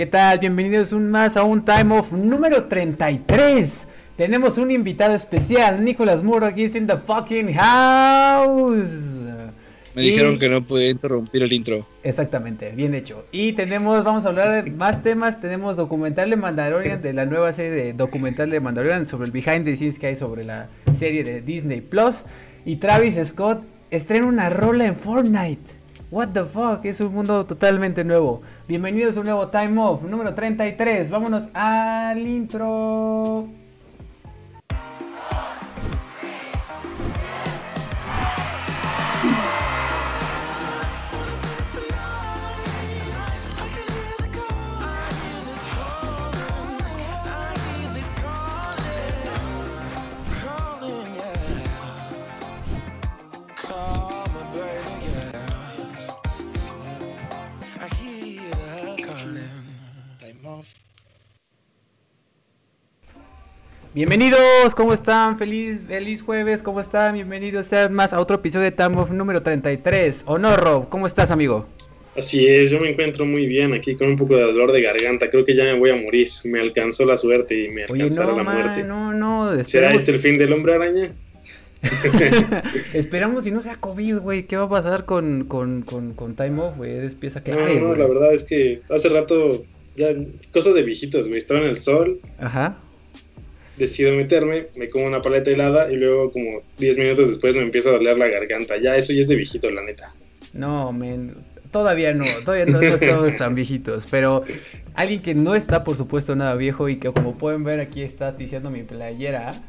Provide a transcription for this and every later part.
¿Qué tal? Bienvenidos un más a un Time Off número 33. Tenemos un invitado especial, Nicolas Moore, aquí in the fucking house. Me Y- dijeron que no podía interrumpir el intro. Exactamente, bien hecho. Y tenemos, vamos a hablar de más temas. Tenemos documental de Mandalorian, de la nueva serie de documental de Mandalorian sobre el behind the scenes que hay sobre la serie de Disney Plus. Y Travis Scott estrena una rola en Fortnite. What the fuck, es un mundo totalmente nuevo. Bienvenidos a un nuevo Time Off, número 33. Vámonos al intro. Bienvenidos, ¿cómo están? Feliz, feliz jueves, ¿cómo están? Bienvenidos sean más a otro episodio de Time Off número 33. ¿O no, Rob? ¿Cómo estás, amigo? Así es, yo me encuentro muy bien aquí con un poco de dolor de garganta. Creo que ya me voy a morir. Me alcanzó la suerte y me alcanzará no, la muerte. no, no, ¿Será esperamos, este el fin del hombre araña? esperamos si no sea COVID, güey, ¿qué va a pasar con, con, con, con Time Off, güey? Eres pieza No, clave, no, güey. la verdad es que hace rato ya cosas de viejitos, güey. Estaba en el sol, Ajá. Decido meterme, me como una paleta helada y luego como 10 minutos después me empieza a doler la garganta. Ya, eso ya es de viejito, la neta. No, men, todavía no, todavía no, no estamos tan viejitos, pero alguien que no está, por supuesto, nada viejo y que como pueden ver aquí está diciendo mi playera,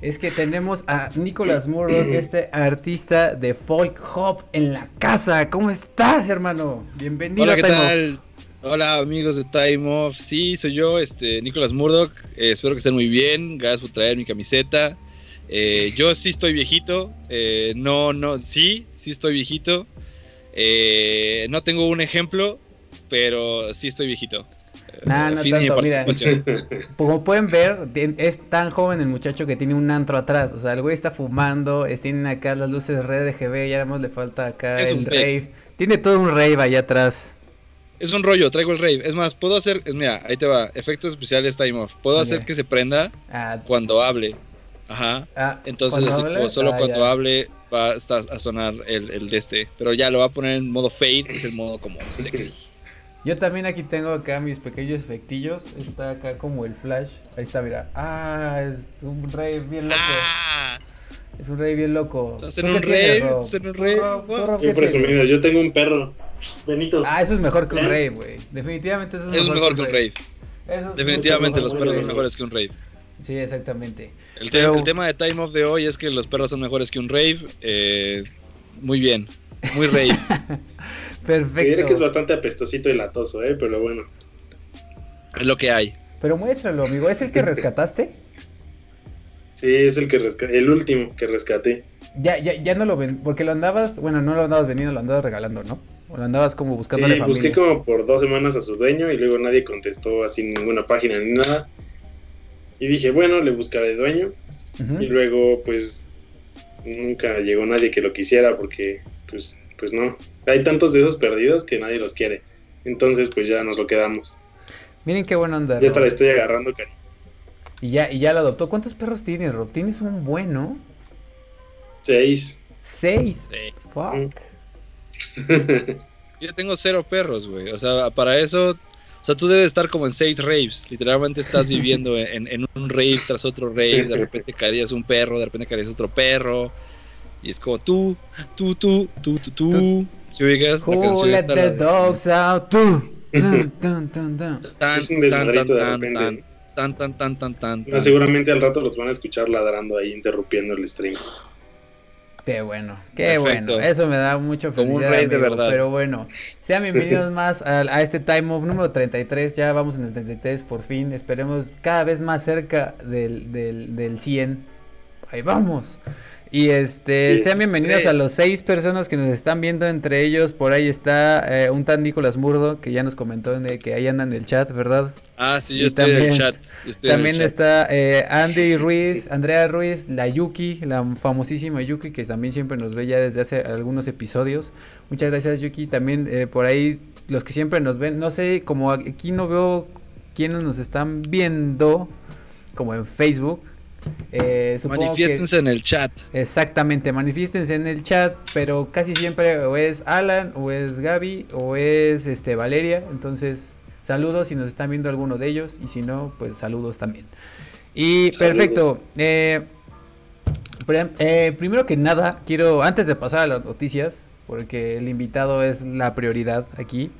es que tenemos a Nicholas Murdoch, este artista de folk hop en la casa. ¿Cómo estás, hermano? Bienvenido Hola, a ¿qué tal? Hola, amigos de Time Off. Sí, soy yo, este, Nicolás Murdoch. Eh, espero que estén muy bien. Gracias por traer mi camiseta. Eh, yo sí estoy viejito. Eh, no, no, sí, sí estoy viejito. No tengo un ejemplo, pero sí estoy viejito. Nah, no de tanto, mira. Como pueden ver, es tan joven el muchacho que tiene un antro atrás. O sea, el güey está fumando, tienen acá las luces red RGB, ya nada más le falta acá Es el rave. Tiene todo un rave allá atrás. Es un rollo, traigo el rave. Es más, puedo hacer, es- mira, ahí te va, efectos especiales Time Off. Puedo hacer que se prenda Ah, cuando hable. Ajá. ah, Entonces, solo Ah, cuando ya. hable va a, estar a sonar el, el de este. Pero ya lo va a poner en modo fade, que es el modo como sexy. Yo también aquí tengo acá mis pequeños efectillos. Está acá como el flash. Ahí está, mira. Ah, es un rave bien loco. ¡Ah! Es un rave bien loco. Estás ¿Tú en qué un Rob? estás en un ¿Tú, rave, Rob? ¿Tú, wow. Rob, Bien qué tienes? presumido, yo tengo un perro. Benito. Ah, eso es mejor que un ¿Eh? rave, güey. Definitivamente eso es Eso es mejor que un rave. Eso es Definitivamente los perros son mejores que un rave. Sí, exactamente. El, te- Pero- el tema de Time Off de hoy es que los perros son mejores que un rave. eh, muy bien, muy rave. Te diré Perfecto. que es bastante apestosito y latoso, ¿eh? Pero bueno. es lo que hay. Pero muéstralo, amigo. ¿Es el que rescataste? Sí, es el que resca- el último que rescaté. Ya, ya, ya no lo ven, porque lo andabas, bueno, no lo andabas vendiendo, lo andabas regalando, ¿no? O lo andabas como Sí, buscándole familia. busqué como por dos semanas a su dueño y luego nadie contestó así ninguna página ni nada. Y dije, bueno, le buscaré dueño. Y luego, pues, nunca llegó nadie que lo quisiera porque, pues, pues no. Hay tantos de esos perdidos que nadie los quiere. Entonces, pues ya nos lo quedamos. Miren qué buena onda. Ya hasta Rob. le estoy agarrando cariño. Y ya, y ya lo adoptó. ¿Cuántos perros tienes, Rob? Tienes un bueno. Seis. Seis. Sí. Fuck. Yo tengo cero perros, güey. O sea, para eso. O sea, tú debes estar como en seis raves. Literalmente estás viviendo en, en un rave tras otro rave. De repente caerías un perro, de repente caerías otro perro. Y es como tú, tú, tú, tú, tú, tú. Si ubicas la canción let the dogs out? Tú. Tan, tan, tan, de tan, repente. tan, tan, tan, tan, tan, No, tan. seguramente al rato los van a escuchar ladrando ahí, interrumpiendo el stream. Qué bueno, qué Perfecto. bueno. Eso me da mucho Como un felicidad, de verdad. Pero bueno, sean bienvenidos más a, a este Time Off número 33. Ya vamos en el 33 por fin. Esperemos cada vez más cerca del, del, del 100. Ahí vamos. Y este, Sí, sean bienvenidos sí. a los seis personas que nos están viendo. Entre ellos, por ahí está eh, un tal Nicolás Murdo, que ya nos comentó de que ahí anda en el chat, ¿verdad? Ah, sí, Y yo estoy en también- el chat. yo estoy en el También chat. está eh, Andy Ruiz, Andrea Ruiz, la Yuki, la famosísima Yuki, que también siempre nos ve ya desde hace algunos episodios. Muchas gracias, Yuki. También eh, por ahí los que siempre nos ven, no sé, como aquí no veo quiénes nos están viendo, como en Facebook. Eh, que- Manifiéstense en el chat. Exactamente, manifiéstense en el chat, pero casi siempre o es Alan, o es Gaby, o es este Valeria. Entonces, saludos si nos están viendo alguno de ellos, y si no, pues saludos también. Y Saludos. perfecto. eh, pre- eh, primero que nada, quiero, antes de pasar a las noticias, porque el invitado es la prioridad aquí.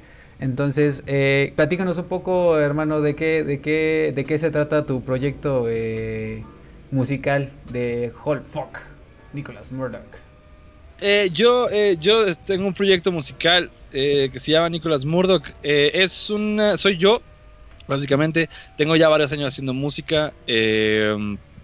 Entonces, eh, platícanos un poco, hermano, de qué, de qué, de qué se trata tu proyecto eh, musical de Hall Fuck, Nicholas Murdoch. Eh, yo, eh, yo tengo un proyecto musical eh, que se llama Nicholas Murdoch. Es una, soy yo, básicamente. Tengo ya varios años haciendo música.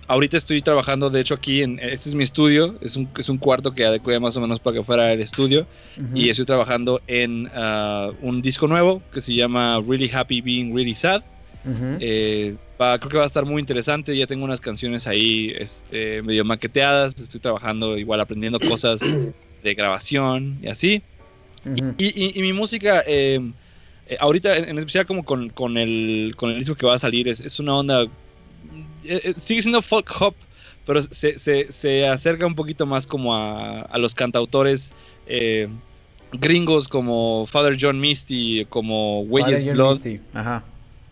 ahorita estoy trabajando, de hecho, aquí en este es mi estudio. Es un, es un cuarto que adecué más o menos para que fuera el estudio. Y estoy trabajando en ah, un disco nuevo que se llama Really Happy Being Really Sad. Eh, va- creo que va a estar muy interesante. Ya tengo unas canciones ahí este, medio maqueteadas. Estoy trabajando igual aprendiendo cosas de grabación y así. Y, y- y mi música, eh, eh, ahorita en, en especial como con, con el, con el disco que va a salir, es, es una onda... eh, sigue siendo folk hop, pero se, se- se acerca un poquito más como a, a los cantautores eh, gringos como Father John Misty, como John Blood. Misty, Ajá.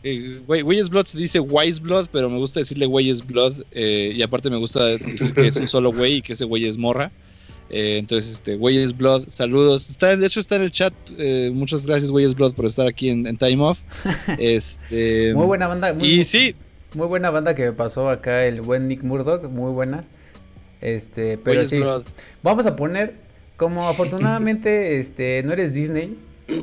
Eh, Weyes Blood se dice Wise Blood, pero me gusta decirle Weyes Blood. eh, y aparte me gusta decir que es un solo güey y que ese güey es morra. Eh, entonces, este, Weyes Blood, saludos. Está, de hecho, está en el chat. eh, muchas gracias, Weyes Blood, por estar aquí en, en Time Off. Este, Muy buena banda. Muy, Y sí, muy buena banda que me pasó acá el buen Nick Murdoch, muy buena. Este, pero Weyes sí. Blood. Vamos a poner, como afortunadamente este, no eres Disney,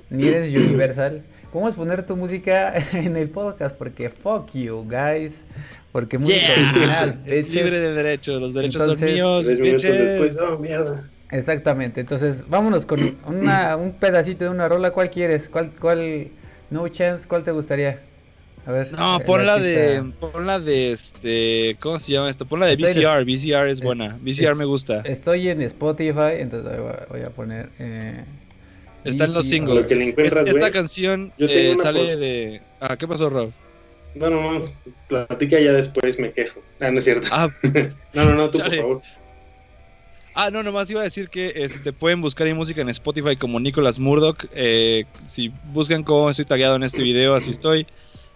ni eres Universal, a poner tu música en el podcast porque fuck you, guys. Porque música Yeah. original, Es libre de derechos, los derechos Entonces, son míos. Después, oh, mierda. Exactamente, entonces vámonos con una, un pedacito de una rola. ¿Cuál quieres? ¿Cuál, cuál, no chance, cuál te gustaría? A ver. No, el pon la de, artista. pon la de, este, ¿cómo se llama esto? Pon la de Estoy en- VCR, VCR es buena, VCR me gusta. Estoy en Spotify, entonces voy a, voy a poner. Eh, Está en los singles. Lo que le encuentras, Esta canción eh, sale por- de... Ah, ¿qué pasó, Rob? No, no, no. Platica ya después, me quejo. Ah, no es cierto. Ah, No, no, no, tú, Chale. por favor. ah, no, nomás iba a decir que este, pueden buscar mi música en Spotify como Nicholas Murdoch. eh, si buscan cómo estoy tagueado en este video, así estoy.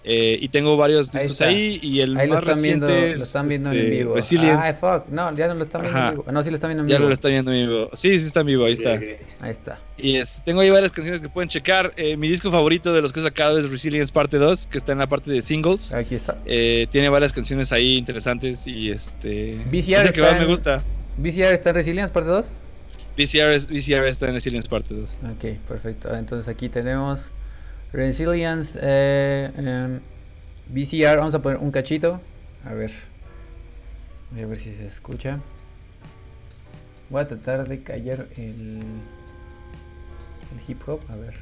Eh, y tengo varios Ahí discos ahí, y el Ahí lo más están viendo, lo es, están viendo este, en vivo. Resilience. Ay, fuck, no, ya no lo están viendo Ajá. en vivo. No, sí lo están viendo en ya vivo. lo está viendo en vivo. Sí, sí está en vivo, ahí está. Ahí está. Y es- tengo ahí varias canciones que pueden checar. Eh, mi disco favorito de los que he sacado es Resilience Parte 2, que está en la parte de singles. Aquí está. Eh, tiene varias canciones ahí interesantes y este... VCR que está más me en- gusta. VCR está en Resilience parte 2. VCR, es- VCR está en Resilience Parte 2. Ok, perfecto. Ah, Entonces aquí tenemos Resilience, eh, em, VCR. Vamos a poner un cachito. A ver. Voy a ver si se escucha. Voy a tratar de callar el, el hip hop. A ver.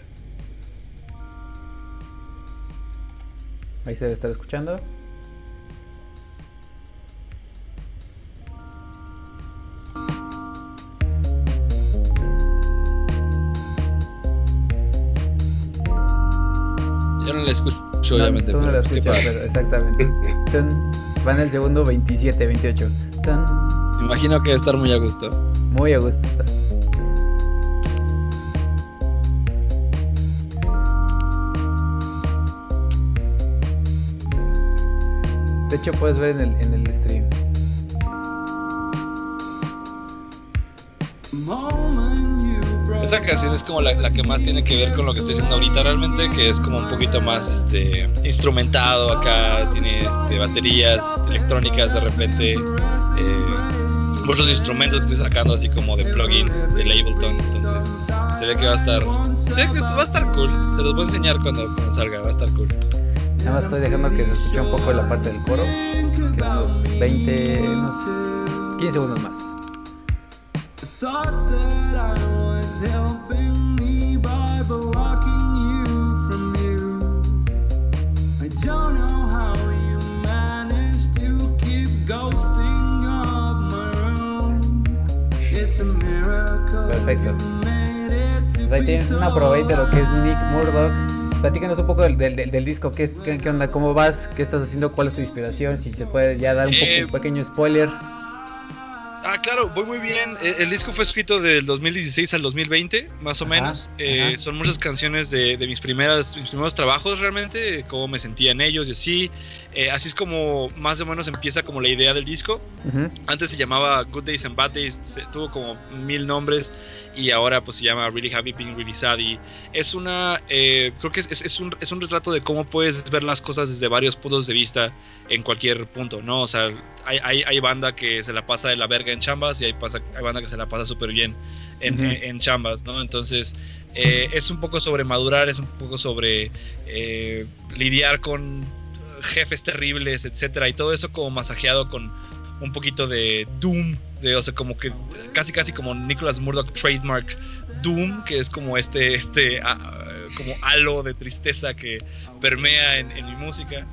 Ahí se debe estar escuchando. No la escucho, No, obviamente. tú no la escuchas, padre. pero exactamente. Tun. Va en el segundo 27, 28. Tun. Me Imagino que debe estar muy a gusto. Muy a gusto está. De hecho, puedes ver en el, en el Esa canción es como la, que más tiene que ver con lo que estoy haciendo ahorita realmente, que es como un poquito más este instrumentado acá, tiene este, baterías electrónicas de repente, eh, muchos instrumentos que estoy sacando así como de plugins de Ableton, entonces se ve que va a estar, ve que esto va a estar cool, se los voy a enseñar cuando, salga, va a estar cool. Nada más estoy dejando que se escuche un poco la parte del coro. Que es unos 20, unos 15 segundos más. Perfecto. to pues ahí tienen una probadita de lo que es Nick Murdoch. Platícanos un poco del, del, disco, ¿Qué, es- qué, qué onda? ¿Cómo vas? ¿Qué estás haciendo? ¿Cuál es tu inspiración? Si se puede ya dar un, poco, Eh, un pequeño spoiler. Ah, claro, voy muy bien. Eh, El disco fue escrito del 2016 al 2020, más o Ajá, menos. Eh, ajá. Son muchas canciones de, de mis, primeras, mis primeros trabajos realmente, cómo me sentía en ellos y así. Eh, así es como más o menos empieza como la idea del disco. Antes se llamaba Good Days and Bad Days, se- tuvo como mil nombres y ahora pues se llama Really Happy Being Really Sad y es una, eh, creo que es, es- es un, es un retrato de cómo puedes ver las cosas desde varios puntos de vista en cualquier punto, ¿no? O sea, hay, hay, hay banda que se la pasa de la verga en chambas y hay, pasa, hay banda que se la pasa súper bien en, en- en chambas, ¿no? Entonces eh, es un poco sobre madurar, es un poco sobre eh, lidiar con jefes terribles, etcétera, y todo eso como masajeado con un poquito de Doom, de, o sea, como que casi casi como Nicholas Murdoch trademark Doom, que es como este, este, ah, como halo de tristeza que permea en, en mi música.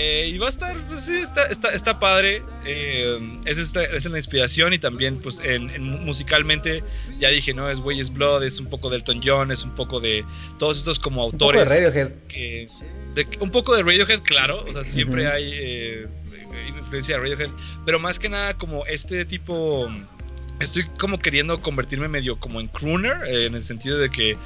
Eh, y va a estar, pues sí, está, está, está padre. Eh, es, esta- es la inspiración y también, pues, en, en musicalmente, ya dije, ¿no? Es Way's Blood, es un poco de Elton John, es un poco de todos estos como Un poco de autores Radiohead. que de- un poco de Radiohead, claro, o sea, siempre Ujú. hay eh, influencia de Radiohead, pero más que nada como este tipo, estoy como queriendo convertirme medio como en crooner, eh, en el sentido de que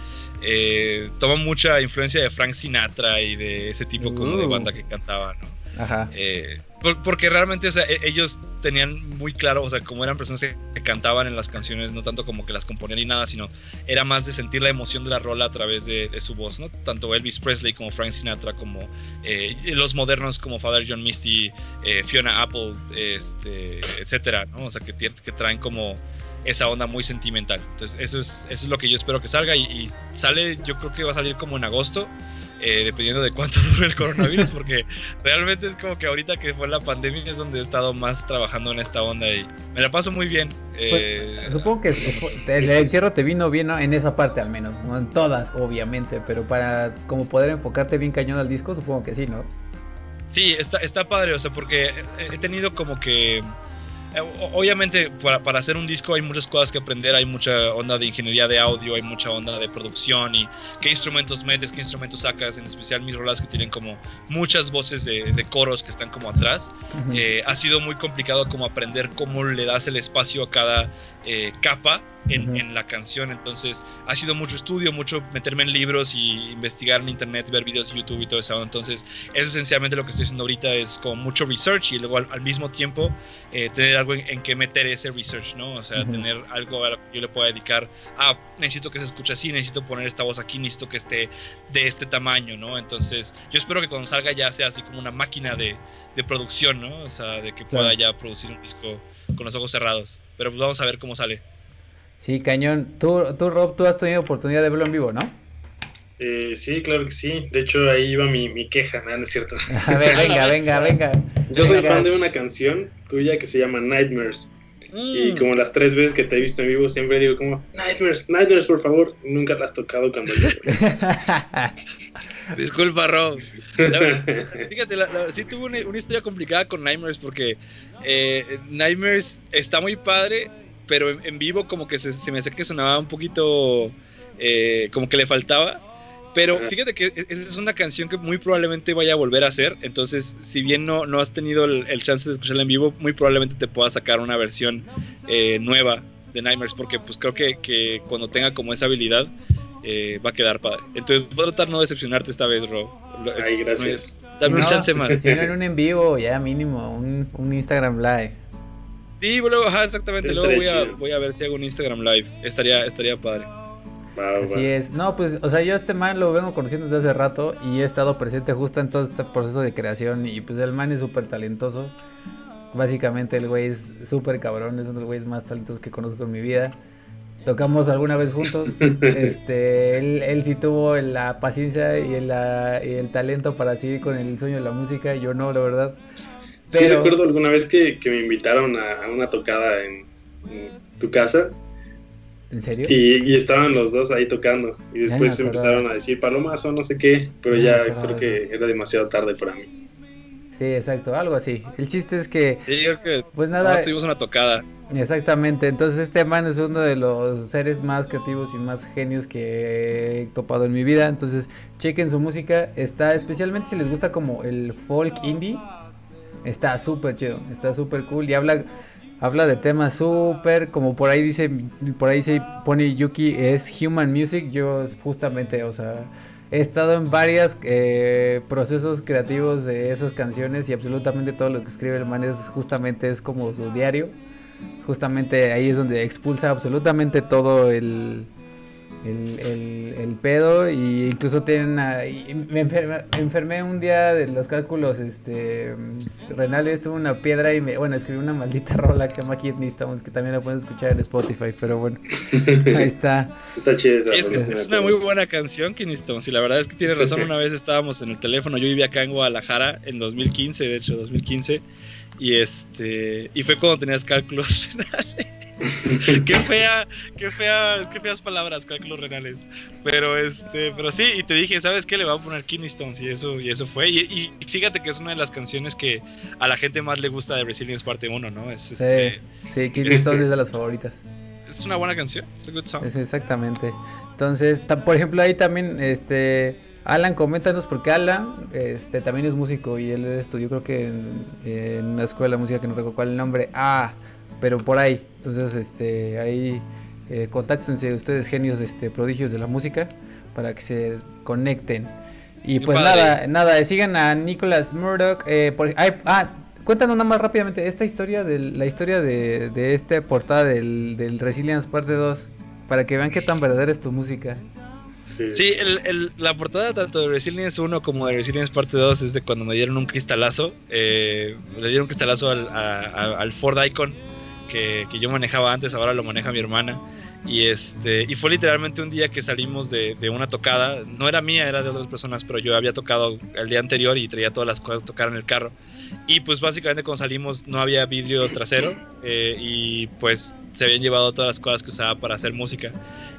eh, toma mucha influencia de Frank Sinatra y de ese tipo como de Uh. banda que cantaba, ¿no? Ajá. Eh, por- porque realmente, o sea, e- ellos tenían muy claro, o sea, como eran personas que, cantaban en las canciones, no tanto como que las componían ni nada, sino era más de sentir la emoción de la rola a través de, de su voz, ¿no? Tanto Elvis Presley como Frank Sinatra, como eh, los modernos como Father John Misty, eh, Fiona Apple, este, etcétera, ¿no? O sea, que traen como esa onda muy sentimental. Entonces, eso es, eso es lo que yo espero que salga y, y sale, yo creo que va a salir como en agosto. eh, dependiendo de cuánto dure el coronavirus, porque realmente es como que ahorita que fue la pandemia es donde he estado más trabajando en esta onda y me la paso muy bien. Eh, Pues, Supongo que el encierro te vino bien, ¿no? En esa parte al menos, no en todas, obviamente, pero para como poder enfocarte bien cañón al disco, supongo que sí, ¿no? Sí, está, está padre, o sea, porque he tenido como que... eh, Obviamente, para, para hacer un disco hay muchas cosas que aprender, hay mucha onda de ingeniería de audio, hay mucha onda de producción y qué instrumentos metes, qué instrumentos sacas, en especial mis rolas que tienen como muchas voces de, de coros que están como atrás. Eh, ha sido muy complicado como aprender cómo le das el espacio a cada eh, capa en, la canción. Entonces ha sido mucho estudio, mucho meterme en libros y investigar en internet, ver videos de YouTube y todo eso. Entonces eso esencialmente lo que estoy haciendo ahorita es como mucho research y luego al, al mismo tiempo eh, tener algo en, en que meter ese research, ¿no? O sea, tener algo a lo que yo le pueda dedicar. Ah, necesito que se escuche así, necesito poner esta voz aquí, necesito que esté de este tamaño, ¿no? Entonces yo espero que cuando salga ya sea así como una máquina de, de producción, ¿no? O sea, de que pueda Claro. ya producir un disco con los ojos cerrados. Pero pues vamos a ver cómo sale. Sí, cañón. Tú, tú, Rob, tú has tenido oportunidad de verlo en vivo, ¿no? Eh, sí, claro que sí. De hecho, ahí iba mi, mi queja, ¿no? no es cierto. A ver, venga, venga, venga. Yo soy Venga. fan de una canción tuya que se llama Nightmares. Mm. Y como las tres veces que te he visto en vivo, siempre digo como, Nightmares, Nightmares, por favor. Nunca la has tocado cuando yo. Disculpa, Rob. Fíjate, la- la- sí tuve una, una historia complicada con Nightmares porque eh, Nightmares está muy padre, pero en, en vivo como que se, se me hace que sonaba un poquito eh, como que le faltaba. Pero fíjate que e- esa es una canción que muy probablemente vaya a volver a hacer. Entonces, si bien no, no has tenido el, el chance de escucharla en vivo, muy probablemente te pueda sacar una versión eh, nueva de Nightmares. Porque pues creo que, que cuando tenga como esa habilidad, eh, va a quedar padre. Entonces, voy a tratar de no decepcionarte esta vez, Rob. Lo- Ay, gracias. Dame Si un chance más. Si no en un en vivo, ya mínimo, un, un Instagram live. Sí, luego, ajá, exactamente. Luego voy a, voy a ver si hago un Instagram live. Estaría, estaría padre. Va. Así es. No, pues, o sea, yo este man lo vengo conociendo desde hace rato y he estado presente justo en todo este proceso de creación y pues el man es súper talentoso. Básicamente el güey es súper cabrón, es uno de los güeyes más talentosos que conozco en mi vida. Tocamos alguna vez juntos. Este, él, él sí tuvo la paciencia y el, la- y el talento para seguir con el sueño de la música, yo no, la verdad. Sí, Pero- recuerdo alguna vez que, que me invitaron a, a una tocada en, en tu casa ¿En serio? y, y estaban los dos ahí tocando. Y después acordaba. empezaron a decir palomas o no sé qué, pero Ya creo que era demasiado tarde para mí. Sí, exacto, algo así. El chiste es que, Sí, creo que pues nada, tuvimos una tocada. exactamente. Entonces este man es uno de los seres más creativos y más genios que he topado en mi vida. Entonces chequen su música. Está especialmente si les gusta como el folk indie. Está súper chido, está súper cool y habla habla de temas súper como por ahí dice por ahí se pone Yuki es human music. Yo justamente, o sea, he estado en varios procesos creativos de esas canciones y absolutamente todo lo que escribe el man es justamente es como su diario. Justamente ahí es donde expulsa absolutamente todo el, el, el- el pedo y incluso tienen a- y me enferma- me enfermé un día de los cálculos este renales tuve una piedra y me bueno escribí una maldita rola que se llama Kidney Stones que también la pueden escuchar en Spotify pero bueno ahí está Está chida esa Es, rola, es- una muy buena canción, Kiniston. Sí, la verdad es que tiene razón. Una vez estábamos en el teléfono. Yo vivía acá en Guadalajara en 2015, de hecho, 2015. Y este y fue cuando tenías cálculos renales. qué fea, qué fea, qué feas palabras, cálculos renales. Pero este, pero sí, y te dije, ¿sabes qué? Le voy a poner Kidney Stones y eso, y eso fue. Y, y fíjate que es una de las canciones que a la gente más le gusta de Resilience parte 1, ¿no? Es, este, sí Kidney Stones es de las favoritas es una buena canción, es a good song. Es exactamente. Entonces, por ejemplo, ahí también, este, Alan, coméntanos, porque Alan, este, también es músico y él estudió, creo que en, en una escuela de música que no recuerdo cuál el nombre. Ah, pero por ahí. Entonces, este, ahí, eh, contáctense ustedes, genios, este, prodigios de la música, para que se conecten. Y Qué pues padre. nada, nada, sigan a Nicholas Murdoch. Eh, por- ay, ah, cuéntanos nada más rápidamente esta historia, de, la historia de, de esta portada del, del Resilience parte 2, para que vean qué tan verdadera es tu música. Sí. Sí, el, el- la portada tanto de Resilience 1 como de Resilience Parte 2 es de cuando me dieron un cristalazo. eh, le dieron un cristalazo al, a- Ford Icon que, yo manejaba antes, ahora lo maneja mi hermana. Y, este, y fue literalmente un día que salimos de, de una tocada. No era mía, era de otras personas, pero yo había tocado el día anterior y traía todas las cosas a tocar en el carro. Y pues básicamente cuando salimos no había vidrio trasero eh, y pues se habían llevado todas las cosas que usaba para hacer música.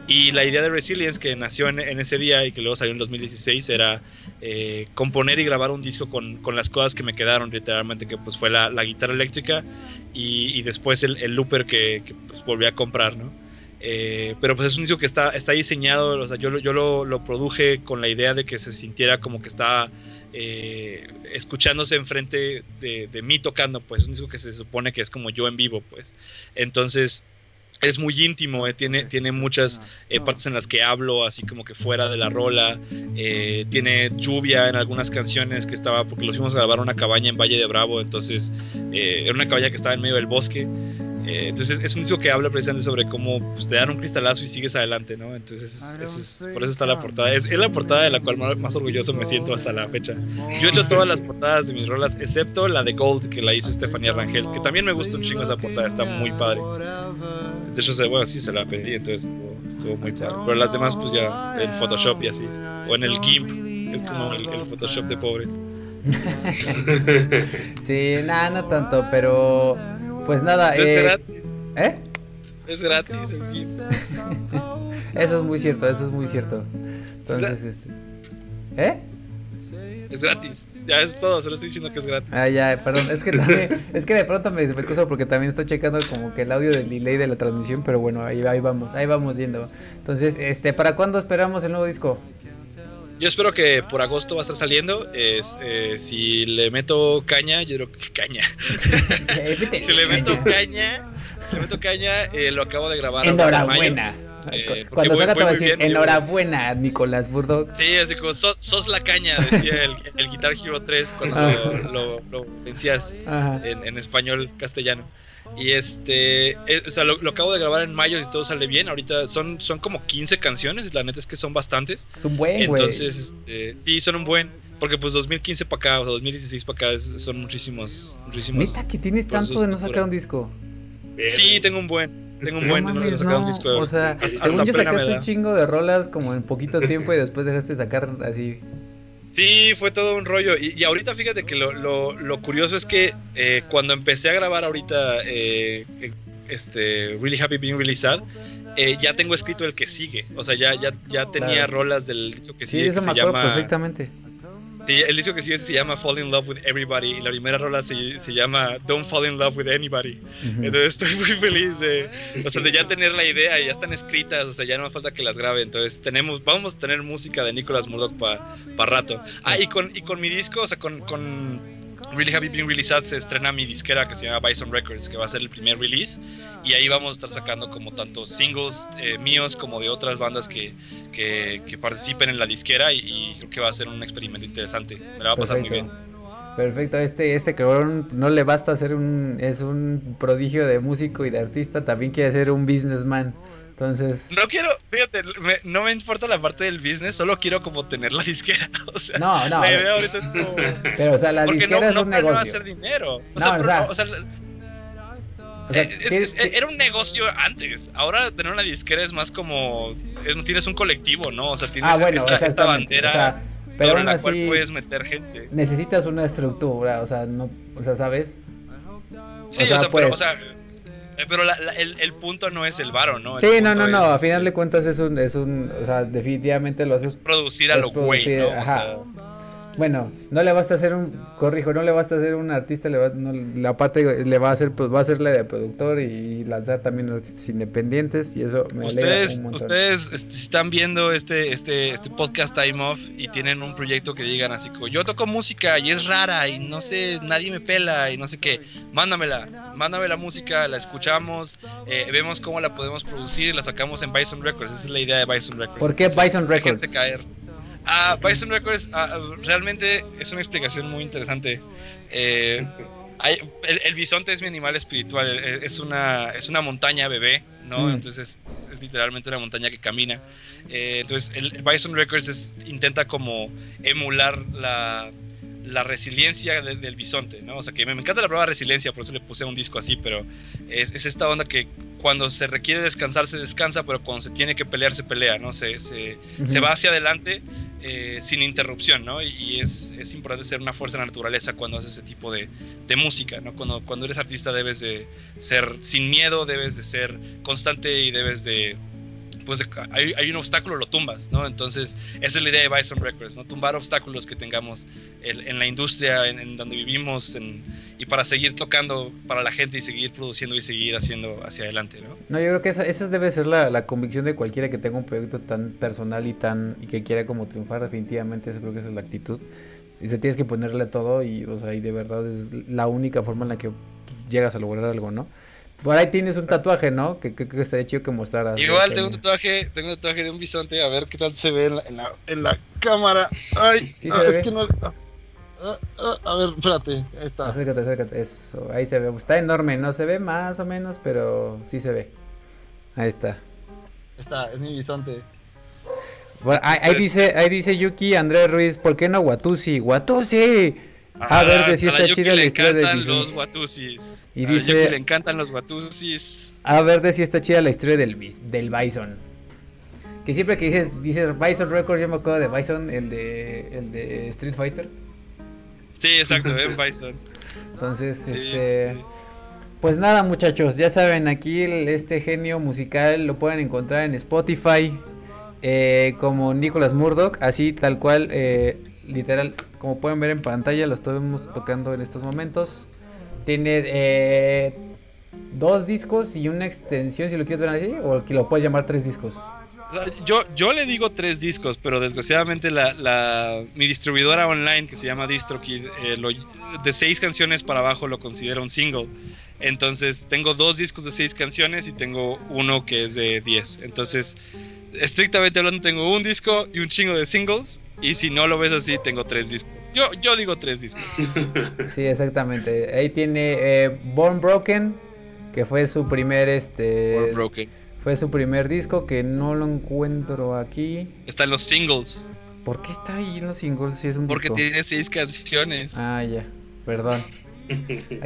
Y la idea de Resilience, que nació en, en ese día y que luego salió en 2016, era eh, componer y grabar un disco con, con las cosas que me quedaron, literalmente, que pues fue la, la guitarra eléctrica y, y después el, el looper que, que, pues, volví a comprar, ¿no? Eh, pero pues es un disco que está, está diseñado, o sea, yo, yo lo, lo produje con la idea de que se sintiera como que estaba eh, escuchándose enfrente de, de mí tocando, pues es un disco que se supone que es como yo en vivo, pues. Entonces es muy íntimo, eh, tiene, tiene muchas eh, partes en las que hablo así como que fuera de la rola, tiene lluvia en algunas canciones que estaba, porque los fuimos a grabar una cabaña en Valle de Bravo, entonces era una cabaña que estaba en medio del bosque. Eh, entonces es un disco que habla precisamente sobre cómo pues, te dan un cristalazo y sigues adelante, ¿no? Entonces es- es- por eso está la portada. Es, es la portada de la cual más, más orgulloso me siento hasta la fecha. Yo he hecho todas las portadas de mis rolas, excepto la de Gold que la hizo Estefanía Rangel, que también me gusta un chingo esa portada, está muy padre. De hecho, bueno, sí se la pedí, entonces estuvo, estuvo muy padre. Pero las demás, pues ya en Photoshop y así. O en el GIMP, es como el, el Photoshop de pobres. Sí, nada, no tanto, pero pues nada, es eh, gratis, ¿eh? es gratis el GIMP. Eso es muy cierto, eso es muy cierto. Entonces, este, ¿eh? Es gratis. Ya es todo, solo estoy diciendo que es gratis. Ah, ya, perdón, es que también, es que de pronto me, me cruzo porque también estoy checando como que el audio del delay de la transmisión, pero bueno, ahí, ahí vamos, ahí vamos yendo. Entonces, este, ¿para cuándo esperamos el nuevo disco? Yo espero que por agosto va a estar saliendo. Es, eh, si le meto caña, yo creo que caña. Eh. Si le meto caña, si le meto caña, eh, lo acabo de grabar. Enhorabuena. Eh, Cuando salga te voy a decir, bien, enhorabuena, Nicolás Burdo. Sí, así como "So- sos la caña, decía el, el Guitar Hero 3 cuando lo, lo, lo vencías en español castellano. Y este, es- o sea, lo, lo acabo de grabar en mayo y todo sale bien. Ahorita son, son como 15 canciones, la neta es que son bastantes. Es un buen, güey. Entonces, este, sí, son un buen. Porque pues 2015 para acá, o 2016 para acá es- son muchísimos, muchísimos. Neta que tienes tanto de no sacar un disco. Sí, tengo un buen. Tengo un No buen de no mames, sacar un no, disco. O sea, Hasta- según hasta yo sacaste un chingo de rolas como en poquito tiempo y después dejaste de sacar así. Sí, fue todo un rollo. Y, y ahorita fíjate que lo, lo- lo curioso es que eh, cuando empecé a grabar ahorita eh, este Really Happy Being Really Sad, eh, ya tengo escrito el que sigue. O sea, ya, ya, ya tenía Claro. rolas del disco que Sí, sigue de eso que me se acuerdo llama perfectamente. El disco que sigue se llama Fall in Love with Everybody y la primera rola se, se llama Don't Fall in Love with Anybody. Ujú. Entonces estoy muy feliz de, o sea, de ya tener la idea y ya están escritas, o sea, ya no me falta que las grabe. Entonces tenemos, vamos a tener música de Nicholas Murdoch para rato. Ah, y con, y con mi disco, o sea, con, con Really Happy Being Really Sad se estrena mi disquera que se llama Bison Records, que va a ser el primer release. Y ahí vamos a estar sacando como tanto singles eh, míos como de otras bandas que, que, que participen en la disquera y, y creo que va a ser un experimento interesante. Me la va a pasar muy bien. Perfecto, este, este cabrón no le basta ser un, es un prodigio de músico y de artista, también quiere ser un businessman. Entonces, No quiero, fíjate, me- no me importa la parte del business, solo quiero como tener la disquera. O sea, no, no, la idea ahorita es como. pero o sea, la Porque no, disquera es no un negocio. hacer dinero. O No, sea, o pero sea, o sea, O sea, eh, es- era un negocio antes. Ahora tener una disquera es más como. es- tienes un colectivo, ¿no? O sea, tienes ah, bueno, esta, bandera o sea, pero sobre la cual puedes meter gente. necesitas una estructura, o sea, no, o sea, ¿sabes? Sí, o sea, pues- pero, o sea, eh, pero la- la- el, el punto no es el varo, ¿no? El Sí, no, no, no, es, a final de cuentas es un, es un, o sea, definitivamente lo haces producir a es lo güey, ¿no? O ajá. sea, Bueno, no le basta hacer un, corrijo, no le basta hacer un artista, le va, no, la parte le va a hacer, pues va a hacerle de productor y lanzar también artistas independientes y eso me Ustedes, un ustedes este, están viendo este, este, este podcast Time Off y tienen un proyecto que digan así como yo toco música y es rara y no sé, nadie me pela y no sé qué, mándamela, mándame la música, la escuchamos, eh, vemos cómo la podemos producir y la sacamos en Bison Records, esa es la idea de Bison Records. ¿Por qué Bison Records? déjense caer. Ah, Bison Records ah, realmente es una explicación muy interesante. Eh, hay- el, el bisonte es mi animal espiritual, eh, es una, es una montaña bebé, ¿no? Mm. Entonces es, es literalmente una montaña que camina. Eh, entonces el, el Bison Records es- intenta como emular la, la resiliencia de- del bisonte, ¿no? O sea que me, me encanta la palabra resiliencia, por eso le puse un disco así, pero es, es esta onda que cuando se requiere descansar se descansa, pero cuando se tiene que pelear se pelea, ¿no? Se, se, va hacia adelante eh, sin interrupción, ¿no? Y, y es, es importante ser una fuerza de la naturaleza cuando haces ese tipo de, de música, ¿no? Cuando, cuando eres artista debes de ser sin miedo, debes de ser constante y debes de... Pues hay, hay un obstáculo, lo tumbas, ¿no? Entonces, esa es la idea de Bison Records, ¿no? Tumbar obstáculos que tengamos en, en la industria, en, en donde vivimos, en- y para seguir tocando para la gente y seguir produciendo y seguir haciendo hacia adelante, ¿no? No, yo creo que esa, esa debe ser la, la convicción de cualquiera que tenga un proyecto tan personal y tan y que quiera como triunfar definitivamente, eso creo que esa es la actitud. Y se tienes que ponerle todo y, o sea, y de verdad es la única forma en la que llegas a lograr algo, ¿no? Por ahí tienes un tatuaje, ¿no? Que creo que estaría chido que mostraras. Igual que- tengo un tatuaje, tengo un tatuaje de un bisonte, a ver qué tal se ve en la, en la, en la cámara. Ay, Sí ah, se es ve. que no. ah, ah, ah, a ver, espérate, ahí está. Acércate, acércate, eso, ahí se ve. Está enorme, no se ve más o menos, pero sí se ve. Ahí está. Está, es mi bisonte. Bueno, ahí, ahí dice, ahí dice Yuki Andrés Ruiz, ¿por qué no Watusi? ¡Watusi! A ver, de si a la está chida la historia del encantan bisonte. los watusis. Y A dice- le encantan los watusis. A ver de si está chida la historia del, del Bison. Que siempre que dices, dices Bison Records, yo me acuerdo de Bison, el de, el de Street Fighter. Sí, exacto, Ben Bison. Entonces, Sí, este... sí. Pues nada muchachos, ya saben, aquí el- este genio musical lo pueden encontrar en Spotify eh, como Nicholas Murdoch, así tal cual, eh, literal, como pueden ver en pantalla, lo estamos tocando en estos momentos. Tiene eh, dos discos y una extensión, si lo quieres ver así, o que lo puedes llamar tres discos. Yo, yo le digo tres discos, pero desgraciadamente la, la- mi distribuidora online que se llama DistroKid, eh, de seis canciones para abajo lo considera un single. Entonces tengo dos discos de seis canciones y tengo uno que es de diez. Entonces, estrictamente hablando, tengo un disco y un chingo de singles. Y si no lo ves así, tengo tres discos. Yo, yo digo tres discos. Sí, exactamente. Ahí tiene eh, Born Broken, que fue su primer este Or Broken. fue su primer disco que no lo encuentro aquí. Están los singles. ¿Por qué está ahí en los singles si es un Porque disco? tiene seis canciones. Ah, ya. Perdón.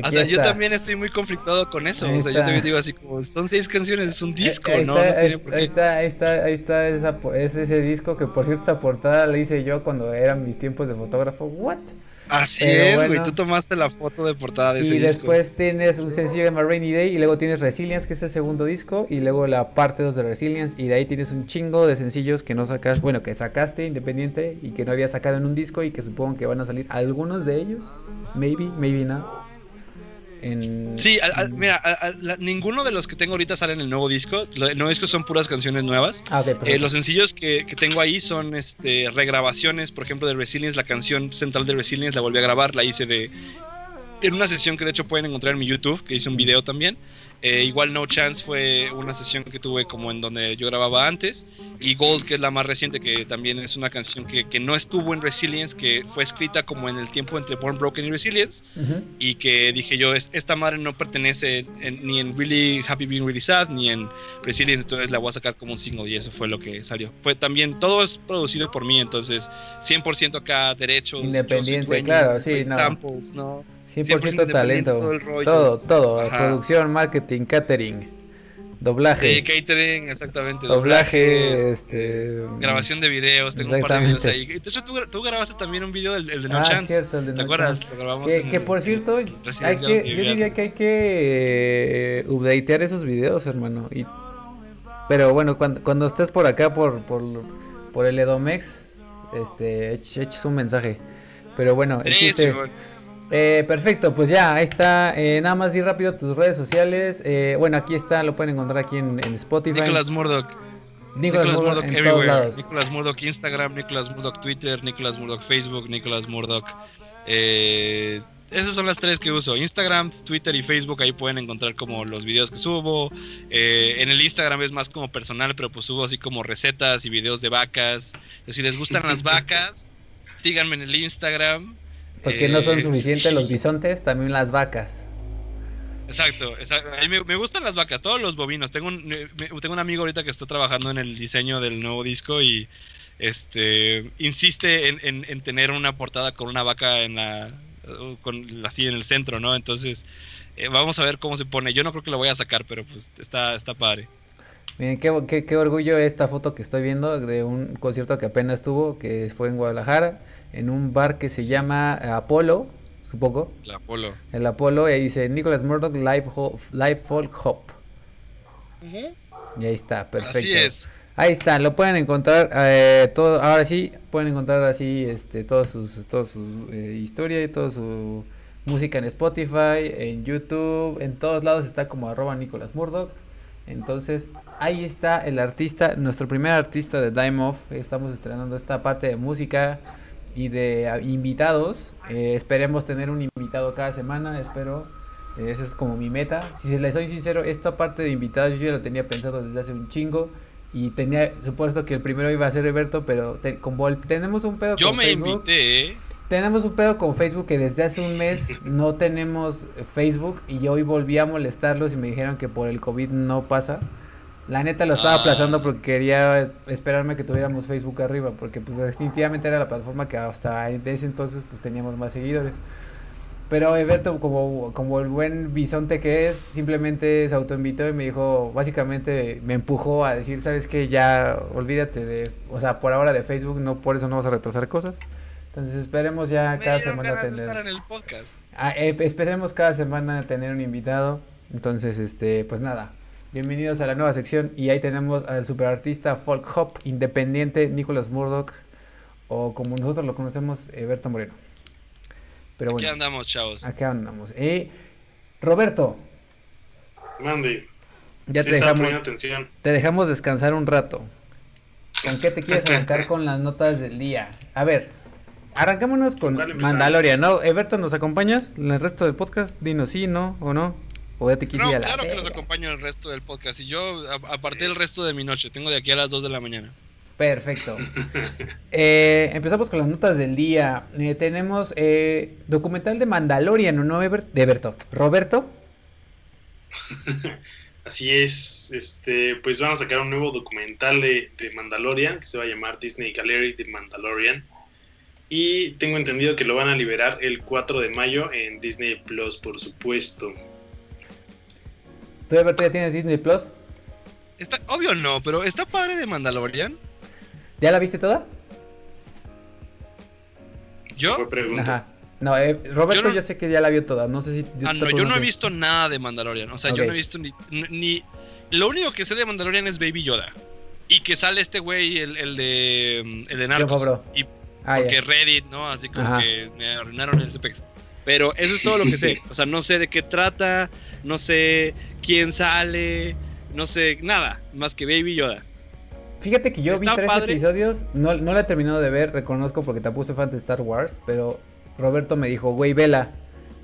O sea, yo también estoy muy conflictado con eso. Ahí o sea, yo también digo así como, son seis canciones, es un disco, Eh, ahí ¿no? Está, No tiene ahí, ahí está, ahí está, ahí está esa es ese disco que por cierto esa portada la hice yo cuando eran mis tiempos de fotógrafo. What? Así Pero es, güey. bueno. Tú tomaste la foto de portada de ese Y disco. después tienes un sencillo llamado Rainy Day y luego tienes Resilience, que es el segundo disco, y luego la parte 2 de Resilience, y de ahí tienes un chingo de sencillos que no sacas, bueno, que sacaste independiente y que no había sacado en un disco y que supongo que van a salir algunos de ellos, maybe, maybe no. En, Sí, al- mira, al- al- la- ninguno de los que tengo ahorita sale en el nuevo disco. El nuevo disco son puras canciones nuevas. Ah, ok, Eh, los sencillos que, que tengo ahí son este, regrabaciones, por ejemplo, de Resilience, la canción central de Resilience la volví a grabar, la hice de en una sesión que de hecho pueden encontrar en mi YouTube, que hice un video también. Eh, igual No Chance fue una sesión que tuve como en donde yo grababa antes. Y Gold, que es la más reciente, que también es una canción que, que no estuvo en Resilience, que fue escrita como en el tiempo entre Born Broken y Resilience Ujú. y que dije yo, es, esta madre no pertenece en- ni en Really Happy Being Really Sad ni en Resilience, entonces la voy a sacar como un single y eso fue lo que salió. Fue también, todo es producido por mí, entonces 100% acá derechos. Independiente, dueño, claro, sí, hay no. Samples, ¿no? 100% independiente, talento. todo el rollo. Todo, todo. Ajá. Producción, marketing, catering, doblaje. Sí, catering, exactamente. doblaje, este. Grabación de videos, tengo un par de videos ahí. Hecho, tú, tú grabaste también un video del el de No ah, Chance. cierto, el de ¿Te No acuerdas? Chance. Lo grabamos Que, en que por cierto, hay que, yo diría que hay que eh, updatear esos videos, hermano. Y, pero bueno, cuando, cuando estés por acá, por, por, por el Edomex, este, eches, un mensaje. Pero bueno, el Sí, chiste- Simón. Eh, perfecto, pues ya, ahí está. Eh, nada más di rápido tus redes sociales. Eh, bueno, aquí está, lo pueden encontrar aquí en, en Spotify. Nicolas Murdoch. Nicolas Nicolas Murdoch everywhere. Nicolas Murdoch Instagram, Nicolas Murdoch Twitter, Nicolas Murdoch Facebook, Nicolas Murdoch. Eh, esas son las tres que uso. Instagram, Twitter y Facebook. Ahí pueden encontrar como los videos que subo. Eh, en el Instagram es más como personal, pero pues subo así como recetas y videos de vacas. Si les gustan las vacas, síganme en el Instagram. Porque no son Eh, suficientes los bisontes, también las vacas. Exacto, exacto. A mí me, me gustan las vacas, todos los bovinos. Tengo un, me- tengo un amigo ahorita que está trabajando en el diseño del nuevo disco y este insiste en, en- en tener una portada con una vaca en la con así en el centro, ¿no? Entonces eh, vamos a ver cómo se pone. Yo no creo que lo voy a sacar, pero pues está está padre. Miren, qué, qué, qué orgullo esta foto que estoy viendo de un concierto que apenas tuvo, que fue en Guadalajara, en un bar que se llama Apolo, supongo, El Apolo. el Apolo, y ahí dice Nicholas Murdoch Live, Live Folk Hop. Y ahí está, perfecto. Así es. Ahí está, lo pueden encontrar eh, todo, ahora sí, pueden encontrar así este toda sus toda su eh, historia y toda su música en Spotify, en YouTube, en todos lados está como arroba Nicolas Murdoch. Entonces, ahí está el artista, nuestro primer artista de Dime Off. Estamos estrenando esta parte de música y de invitados. Eh, esperemos tener un invitado cada semana, espero. Eh, Esa es como mi meta. Si les soy sincero, esta parte de invitados yo ya lo tenía pensado desde hace un chingo. Y tenía supuesto que el primero iba a ser Alberto, pero te- con Vol- tenemos un pedo Yo con me Facebook. invité, ¿eh? Tenemos un pedo con Facebook que desde hace un mes no tenemos Facebook y hoy volví a molestarlos y me dijeron que por el COVID no pasa. La neta lo estaba Ah. aplazando porque quería esperarme a que tuviéramos Facebook arriba, porque pues definitivamente era la plataforma que hasta ese entonces pues teníamos más seguidores. Pero Eberto, como, como el buen bisonte que es, simplemente se autoinvitó y me dijo, básicamente me empujó a decir, ¿sabes qué? Ya olvídate de, o sea, por ahora de Facebook, no por eso no vas a retrasar cosas. Entonces esperemos ya Me cada semana tener... estar en el podcast. Ah, eh, esperemos cada semana tener un invitado. Entonces, este, pues nada. Bienvenidos a la nueva sección. Y ahí tenemos al superartista folk hop independiente Nicholas Murdoch. O como nosotros lo conocemos, Berto Moreno. Pero Aquí bueno, andamos, chavos. acá andamos. Eh, Roberto, Mande. ya sí te dejamos, poniendo atención. te dejamos descansar un rato. ¿Con qué te quieres arrancar con las notas del día? A ver, arrancámonos con. Mandalorian, ¿no? Eberto, ¿nos acompañas en el resto del podcast? Dinos sí, no, o no. O ya te quise No, ir a la claro que los acompaño el resto del podcast. Y yo a- aparté el resto de mi noche. Tengo de aquí a las 2 de la mañana. Perfecto. Eh, empezamos con las notas del día. Eh, tenemos eh, documental de Mandalorian, ¿no? Eber- De Berto. Roberto. Así es, este, pues van a sacar un nuevo documental de, de Mandalorian que se va a llamar Disney Gallery de Mandalorian. Y tengo entendido que lo van a liberar el 4 de mayo en Disney Plus, por supuesto. ¿Tú, Eberto, ya tienes Disney Plus? Está, obvio no, pero está padre de Mandalorian. ¿Ya la viste toda? Yo. Ajá. No, eh, Roberto Yo sé que ya la vio toda, no sé si... Ah, no, yo no he visto nada de Mandalorian. O sea, yo no he visto ni, ni- Lo único que sé de Mandalorian es Baby Yoda. Y que sale este güey, el, el de. El de Narcos. Y Ah, porque ya. Reddit, ¿no? Así como Ajá. que me arruinaron el CPX. Pero eso es todo lo que sé. O sea, no sé de qué trata, no sé quién sale, no sé nada más que Baby Yoda. Fíjate que yo vi tres padre. episodios, no, no la he terminado de ver, reconozco porque tampoco soy fan de Star Wars, pero Roberto me dijo, güey, vela.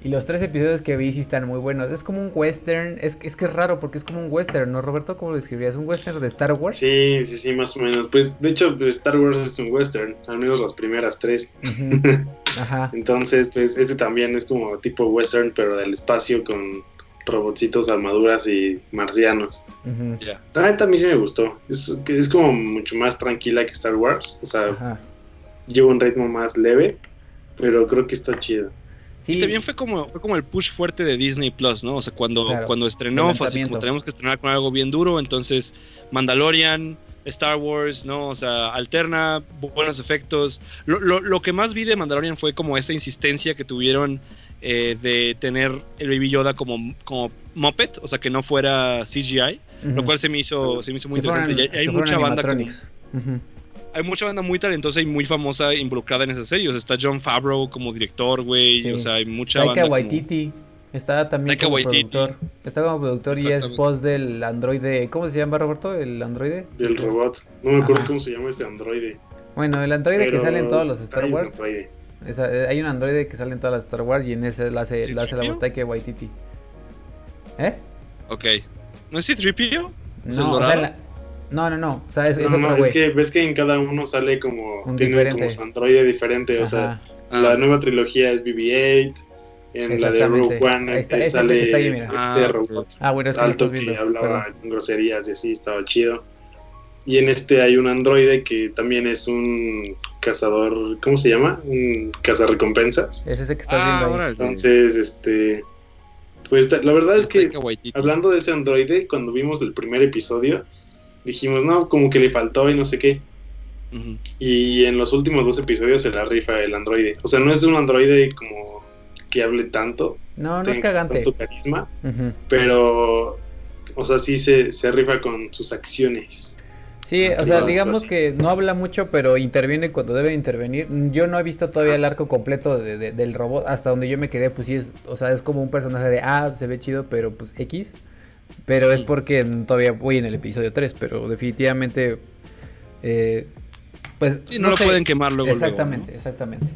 Y los tres episodios que vi sí están muy buenos. Es como un western, es, es que es raro porque es como un western, ¿no, Roberto? ¿Cómo lo describirías? ¿Un western de Star Wars? Sí, sí, sí, más o menos. Pues de hecho, Star Wars es un western, al menos las primeras tres. Ajá. Entonces, pues este también es como tipo western, pero del espacio con robotcitos, armaduras y marcianos. ujú, Ya. La neta a mí sí me gustó. Es, que es como mucho más tranquila que Star Wars. O sea, Ajá. lleva un ritmo más leve, pero creo que está chido. Sí, Y también fue como, fue como el push fuerte de Disney Plus, ¿no? O sea, cuando, Claro, cuando estrenó, fue así como tenemos que estrenar con algo bien duro, entonces Mandalorian, Star Wars, ¿no? O sea, alterna, bu- buenos efectos. Lo, lo, lo que más vi de Mandalorian fue como esa insistencia que tuvieron eh, de tener el Baby Yoda como, como Muppet, o sea, que no fuera CGI, lo cual se me hizo, se me hizo muy interesante. Y hay, mucha banda como-. Hay mucha banda muy talentosa y muy famosa involucrada en esa serie. O sea, está John Favreau como director, güey. Sí. O sea, hay mucha Taika banda. como- Waititi. Está también Taika como Waititi. productor. Está como productor y es voz del androide. ¿Cómo se llama, Roberto? ¿El androide? Del robot. No me acuerdo Ajá. cómo se llama este androide. Bueno, el androide que sale en todos los Star Wars. eh, hay un androide que sale en todas las Star Wars y en ese la hace, la, hace la voz ¿C-3PO? Taika Waititi. ¿Eh? Ok. ¿No es C-3PO? ¿Es el No, o sea, la- no, no, no. O sea, es, es No, no, otro es güey. que ves que en cada uno sale como. Un tiene diferente. como su androide diferente. O sea, Ajá, la nueva trilogía es BB-8. En la de. Rogue One está, eh, es el sale que está ahí, mira. este Ah, robot Ah, bueno, es que alto estás que viendo. hablaba perdón. groserías y así, estaba chido. Y en este hay un androide que también es un cazador, ¿cómo se llama? Un cazarrecompensas. Es ese que estás Ah, viendo ahí. Entonces, este, pues la verdad es que hablando de ese androide, cuando vimos el primer episodio, dijimos, no, como que le faltó y no sé qué. Y en los últimos dos episodios se la rifa el androide. O sea, no es un androide como que hable tanto, No, no es cagante. tanto carisma, pero, o sea, sí se, se rifa con sus acciones. Sí, o sea, digamos que no habla mucho, pero interviene cuando debe intervenir. Yo no he visto todavía el arco completo de- de- del robot. Hasta donde yo me quedé, pues sí es, o sea, es como un personaje de, ah, se ve chido, pero pues X. Pero es porque todavía voy en el episodio 3, pero definitivamente, eh, pues... Sí, no, lo sé. pueden quemar luego. luego, Exactamente, ¿no? exactamente.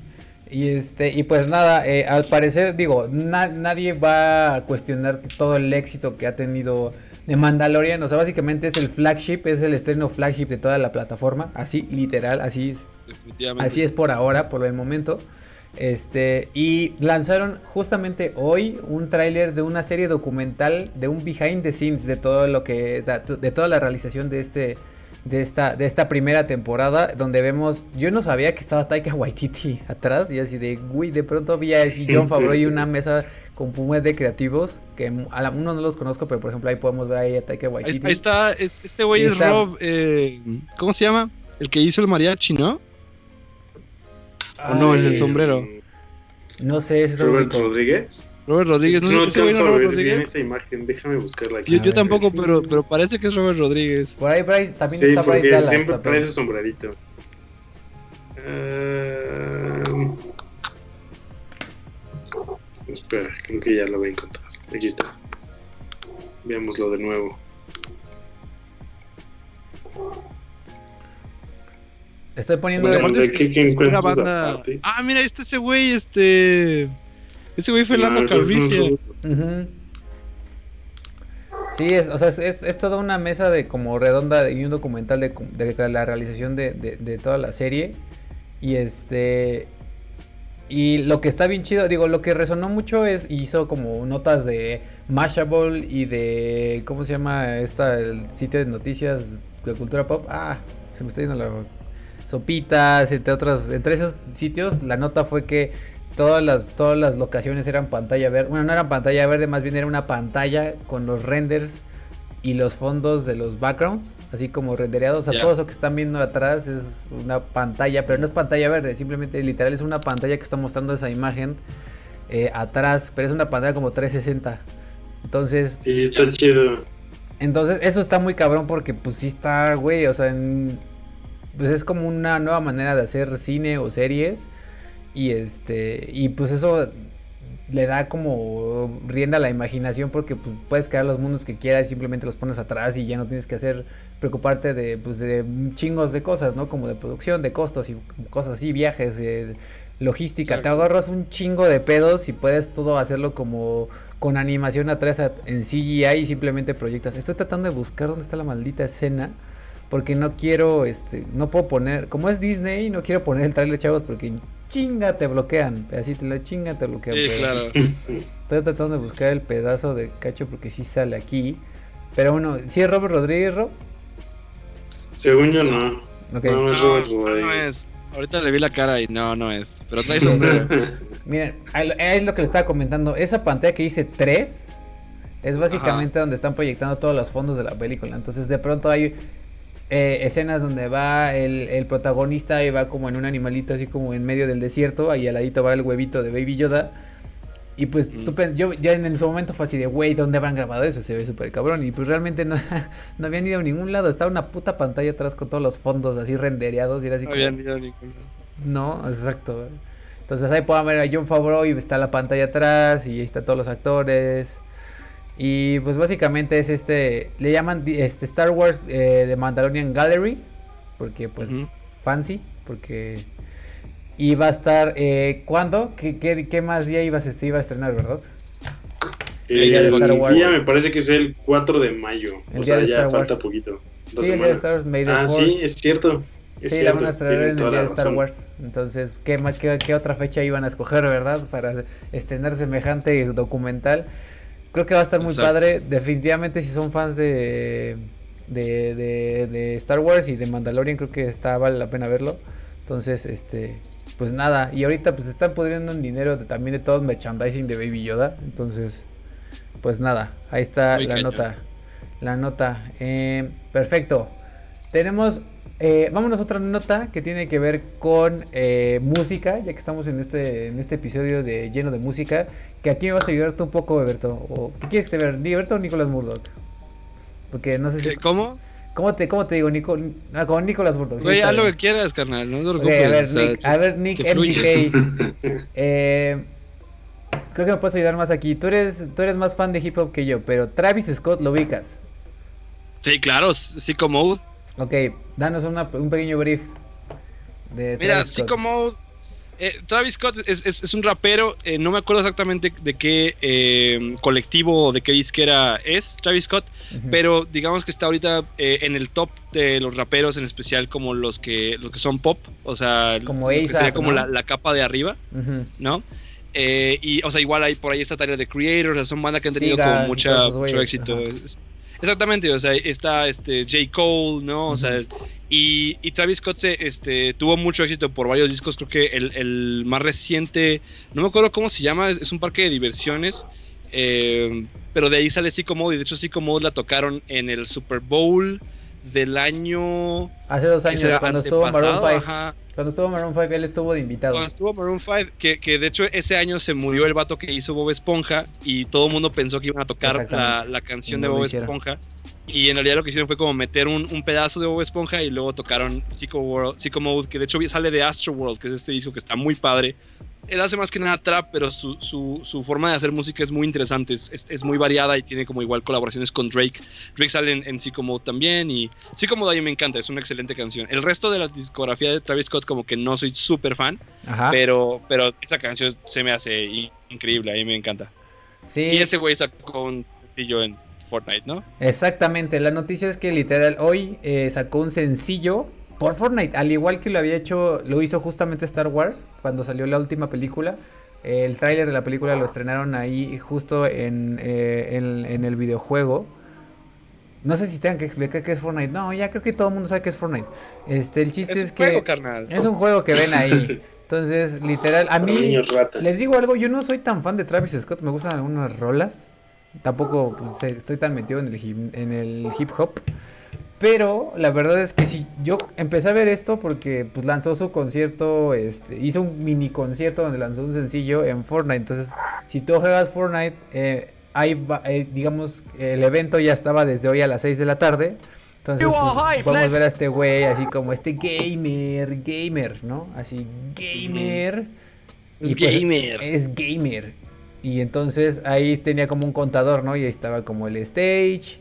Y este, y pues nada, eh, al parecer, digo, na- nadie va a cuestionar todo el éxito que ha tenido de Mandalorian. O sea, básicamente es el flagship, es el estreno flagship de toda la plataforma. Así, literal, así es, Definitivamente. así es por ahora, por el momento. Este, y lanzaron justamente hoy un tráiler de una serie documental de un behind the scenes de todo lo que de toda la realización de este de esta de esta primera temporada donde vemos yo no sabía que estaba Taika Waititi atrás y así de güey, de pronto vi así John Favreau y una mesa con pumas de creativos que a la- uno no los conozco, pero por ejemplo ahí podemos ver ahí a Taika Waititi. ahí está, es- este güey es Rob. eh, ¿Cómo se llama? El que hizo el mariachi, ¿no? ¿O no? El del Eh, sombrero. No sé, es Robert Robert Rodríguez. Robert Rodríguez. Es ¿No, no es a Robert ver bien Rodríguez? esa imagen, déjame buscarla aquí. Yo, yo ver. tampoco, pero, pero parece que es Robert Rodríguez. Por ahí Bryce, también Sí, está Bryce porque Dallas siempre también. parece sombrerito. Eh, Espera, creo que ya lo voy a encontrar. Aquí está. Veámoslo de nuevo. Estoy poniendo el- ¿de es pura encuentras banda. Ah, mira, este ese güey, este. Ese güey Calrissian. Ujú. Sí, es, o sea, es, es, es toda una mesa de como redonda y un documental de, la realización de, de- de toda la serie. Y este. Y lo que está bien chido, digo, lo que resonó mucho es, hizo como notas de Mashable y de, ¿cómo se llama esta, el sitio de noticias de cultura pop? Ah, se me está yendo la... Sopitas, entre otros, entre esos sitios, la nota fue que todas las, todas las locaciones eran pantalla verde, bueno, no eran pantalla verde, más bien era una pantalla con los renders y los fondos de los backgrounds, así como rendereados. O sea, Ya. todo eso que están viendo atrás es una pantalla, pero no es pantalla verde, simplemente literal es una pantalla que está mostrando esa imagen eh, atrás, pero es una pantalla como 360. Entonces, Sí, está chido. entonces eso está muy cabrón porque pues sí está, güey, o sea, en- pues es como una nueva manera de hacer cine o series y este y pues eso le da como rienda a la imaginación porque pues, puedes crear los mundos que quieras y simplemente los pones atrás y ya no tienes que hacer preocuparte de pues de chingos de cosas, ¿no? Como de producción, de costos y cosas así, viajes, eh, logística, te agarras un chingo de pedos y puedes todo hacerlo como con animación atrás en CGI y simplemente proyectas. Estoy tratando de buscar dónde está la maldita escena porque no quiero, este, no puedo poner, como es Disney, no quiero poner el trailer, chavos, porque chinga te bloquean, así te lo chinga te bloquean. Sí, claro. Estoy tratando de buscar el pedazo de cacho porque sí sale aquí. Pero bueno, ¿sí es Robert Rodríguez, Rob? Según yo, no. Ok. No, es No, Robert no es. Ahorita le vi la cara y no, no es. Pero trae sombrero. Miren, es lo que le estaba comentando. Esa pantalla que dice 3 es básicamente donde están proyectando todos los fondos de la película. Entonces, de pronto hay eh, escenas donde va el, el protagonista y va como en un animalito, así como en medio del desierto. Ahí al ladito va el huevito de Baby Yoda. Y pues Mm. tú yo ya en su momento fue así de, güey, ¿dónde habrán grabado eso? Se ve súper cabrón. Y pues realmente no, no habían ido a ningún lado. Estaba una puta pantalla atrás con todos los fondos así rendereados. Y era así No como, habían ido a ningún lado. no, exacto. Entonces ahí pueden ver a John Favreau y está la pantalla atrás y ahí están todos los actores. Y pues básicamente es este, le llaman este Star Wars eh, de Mandalorian Gallery, porque pues fancy, porque y va a estar, eh, ¿cuándo? ¿Qué, qué, qué más día iba a, se iba a estrenar, verdad? El, día de Star el Wars. día me parece que es el 4 de mayo. El o día sea, de ya Star falta Wars. poquito. Dos Sí, el día de. Star Wars, May the ah, sí, es cierto. Es sí, la cierto, van a estrenar en el día la de Star razón. Wars. Entonces, ¿qué, qué, qué otra fecha iban a escoger, verdad? Para estrenar semejante documental. Creo que va a estar muy Exacto. padre. Definitivamente, si son fans de, de, de, de Star Wars y de Mandalorian, creo que está, vale la pena verlo. Entonces, este, pues nada. Y ahorita, pues están pudriendo en dinero de- también de todo el merchandising de Baby Yoda. Entonces, pues nada. Ahí está Muy la cañón. nota. La nota. Eh, perfecto. Tenemos, eh, vámonos a otra nota que tiene que ver con eh, música, ya que estamos en este, en este episodio de lleno de música, que aquí me vas a ayudar tú un poco, Beberto. O, ¿Qué quieres que te ver? ¿Liberto o Nicolás Murdoch? Porque no sé si... ¿Qué- ¿Cómo? ¿Cómo te, cómo te digo? Nico, ah, con Nicolás Murdoch. sí, Güey, haz lo que quieras, carnal. No te Ok, preocupes. a ver, Nick, a ver, Nick. MDK. eh, creo que me puedes ayudar más aquí. Tú eres, tú eres más fan de hip hop que yo, pero Travis Scott lo ubicas. Sí, claro, Sicko Mode. Ok, danos una- un pequeño brief de Mira, Travis Scott. Sicko Mode. eh, Travis Scott es, es- es un rapero, eh, no me acuerdo exactamente de qué eh, colectivo o de qué disquera es Travis Scott, pero digamos que está ahorita eh, en el top de los raperos, en especial como los que los que son pop, o sea, Como sería como ¿no? la, la capa de arriba. ¿no? Eh, y, o sea, igual hay por ahí esta tarea de creators, o sea, son bandas que han tenido como mucha, mucho éxito. ajá. Exactamente, o sea, está este J. Cole, ¿no? O sea, y, Travis Scott este, tuvo mucho éxito por varios discos, creo que el, más reciente, no me acuerdo cómo se llama, es, un parque de diversiones, eh, pero de ahí sale Sicko Mode, y de hecho Sicko Mode la tocaron en el Super Bowl del año... Hace dos años, cuando estuvo Maroon antepasado, 5. ajá. Cuando estuvo Maroon 5, él estuvo de invitado. Cuando estuvo Maroon 5, que, que de hecho ese año se murió el vato que hizo Bob Esponja y todo el mundo pensó que iban a tocar la, la canción de Bob. Esponja. Y en realidad lo que hicieron fue como meter un, un pedazo de Bob Esponja y luego tocaron Psycho, World, Psycho Mode, que de hecho sale de Astro World, que es este disco que está muy padre. Él hace más que nada trap, pero su, su, su forma de hacer música es muy interesante, es, es, es muy variada y tiene como igual colaboraciones con Drake. Drake sale en, en Psycho Mode también y Psycho Mode a mí me encanta, es una excelente canción. El resto de la discografía de Travis Scott como que no soy súper fan, Ajá. pero, pero esa canción se me hace in- increíble, a mí me encanta. sí, Y ese güey sacó un sencillo en Fortnite, ¿no? exactamente. La noticia es que literal hoy eh, sacó un sencillo por Fortnite. Al igual que lo había hecho, lo hizo justamente Star Wars cuando salió la última película. El tráiler de la película lo estrenaron ahí justo en, eh, en, en el videojuego. No sé si tengan que explicar qué es Fortnite. No, ya creo que todo el mundo sabe qué es Fortnite. Este, el chiste es, Es un que juego, carnal. es un juego que ven ahí. Entonces, literal, a mí les digo algo, yo no soy tan fan de Travis Scott, me gustan algunas rolas. Tampoco pues, estoy tan metido en el, hip, en el hip hop. Pero la verdad es que sí, yo empecé a ver esto porque pues lanzó su concierto, este, hizo un mini concierto donde lanzó un sencillo en Fortnite. Entonces, si tú juegas Fortnite, eh, ahí va- eh, digamos, el evento ya estaba desde hoy a las 6 de la tarde. Entonces, pues, podemos ver a este güey así como este gamer, gamer, ¿no? Así, gamer. Es Y, pues, gamer. es gamer. Y entonces ahí tenía como un contador, ¿no? Y ahí estaba como el stage.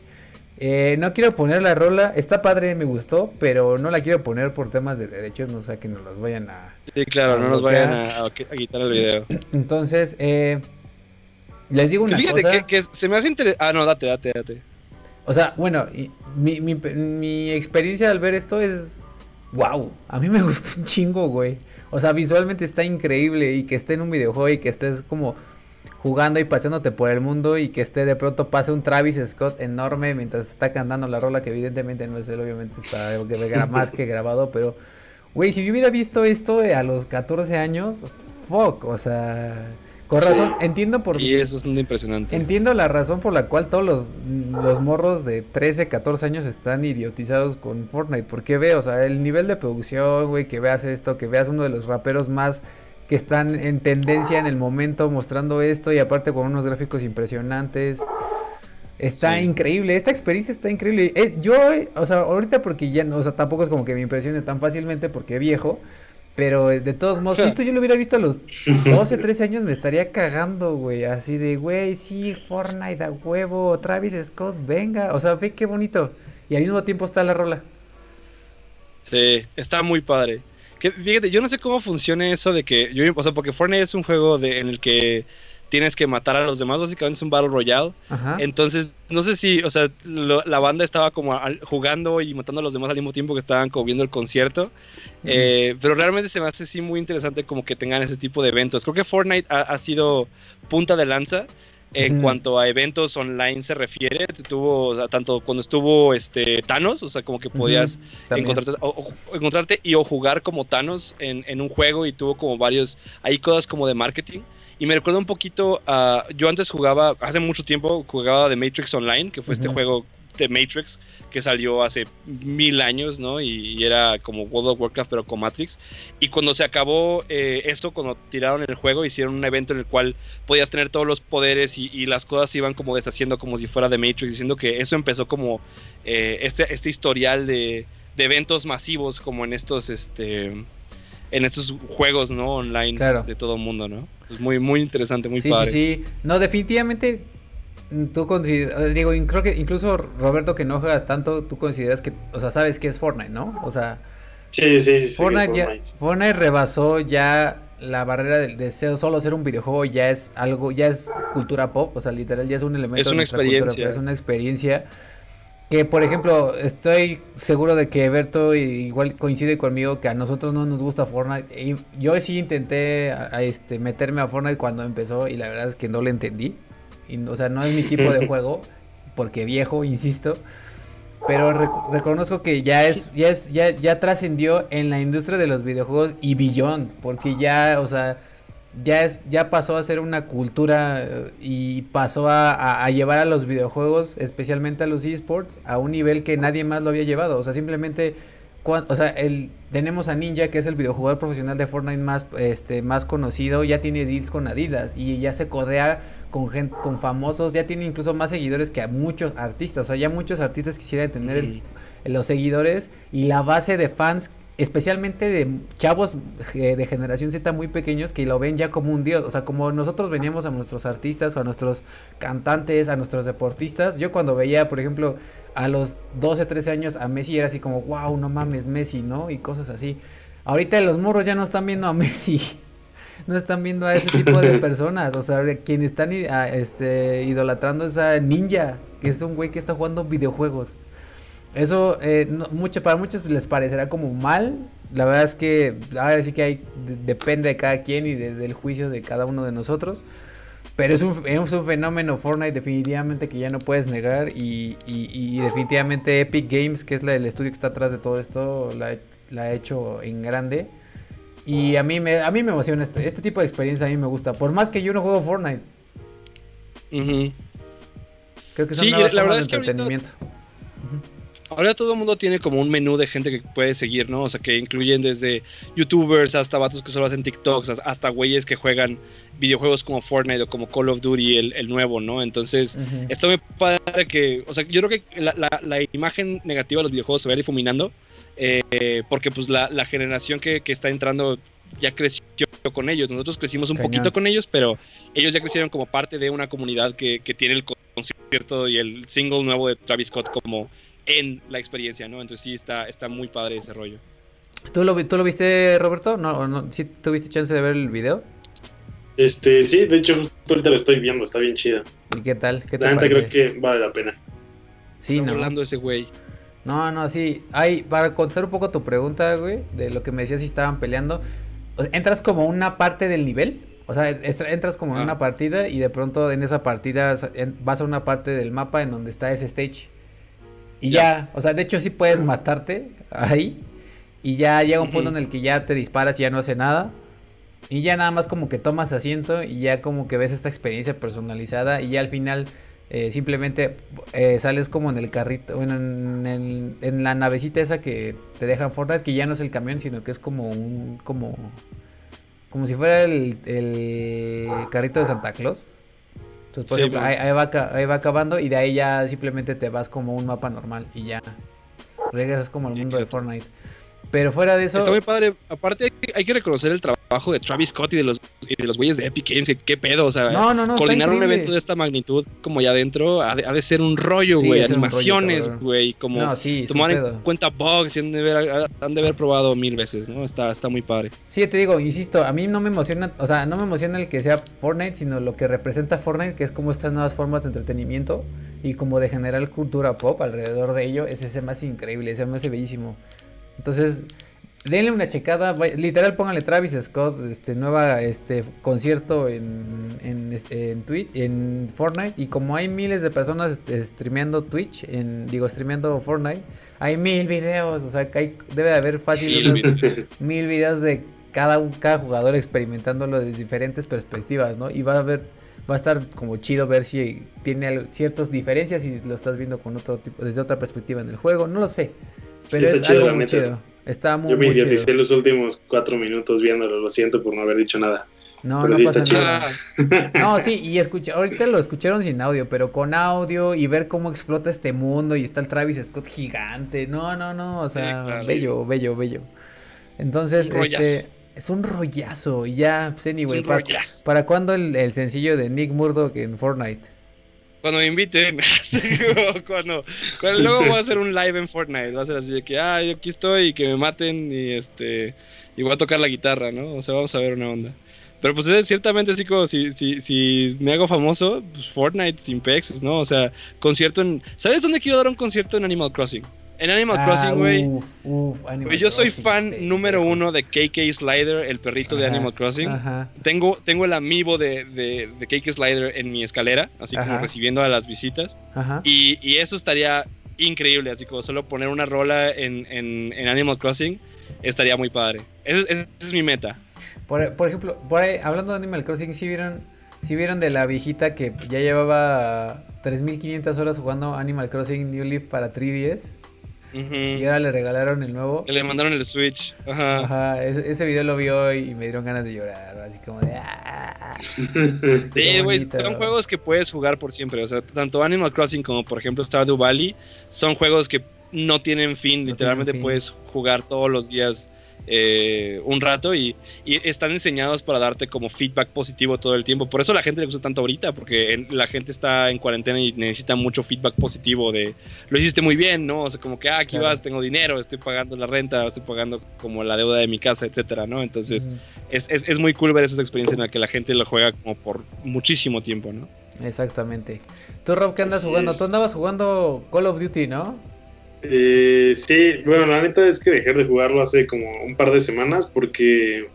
Eh, no quiero poner la rola, está padre, me gustó, pero no la quiero poner por temas de derechos, no sea que nos los vayan a... Sí, claro, no nos vayan a, a- a quitar el video. Entonces, eh, les digo una Fíjate cosa. que, que se me hace interesante. Ah, no, date, date, date. O sea, bueno, mi, mi, mi experiencia al ver esto es. ¡Wow! A mí me gustó un chingo, güey. O sea, visualmente está increíble y que esté en un videojuego y que estés como jugando y paseándote por el mundo y que esté de pronto pase un Travis Scott enorme mientras está cantando la rola que evidentemente no es él, obviamente está más que grabado, pero güey, si yo hubiera visto esto a los 14 años, fuck, o sea, con Sí. razón, entiendo por Y eso es un impresionante. Entiendo la razón por la cual todos los, los morros de 13, 14 años están idiotizados con Fortnite. Porque ve, o sea, el nivel de producción, güey, que veas esto, que veas uno de los raperos más que están en tendencia en el momento mostrando esto y aparte con unos gráficos impresionantes. Está Sí. increíble, esta experiencia está increíble. Es, yo, o sea, ahorita porque ya, o sea, tampoco es como que me impresione tan fácilmente porque viejo. Pero de todos modos, si esto yo lo hubiera visto a los 12, 13 años me estaría cagando, güey. Así de, güey, sí, Fortnite a huevo, Travis Scott, venga. O sea, ve qué bonito. Y al mismo tiempo está la rola. Sí, está muy padre. Que, fíjate, yo no sé cómo funciona eso de que. Yo, o sea, porque Fortnite es un juego de, en el que tienes que matar a los demás, básicamente es un Battle Royale. Ajá. Entonces, no sé si, o sea, lo- la banda estaba como al- jugando y matando a los demás al mismo tiempo que estaban como viendo el concierto. Eh, pero realmente se me hace sí muy interesante como que tengan ese tipo de eventos. Creo que Fortnite ha, ha sido punta de lanza en Ujú. cuanto a eventos online se refiere. Tuvo, o sea, tanto cuando estuvo este Thanos, o sea, como que podías encontrarte, o- o- encontrarte y o jugar como Thanos en, en un juego y tuvo como varios, hay cosas como de marketing. Y me recuerda un poquito a, yo antes jugaba, hace mucho tiempo jugaba The Matrix Online, que fue este juego de Matrix que salió hace mil años, ¿no? Y, y era como World of Warcraft pero con Matrix. Y cuando se acabó eh, esto, cuando tiraron el juego, hicieron un evento en el cual podías tener todos los poderes y, y las cosas se iban como deshaciendo como si fuera de Matrix, diciendo que eso empezó como eh, este, este historial de, de eventos masivos como en estos este en estos juegos no online Claro. de todo el mundo no es muy muy interesante muy sí, padre sí, sí. No, definitivamente. Tú consideras, digo, in- creo que incluso Roberto que no juegas tanto, tú consideras que, o sea, sabes que es Fortnite, ¿no? O sea, Sí, sí, sí. sí, Fortnite, ya- Fortnite. Fortnite rebasó ya la barrera del deseo solo ser un videojuego, ya es algo, ya es cultura pop, o sea, literal ya es un elemento Es de una nuestra cultura, experiencia. es una experiencia que, por ejemplo, estoy seguro de que Berto igual coincide conmigo que a nosotros no nos gusta Fortnite. Y yo sí intenté a- a, este, meterme a Fortnite cuando empezó y la verdad es que no lo entendí. O sea, no es mi tipo de juego, porque viejo, insisto. Pero rec- reconozco que ya es, ya es, ya, ya trascendió en la industria de los videojuegos y beyond, porque ya, o sea, ya es, ya pasó a ser una cultura eh, y pasó a, a- a llevar a los videojuegos, especialmente a los esports, a un nivel que nadie más lo había llevado. O sea, simplemente, o sea, el, tenemos a Ninja, que es el videojugador profesional de Fortnite más, este, más conocido, ya tiene deals con Adidas y ya se codea con gente, con famosos, ya tiene incluso más seguidores que a muchos artistas. O sea, ya muchos artistas quisieran tener el- los seguidores y la base de fans, especialmente de chavos de generación Z muy pequeños que lo ven ya como un dios. O sea, como nosotros veníamos a nuestros artistas, a nuestros cantantes, a nuestros deportistas. Yo cuando veía, por ejemplo, a los 12, 13 años a Messi era así como, wow, no mames, Messi, ¿no? Y cosas así. Ahorita los morros ya no están viendo a Messi. No están viendo a ese tipo de personas. O sea, quien están a- este, idolatrando es a Ninja, que es un güey que está jugando videojuegos. Eso eh, no- mucho, para muchos les parecerá como mal. La verdad es que ahora sí que hay, de- depende de cada quien y de- del juicio de cada uno de nosotros. Pero es un, es un fenómeno Fortnite definitivamente que ya no puedes negar y, y- y definitivamente Epic Games, que es la, el estudio que está atrás de todo esto, la, la ha hecho en grande. Y a mí me, a mí me emociona este, este tipo de experiencia, a mí me gusta. Por más que yo no juego Fortnite. Ujú. Creo que son Sí, nuevas la verdad formas es de que ahorita- entretenimiento. Ahora todo el mundo tiene como un menú de gente que puede seguir, ¿no? O sea, que incluyen desde youtubers hasta vatos que solo hacen TikToks, hasta- hasta güeyes que juegan videojuegos como Fortnite o como Call of Duty, el, el nuevo, ¿no? Entonces, Ujú. está muy padre que, o sea, yo creo que la, la- la imagen negativa de los videojuegos se va difuminando, eh, porque pues la, la generación que, que está entrando ya creció con ellos. Nosotros crecimos un Cañón. poquito con ellos, pero ellos ya crecieron como parte de una comunidad que, que tiene el concierto y el single nuevo de Travis Scott como en la experiencia, ¿no? Entonces sí está, está muy padre ese rollo. ¿Tú lo, vi- ¿Tú lo viste, Roberto? ¿No, o no? ¿Sí tuviste chance de ver el video? Este, sí, de hecho, justo ahorita lo estoy viendo, está bien chido. ¿Y qué tal? ¿Qué te La creo que vale la pena. Sí, está ¿no? ese güey. No, no, sí. Hay, para contestar un poco tu pregunta, güey, de lo que me decías si estaban peleando, entras como una parte del nivel. O sea, entras como en Ah. una partida y de pronto en esa partida vas a una parte del mapa en donde está ese stage. Y ya, Ya. o sea, de hecho sí puedes matarte ahí. Y ya llega un punto en el que ya te disparas y ya no hace nada. Y ya nada más como que tomas asiento y ya como que ves esta experiencia personalizada y ya al final eh, simplemente eh, sales como en el carrito, bueno, en, el- en la navecita esa que te dejan Fortnite, que ya no es el camión, sino que es como un, como, como si fuera el, el carrito de Santa Claus. Entonces, por Sí, ejemplo, ahí, ahí va, ahí va acabando y de ahí ya simplemente te vas como un mapa normal y ya regresas como al mundo de. Fortnite. Pero fuera de eso... Está muy padre. Aparte hay que reconocer el trabajo de Travis Scott y de los, y de los güeyes de Epic Games. ¿Qué pedo? O sea, No, no, no. coordinar un evento de esta magnitud como ya adentro ha de, ha de ser un rollo, güey. Animaciones, güey. Como No, sí, tomar en pedo. cuenta bugs han de, haber, han de haber probado mil veces, ¿no? Está, está muy padre. Sí, te digo, insisto, a mí no me emociona, o sea, no me emociona el que sea Fortnite, sino lo que representa Fortnite, que es como estas nuevas formas de entretenimiento y como de generar cultura pop alrededor de ello, ese se me hace increíble, se me hace bellísimo. Entonces, denle una checada, literal pónganle Travis Scott, este nueva este concierto en, en, este, en Twitch, en Fortnite, y como hay miles de personas este, streameando Twitch, en, digo, streameando Fortnite, hay mil videos, o sea, que hay, debe de haber fácil Mil unos videos. mil videos de cada, cada jugador experimentándolo desde diferentes perspectivas, ¿no? Y va a ver, va a estar como chido ver si tiene ciertas diferencias y lo estás viendo con otro tipo, desde otra perspectiva en el juego, no lo sé. Pero es algo muy chido. Está muy, Yo me idioticé los últimos cuatro minutos viéndolo, lo siento por no haber dicho nada. No, pero no sí pasa está chido. nada. No, sí, y escucha, ahorita lo escucharon sin audio, pero con audio y ver cómo explota este mundo y está el Travis Scott gigante. No, no, no, o sea, claro. bello, bello, bello. Entonces, Un este es un rollazo y ya, pues anyway, Es un para. ¿para cuándo el, el sencillo de Nick Murdoch en Fortnite? Cuando me inviten, cuando, cuando luego voy a hacer un live en Fortnite, va a ser así de que, ah, yo aquí estoy y que me maten y este y voy a tocar la guitarra, ¿no? O sea, vamos a ver una onda. Pero pues es ciertamente así como si, si, si me hago famoso, pues Fortnite sin pexes, ¿no? O sea, concierto en... ¿Sabes dónde quiero dar un concierto en Animal Crossing? En Animal Ah, Crossing, güey. Yo soy fan número uno de KK Slider, el perrito de Animal Crossing. Ajá. Tengo, tengo el amiibo de, de, de KK Slider en mi escalera, así como recibiendo a las visitas. Ajá. Y, y eso estaría increíble, así como solo poner una rola en, en, en Animal Crossing estaría muy padre. Esa es, esa es mi meta. Por, por ejemplo, por ahí, hablando de Animal Crossing, si vieron, si vieron de la viejita que ya llevaba 3500 horas jugando Animal Crossing New Leaf para 3DS Y ahora le regalaron el nuevo. Le mandaron el Switch. Ajá. Ajá, ese, ese video lo vio y me dieron ganas de llorar, así como de "Ah". Sí, güey, son juegos que puedes jugar por siempre. O sea, tanto Animal Crossing como, por ejemplo, Stardew Valley son juegos que no tienen fin. No Literalmente tienen fin. puedes jugar todos los días eh, un rato y, y están diseñados para darte como feedback positivo todo el tiempo. Por eso la gente le gusta tanto ahorita, porque en- la gente está en cuarentena y necesita mucho feedback positivo de lo hiciste muy bien, ¿no? O sea, como que ah, aquí Claro. vas, tengo dinero, estoy pagando la renta, estoy pagando como la deuda de mi casa, etcétera, ¿no? Entonces es, es, es muy cool ver esas experiencias en las que la gente lo juega como por muchísimo tiempo, ¿no? Exactamente. Tú, Rob, ¿qué andas Así jugando? es. Tú andabas jugando Call of Duty, ¿no? Eh, sí, bueno, la neta es que dejé de jugarlo hace como un par de semanas porque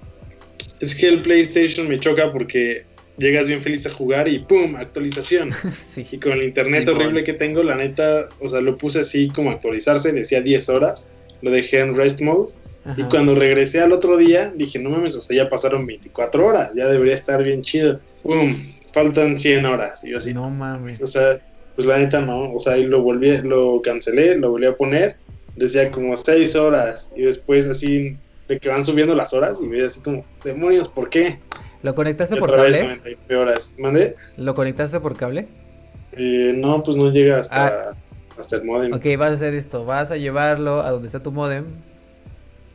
es que el PlayStation me choca porque llegas bien feliz a jugar y ¡pum! actualización. Y con el internet Sí, horrible que tengo, la neta, o sea, lo puse así como actualizarse, decía 10 horas, lo dejé en rest mode y cuando regresé al otro día dije, no mames, o sea, ya pasaron 24 horas, ya debería estar bien chido. ¡Pum! Faltan 100 horas. Y yo así, No mames. o sea, pues la neta no, o sea, y lo volví, lo cancelé, lo volví a poner, decía como seis horas, y después así, de que van subiendo las horas, y veía así como, demonios, ¿por qué? ¿Lo conectaste por cable? 99 horas. ¿Mandé? ¿Lo conectaste por cable? Eh, no, pues no llega hasta, Ah. hasta el modem. Ok, vas a hacer esto. Vas a llevarlo a donde está tu modem.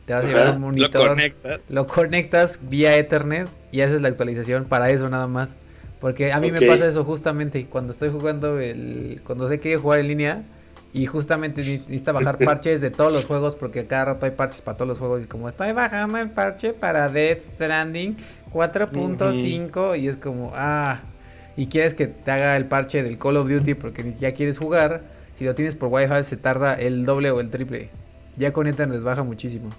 Te vas a Ajá, llevar un Lo monitor. conecta. Lo conectas vía Ethernet y haces la actualización para eso nada más. Porque a mí me pasa eso justamente cuando estoy jugando el. Cuando sé que jugar en línea y justamente ne- necesita bajar parches de todos los juegos porque cada rato hay parches para todos los juegos. Y como estoy bajando el parche para Dead Stranding 4.5 y es como, ah. Y quieres que te haga el parche del Call of Duty porque ya quieres jugar. Si lo tienes por Wi-Fi se tarda el doble o el triple. Ya con Ethernet baja muchísimo.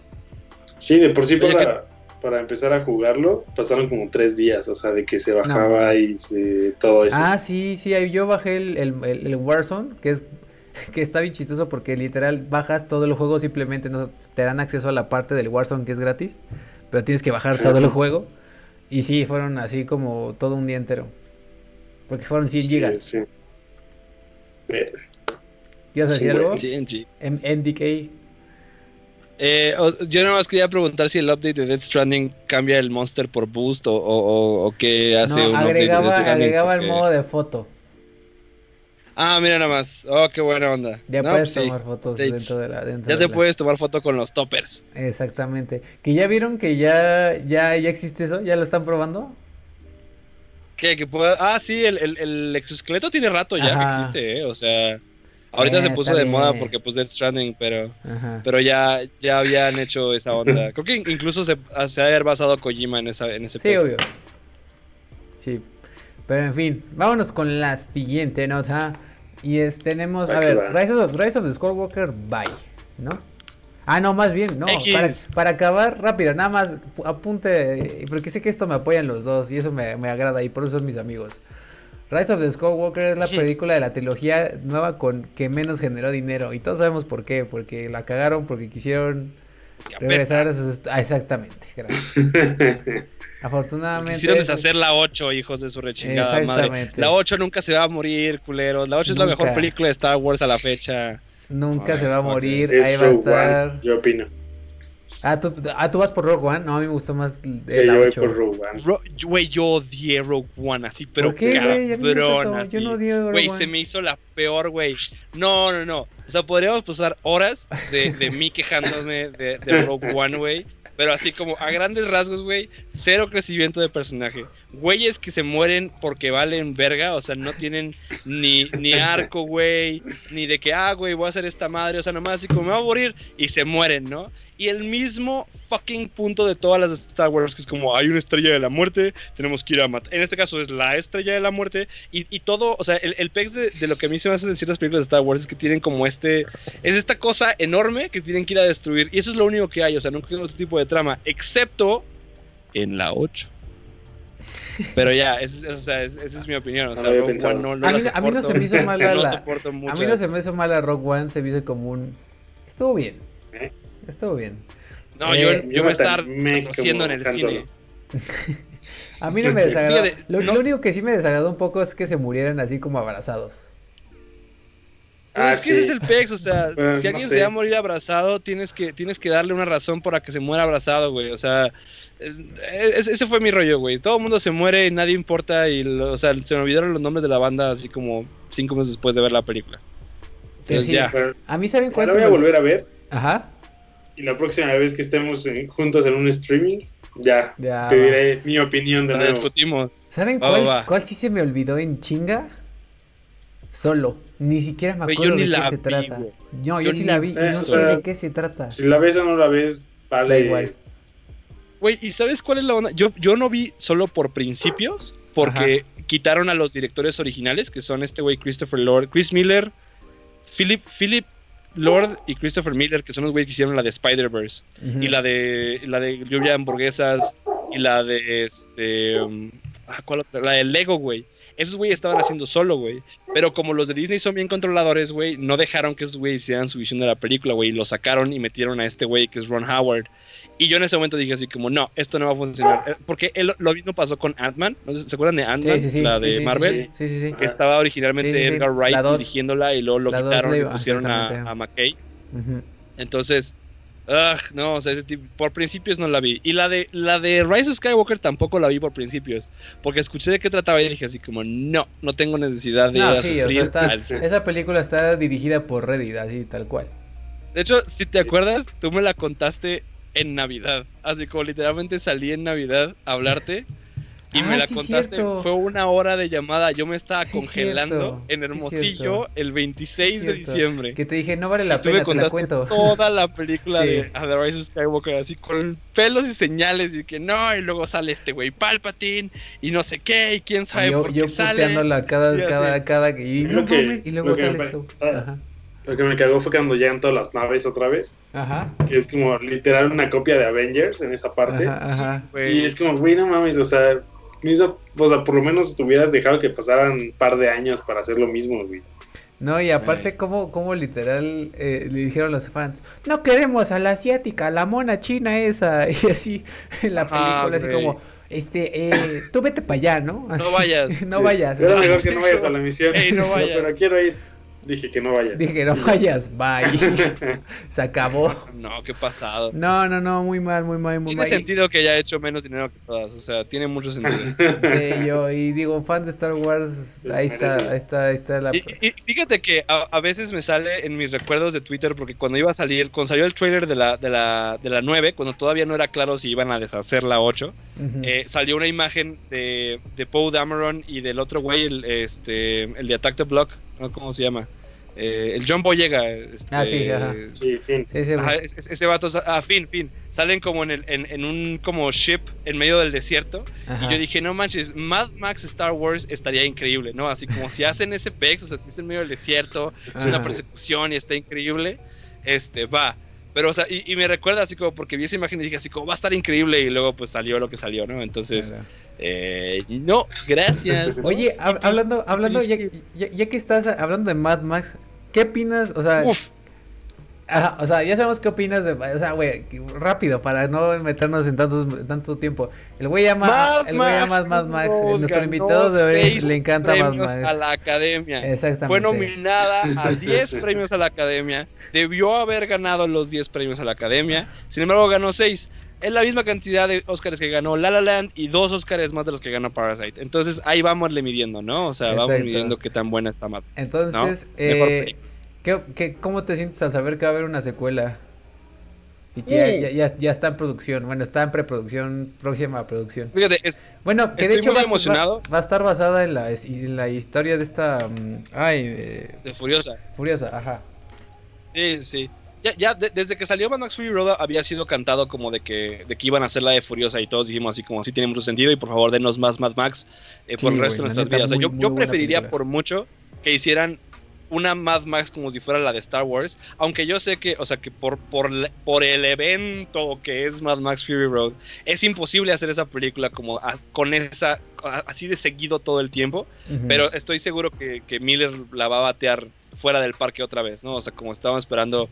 Sí, de por sí para, para empezar a jugarlo pasaron como tres días, o sea, de que se bajaba y se, todo eso. Ah, sí, sí, ahí yo bajé el, el, el- el Warzone, que es que está bien chistoso porque literal bajas todo el juego, simplemente no te dan acceso a la parte del Warzone que es gratis, pero tienes que bajar todo el juego. Y sí, fueron así como todo un día entero. Porque fueron 100 Sí, gigas. sí. ¿Quieres decir algo? NDK. Eh, yo nada más quería preguntar si el update de Death Stranding cambia el monster por boost o, o, qué hace No, un update de agregaba, agregaba el modo de foto. Ah, mira nada más. Oh, qué buena onda. Ya No, puedes pues sí. tomar fotos Sí. dentro de la. Dentro Ya de te la- puedes tomar foto con los toppers. Exactamente. Que ya vieron que ya, ya, ya existe eso, ya lo están probando. ¿Qué? Que pueda... Ah, sí, el, el, el exoesqueleto tiene rato ya Ajá. que existe, ¿eh? O sea, ahorita Eh, se puso está de moda porque pues Death Stranding, pero... Ajá. Pero ya, ya habían hecho esa onda. Creo que in- incluso se, se ha haber basado Kojima en, esa, en ese Sí, pedo. obvio. Sí. Pero en fin, vámonos con la siguiente nota. Y es, tenemos, a ver, va. Rise of, Rise of the Skywalker, bye, ¿no? Ah, no, más bien, no, para, para acabar rápido, nada más pu- apunte, porque sé que esto me apoyan los dos y eso me, me agrada y por eso son mis amigos. Rise of the Skywalker es la película de la trilogía nueva con que menos generó dinero y todos sabemos por qué, porque la cagaron, porque quisieron regresar a sus... ah, exactamente, gracias. Afortunadamente... Quisieron deshacer la 8, hijos de su rechingada madre. Exactamente. La 8 nunca se va a morir, culeros. La 8 es la mejor película de Star Wars a la fecha. Nunca se va a morir, ahí va a estar. One, yo opino. Ah ¿tú, ah, tú vas por Rogue One. No, a mí me gustó más el Sí, la yo voy 8. por Rogue One. Ro- Güey, yo odié Rogue One así, pero ¿Por qué, cabrón. así. Yo no odié Rogue Güey, One. se me hizo la peor, güey. No, no, no. O sea, podríamos pasar horas de, de mí quejándome de, de Rogue One, güey. Pero así como a grandes rasgos, güey, cero crecimiento de personaje. Güeyes que se mueren porque valen verga, o sea, no tienen ni, ni arco, güey, ni de que, ah, güey, voy a hacer esta madre, o sea, nomás así como me voy a morir y se mueren, ¿no? Y el mismo fucking punto de todas las de Star Wars, que es como, hay una estrella de la muerte, tenemos que ir a matar. En este caso es la estrella de la muerte, y, y todo, o sea, el, el pex de, de lo que a mí se me hace decir las películas de Star Wars es que tienen como este, es esta cosa enorme que tienen que ir a destruir, y eso es lo único que hay, o sea, nunca hay otro tipo de trama, excepto en la 8. Pero ya, es- es- o sea, es- esa es mi opinión. O sea, Rogue. One no, no A mí no- a mí no se me hizo mala No la-. A mí no se me hizo mal a Rogue One, se me hizo como un. Estuvo bien. Estuvo bien. No, Eh, yo, yo yo me estar me conociendo en el cine. A mí no me desagradó. Fíjate, lo, no- lo único que sí me desagradó un poco es que se murieran así como abrazados. Ah, es que ese es el pex, o sea, Bueno, si no alguien sé. se va a morir abrazado, tienes que, tienes que darle una razón para que se muera abrazado, güey. O sea, eh, ese fue mi rollo, güey. Todo el mundo se muere y nadie importa. Y, lo- o sea, se me olvidaron los nombres de la banda así como cinco meses después de ver la película. Entonces, sí, ya. Pero A mí saben cuál la se voy a volver a ver Ajá. Y la próxima vez que estemos en- juntos en un streaming, ya Ya. te va. diré mi opinión de Lo nuevo. discutimos. ¿Saben Va, cuál, va, cuál sí se me olvidó en chinga? Solo. Ni siquiera me acuerdo de qué la se vi, trata. güey. No, yo, Yo sí la vi no Eh, sé sea, de qué se trata. Si la ves o no la ves, vale. Da igual. Güey, ¿y sabes cuál es la onda? Yo, yo no vi solo por principios, porque quitaron a los directores originales, que son este güey Christopher Lord, Chris Miller, Philip, Philip Lord y Christopher Miller, que son los güeyes que hicieron la de Spider-Verse, y la de la de Lluvia de Hamburguesas, y la de este. um, ah, ¿Cuál otra? La de Lego, güey. Esos güeyes estaban haciendo solo, güey. Pero como los de Disney son bien controladores, güey, no dejaron que esos güeyes hicieran su visión de la película, güey. y Lo sacaron y metieron a este güey que es Ron Howard. Y yo en ese momento dije así como, no, esto no va a funcionar. Eh, Porque él- lo mismo pasó con Ant-Man. ¿no? ¿Se acuerdan de Ant-Man? Sí, sí, sí. la de Marvel. Sí, sí, sí. Que estaba originalmente. Edgar Wright dos. dirigiéndola y luego lo quitaron y pusieron a, a McKay. Entonces, ugh, no, o sea, ese tipo- por principios no la vi. Y la de la de Rise of Skywalker tampoco la vi por principios. Porque escuché de qué trataba y dije así como, no, no tengo necesidad de ir No, a sí, o sea, está- esa película está dirigida por Reddit, así tal cual. De hecho, si te acuerdas, tú me la contaste en Navidad. Así como literalmente salí en Navidad a hablarte. Y Ah, me la sí, contaste, cierto. fue una hora de llamada. Yo me estaba Sí, congelando cierto. en Sí, Hermosillo cierto. el 26 Sí, de diciembre. Que te dije, no vale Y la tú me pena, te la cuento. toda la película Sí. de The Rise of Skywalker, así con pelos y señales, y que no, y luego sale este güey Palpatine, y no sé qué, y quién sabe yo, por yo qué sale. puteándola cada, cada, cada, y no que- y luego tú. ah. Ajá. Lo que me cagó fue cuando llegan todas las naves otra vez, Ajá. que es como literal una copia de Avengers en esa parte. Ajá, Y es como, güey, no mames, o sea, me hizo- o sea, por lo menos te hubieras dejado que pasaran un par de años para hacer lo mismo, güey. No, y aparte, como, como literal eh, le dijeron los fans, no queremos a la asiática, a la mona china esa, y así en la película, así como, este, eh, tú vete para allá, ¿no? Así, vayas. no vayas. Era mejor que no vayas a la misión. Ey, no vayas. Pero quiero ir. Dije que no vayas. Dije, no vayas, bye. Se acabó. No, qué pasado. No, no, no, muy mal, muy mal, muy Tiene mal. Y- sentido que haya hecho menos dinero que todas, o sea, tiene mucho sentido. Sí, yo, y digo, fan de Star Wars, ahí está, ahí está, ahí está la... Y, y fíjate que a, a veces me sale en mis recuerdos de Twitter, porque cuando iba a salir, cuando salió el trailer de la, de la, de la 9, cuando todavía no era claro si iban a deshacer la 8, Ujú. eh, salió una imagen de, de Poe Dameron y del otro güey, el, este, el de Attack the Block, ¿no? ¿cómo se llama? Eh, el John Boyega. Este, Ah, sí, ajá. Sí, fin. Sí, sí, Ajá, es- es- ese vato, ah, fin, fin. Salen como en, el, en, en un como ship en medio del desierto. ajá. Y yo dije, no manches, Mad Max Star Wars estaría increíble, ¿no? Así como si hacen ese pex, o sea, si es en medio del desierto, es una persecución y está increíble, este, va. Pero, o sea, y, y me recuerda así como porque vi esa imagen y dije así como va a estar increíble y luego pues salió lo que salió, ¿no? Entonces, eh, no, gracias. Oye, hablando, hablando, ya, ya, ya que estás hablando de Mad Max, ¿qué opinas? O sea, Uf, ajá, o sea, ya sabemos qué opinas de, o sea, güey, rápido, para no meternos en tantos, tanto tiempo. El güey llama, Mad el güey llama Mad Max, Road nuestro invitado de hoy le encanta premios Max. a la academia. Exactamente. Fue nominada a 10 premios a la academia. Debió haber ganado los 10 premios a la academia. Sin embargo, ganó 6. Es la misma cantidad de Oscars que ganó La La Land y dos Oscars más de los que ganó Parasite. Entonces ahí vamos le midiendo, ¿no? O sea, vamos midiendo qué tan buena está Mad. Entonces, ¿no? Mejor eh, película. ¿Qué, qué, cómo te sientes al saber que va a haber una secuela? Y que ya, ya, ya, ya está en producción, bueno, está en preproducción, próxima a producción. Fíjate, es, Bueno, que de hecho muy va, a- emocionado. va- va a estar basada en la, en la historia de esta... mm, ay, eh, de Furiosa. Furiosa, ajá. Sí, sí. Ya, ya de- desde que salió Mad Max Fury Road había sido cantado como de que, de que iban a hacer la de Furiosa y todos dijimos así como sí tiene mucho sentido y por favor denos más Mad Max eh, por el resto de nuestras vidas. O sea, muy, yo, yo preferiría película. por mucho que hicieran una Mad Max como si fuera la de Star Wars, aunque yo sé que, o sea, que por, por, por el evento que es Mad Max Fury Road, es imposible hacer esa película como a- con esa, a- así de seguido todo el tiempo, pero estoy seguro que, que Miller la va a batear fuera del parque otra vez, ¿no? O sea, como estaban esperando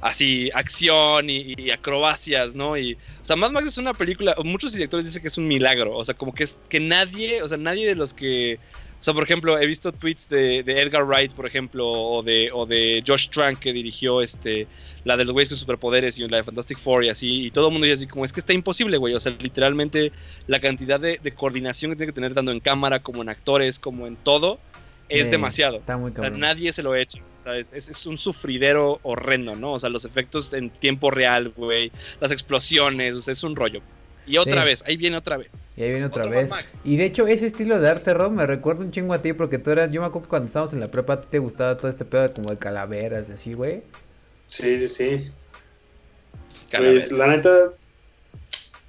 así acción y, y acrobacias, ¿no? Y, o sea, Mad Max es una película, muchos directores dicen que es un milagro, o sea, como que es que nadie, o sea, nadie de los que, o sea, por ejemplo, he visto tweets de, de Edgar Wright, por ejemplo, o de, o de Josh Trank que dirigió este, la de los güeyes con superpoderes y la de Fantastic Four y así, y todo el mundo dice así como, es que está imposible, güey, o sea, literalmente la cantidad de, de coordinación que tiene que tener tanto en cámara como en actores, como en todo, es demasiado. Está muy O sea, nadie se lo ha hecho. O sea, es, es- es un sufridero horrendo, ¿no? O sea, los efectos en tiempo real, güey. Las explosiones, o sea, es un rollo. Y otra Sí. vez, ahí viene otra vez. Y ahí viene otra Otro vez. Y de hecho, ese estilo de arte, Rob, me recuerda un chingo a ti porque tú eras, yo me acuerdo que cuando estábamos en la prepa, a ti te gustaba todo este pedo de como de calaveras, así, güey. Sí, sí, sí. Pues la neta,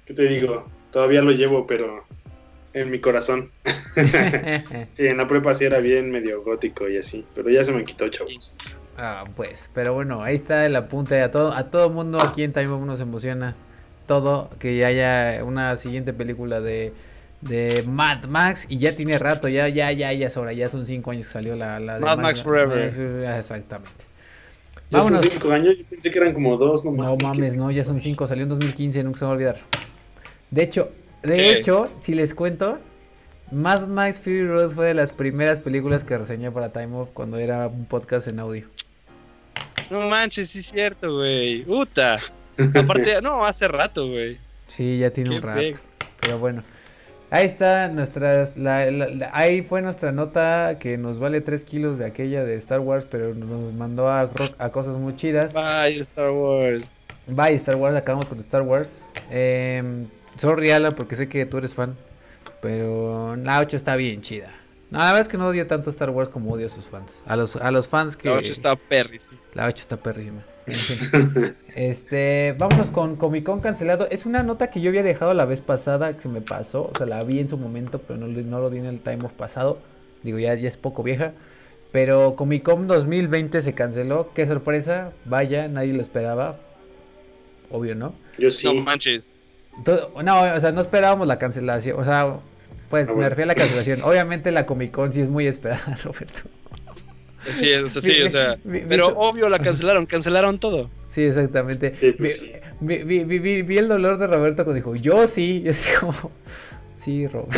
¿qué te digo? Todavía lo llevo, pero en mi corazón. Sí, en la prepa sí era bien medio gótico y así, pero ya se me quitó, chavos. ah, pues, pero bueno, ahí está el apunte. A todo, a todo mundo aquí en Time Bomb nos emociona todo que haya una siguiente película de, de Mad Max. Y ya tiene rato, ya, ya, ya, ya es hora. Ya son cinco años que salió la, la de Mad Max Forever. Max Forever, Exactamente. Ya son cinco años, yo pensé que eran como dos, no, No mames, no, ya son cinco, salió en 2015, nunca se me va a olvidar. De hecho, de ¿Qué? hecho, si les cuento, Mad Max Fury Road fue de las primeras películas que reseñé para Time Off cuando era un podcast en audio. No manches, sí es cierto, güey. Puta. Aparte, no, hace rato, güey. Sí, ya tiene Qué un rato. Pero bueno. Ahí está nuestras. la- la- la- ahí fue nuestra nota que nos vale 3 kilos de aquella de Star Wars, pero nos mandó a cosas muy chidas. Bye, Star Wars. Bye, Star Wars, acabamos con Star Wars. Eh, sorry, Alan, porque sé que tú eres fan. Pero la 8 está bien chida. No, la verdad es que no odio tanto Star Wars como odio a sus fans. A los, a los fans que. La 8 está perrísima. La 8 está perrísima. En fin. este, vámonos con Comic Con cancelado. Es una nota que yo había dejado la vez pasada, que se me pasó. O sea, la vi en su momento, pero no, lo- no lo di en el time of pasado. Digo, ya, ya es poco vieja. Pero Comic Con 2020 se canceló. Qué sorpresa. Vaya, nadie lo esperaba. Obvio, ¿no? Yo sí. No manches. No, o sea, no esperábamos la cancelación. O sea, pues Ah, me refiero a la cancelación. Obviamente la Comic Con sí es muy esperada, Roberto. Sí, o sea, sí, o sea. Vi- vi- Pero vi- obvio la cancelaron, cancelaron todo. Sí, exactamente. Sí, pues vi, sí. vi- vi- vi- vi- vi el dolor de Roberto cuando dijo, yo sí. Yo así como, sí, Rob.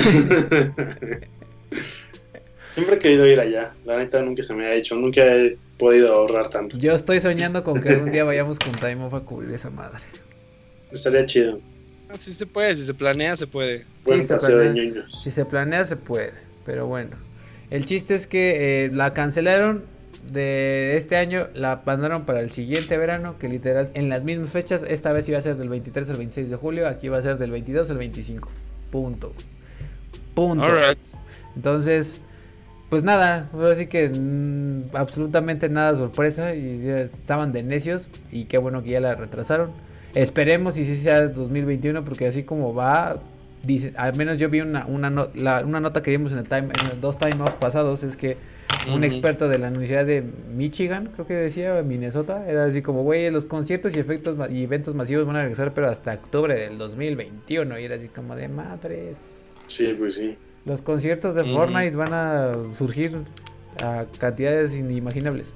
Siempre he querido ir allá. La neta nunca se me ha hecho. Nunca he podido ahorrar tanto. Yo estoy soñando con que algún día vayamos con Time Off a cubrir esa madre. Estaría chido. Sí se puede, si se planea, se puede. Buen se de planea. ñoños. Si se planea, se puede. Pero bueno. El chiste es que eh, la cancelaron de este año, la mandaron para el siguiente verano, que literal en las mismas fechas, esta vez iba a ser del 23 al 26 de julio, aquí va a ser del 22 al 25. Punto. Punto. Entonces, pues nada, así que mm, absolutamente nada sorpresa y estaban de necios y qué bueno que ya la retrasaron. Esperemos y si sea 2021 porque así como va, dice, al menos yo vi una, una, no- la- una nota que vimos en el time, en los dos time pasados es que un experto de la Universidad de Michigan, creo que decía, Minnesota, era así como, güey, los conciertos y efectos y eventos masivos van a regresar pero hasta octubre del 2021 y era así como de madres. Sí, pues sí. Los conciertos de. Fortnite van a surgir a cantidades inimaginables.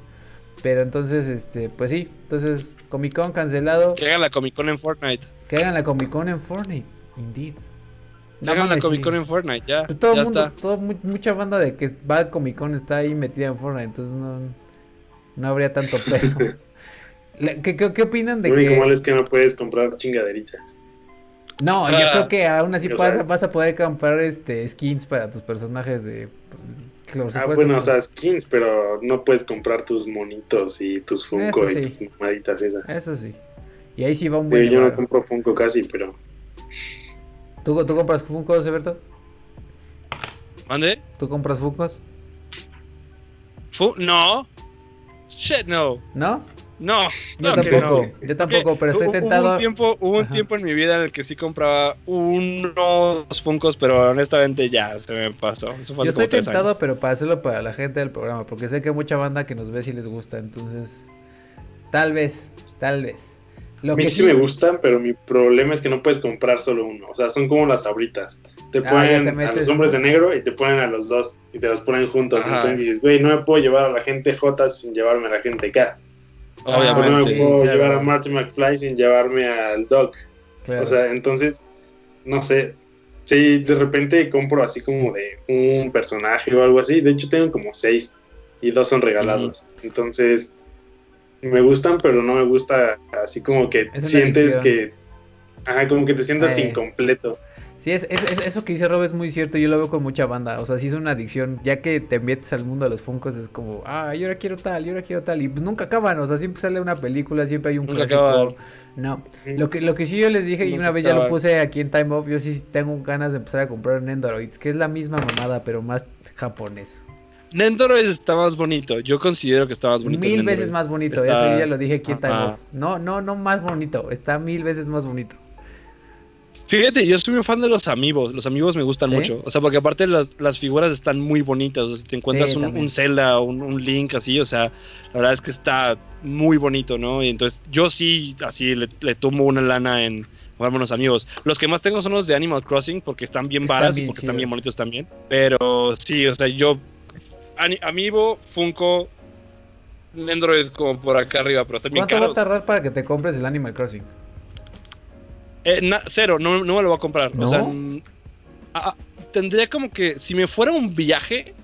Pero entonces, este, pues sí, entonces Comic Con cancelado. Que hagan la Comic Con en Fortnite. Que hagan la Comic Con en Fortnite, indeed. Que hagan la Comic sí. Con en Fortnite, ya. Pero todo ya el mundo, está. todo, mu- mucha banda de que va a Comic Con está ahí metida en Fortnite, entonces no, no habría tanto peso. ¿Qué, qué, qué opinan de Lo único que.? malo es que no puedes comprar chingaderitas. No, yo Ah. creo que aún así vas, a- vas a poder comprar este skins para tus personajes de. Ah, bueno, que o sea, skins, pero no puedes comprar tus monitos y tus Funko y sí. tus mamaditas esas. Eso sí. Y ahí sí va un buen yo no compro Funko casi, pero ¿Tú, ¿Tú compras Funkos, Alberto? ¿Mande? ¿Tú compras Funkos? Fu- no. Shit, no. ¿No? No. Yo no, tampoco. no. Yo tampoco, pero estoy tentado. Hubo un tiempo, hubo un tiempo en mi vida en el que sí compraba unos Funkos, pero honestamente ya se me pasó. Eso fue Yo estoy tentado, años. pero para hacerlo para la gente del programa, porque sé que mucha banda que nos ve si les gusta, entonces. Tal vez, tal vez. Lo a mí que sí me gustan, pero mi problema es que no puedes comprar solo uno. O sea, son como las abritas. Te Ah, ponen te a los hombres de negro y te ponen a los dos y te los ponen juntos. Ajá. Entonces dices, güey, no me puedo llevar a la gente J sin llevarme a la gente K. O no Obviamente. me sí, puedo claro. llevar a Marty McFly sin llevarme al Doc. Claro. O sea, entonces, no sé. Sí, de repente compro así como de un personaje o algo así. De hecho, tengo como seis y dos son regalados. Entonces, me gustan, pero no me gusta así como que sientes adicción. que. Ajá, como que te sientas Eh. incompleto. Sí, es, es- es- eso que dice Rob es muy cierto. Yo lo veo con mucha banda. O sea, sí es una adicción. Ya que te metes al mundo de los Funkos, es como, ah, yo ahora quiero tal, yo ahora quiero tal. Y pues nunca acaban. O sea, siempre sale una película, siempre hay un Nunca clásico. acaban. No. Lo que, lo que sí yo les dije, y una vez ya lo puse aquí en Time Off, yo sí tengo ganas de empezar a comprar Nendoroids, que es la misma mamada, pero más japonés. Nendoroid está más bonito. Yo considero que está más bonito. Mil veces más bonito, Está- eso ya lo dije aquí en. No, no, no más bonito, está mil veces más bonito. Fíjate, yo soy un fan de los amigos. Los amigos me gustan ¿Sí? mucho. O sea, porque aparte las, las figuras están muy bonitas. O sea, si te encuentras Sí, un, un Zelda, un, un Link así, o sea, la verdad es que está muy bonito, ¿no? Y entonces yo sí, así le, le tomo una lana en jugarme unos amigos. Los que más tengo son los de Animal Crossing porque están bien Están varas y bien porque están bien bonitos también. Pero sí, o sea, yo. Amiibo, Funko, Android como por acá arriba, pero están bien ¿Cuánto va a caros. tardar para que te compres el Animal Crossing? Eh, na- cero, no, no me lo voy a comprar. ¿No? O sea, tendría como que, si me fuera un viaje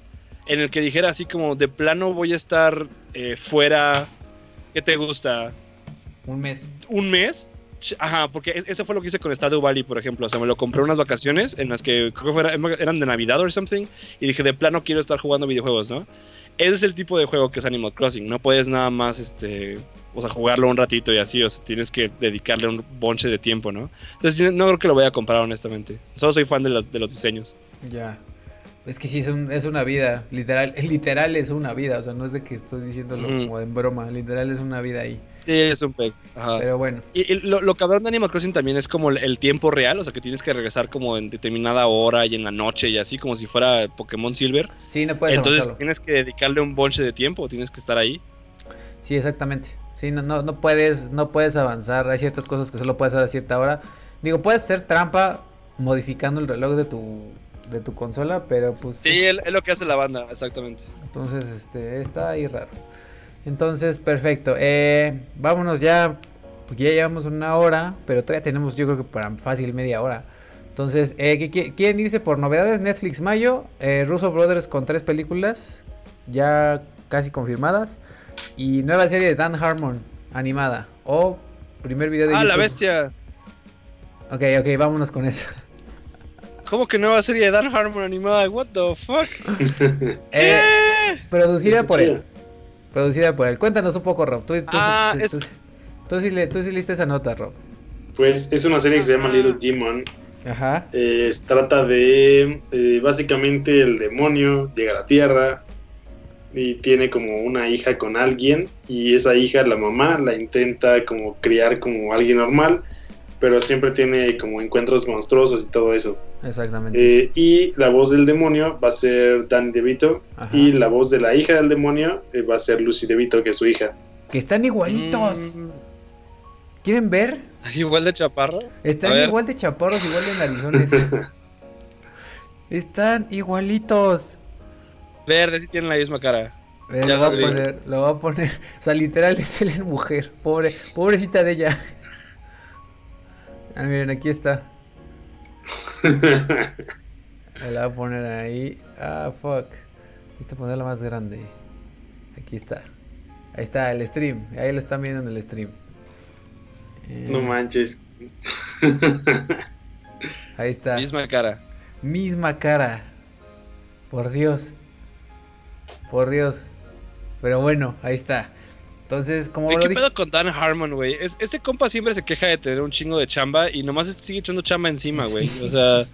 en el que dijera así como de plano voy a estar eh, fuera, ¿qué te gusta? Un mes. un mes. Ajá, porque es- eso fue lo que hice con Stardew Valley, por ejemplo. O sea, me lo compré unas vacaciones en las que creo que fuera- eran de Navidad o something. Y dije, de plano quiero estar jugando videojuegos, ¿no? Ese es el tipo de juego que es Animal Crossing. No puedes nada más, este, o sea, jugarlo un ratito y así. O sea, tienes que dedicarle un bonche de tiempo, ¿no? Entonces, yo no creo que lo voy a comprar, honestamente. Solo soy fan de los, de los diseños. Ya. Es que sí, es, un- es una vida. Literal, literal es una vida. O sea, no es de que estoy diciéndolo Ujú. como en broma. Literal es una vida ahí. Sí, es un peg. Ajá. Pero bueno. Y, y lo, lo cabrón de Animal Crossing también es como el, el tiempo real, o sea que tienes que regresar como en determinada hora y en la noche y así como si fuera Pokémon Silver. Sí, no puedes Entonces avanzarlo. tienes que dedicarle un bonche de tiempo, tienes que estar ahí. Sí, exactamente. Sí, no, no, no puedes, no puedes avanzar. Hay ciertas cosas que solo puedes hacer a cierta hora. Digo, puedes hacer trampa modificando el reloj de tu, de tu consola, pero pues. Sí, es, es lo que hace la banda, exactamente. Entonces, este, está ahí raro. Entonces, perfecto. Eh, vámonos ya, porque ya llevamos una hora, pero todavía tenemos, yo creo que para fácil media hora. Entonces, eh, ¿qué- qué- ¿quieren irse por novedades? Netflix Mayo, eh, Russo Brothers con tres películas ya casi confirmadas. Y nueva serie de Dan Harmon, animada. O primer video de Ah, la bestia. Ok, ok, vámonos con eso. ¿Cómo que nueva serie de Dan Harmon animada? What the fuck? Eh, ¿Qué? producida por él. Producida por él. Cuéntanos un poco, Rob. Tú, tú- Ah, tú- es- tú- tú sí le- tú sí leíste esa nota, Rob. Pues es una serie que se llama Little Demon. Ajá. Eh, trata de eh, básicamente el demonio llega a la tierra y tiene como una hija con alguien y esa hija, la mamá, la intenta como criar como alguien normal, pero siempre tiene como encuentros monstruosos y todo eso. Exactamente. Eh, y la voz del demonio va a ser Dan DeVito Ajá. y la voz de la hija del demonio eh, va a ser Lucy DeVito, que es su hija. Que están igualitos. Mm, ¿Quieren ver? Igual de chaparro. Están igual de chaparros, igual de narizones. están igualitos. Verde, sí tienen la misma cara. Eh, Ya lo voy a poner, lo voy a poner. O sea, literal es él en mujer. Pobre, pobrecita de ella. Ah, miren, aquí está. Me la voy a poner ahí. Ah, fuck. Necesito ponerla más grande. Aquí está. Ahí está el stream. Ahí lo están viendo en el stream. Eh, no manches. Ahí está. Misma cara. Misma cara. Por Dios. Por Dios. Pero bueno, ahí está. Entonces, como Güey, lo ¿Qué dije. pedo con Dan Harmon, güey? Es- ese compa siempre se queja de tener un chingo de chamba y nomás sigue echando chamba encima, güey. Sí. O sea,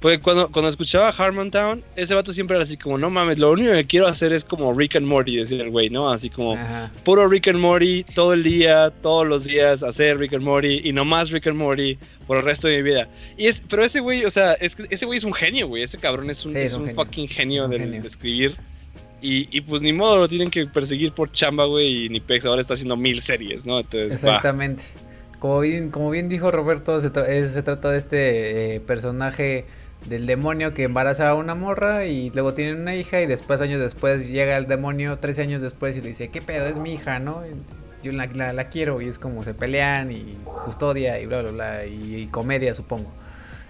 pues cuando, cuando escuchaba Harmontown, ese vato siempre era así como, no mames, lo único que quiero hacer es como Rick and Morty, decía el güey, ¿no? Así como, Ajá. puro Rick and Morty, todo el día, todos los días, hacer Rick and Morty y nomás Rick and Morty por el resto de mi vida. Y es, pero ese güey, o sea, es, ese güey es un genio, güey. Ese cabrón es un, Sí, es un un fucking genio, Es un de, genio. de escribir. Y, y pues ni modo, lo tienen que perseguir por chamba, güey. Y ni Pex ahora está haciendo mil series, ¿no? Entonces. Exactamente. Como bien, como bien dijo Roberto, se, tra- se trata de este eh, personaje del demonio que embaraza a una morra y luego tienen una hija y después, años después, llega el demonio, 13 años después, y le dice, ¿qué pedo? Es mi hija, ¿no? Yo la, la- la quiero y es como se pelean y custodia y bla, bla, bla, y, y comedia, supongo.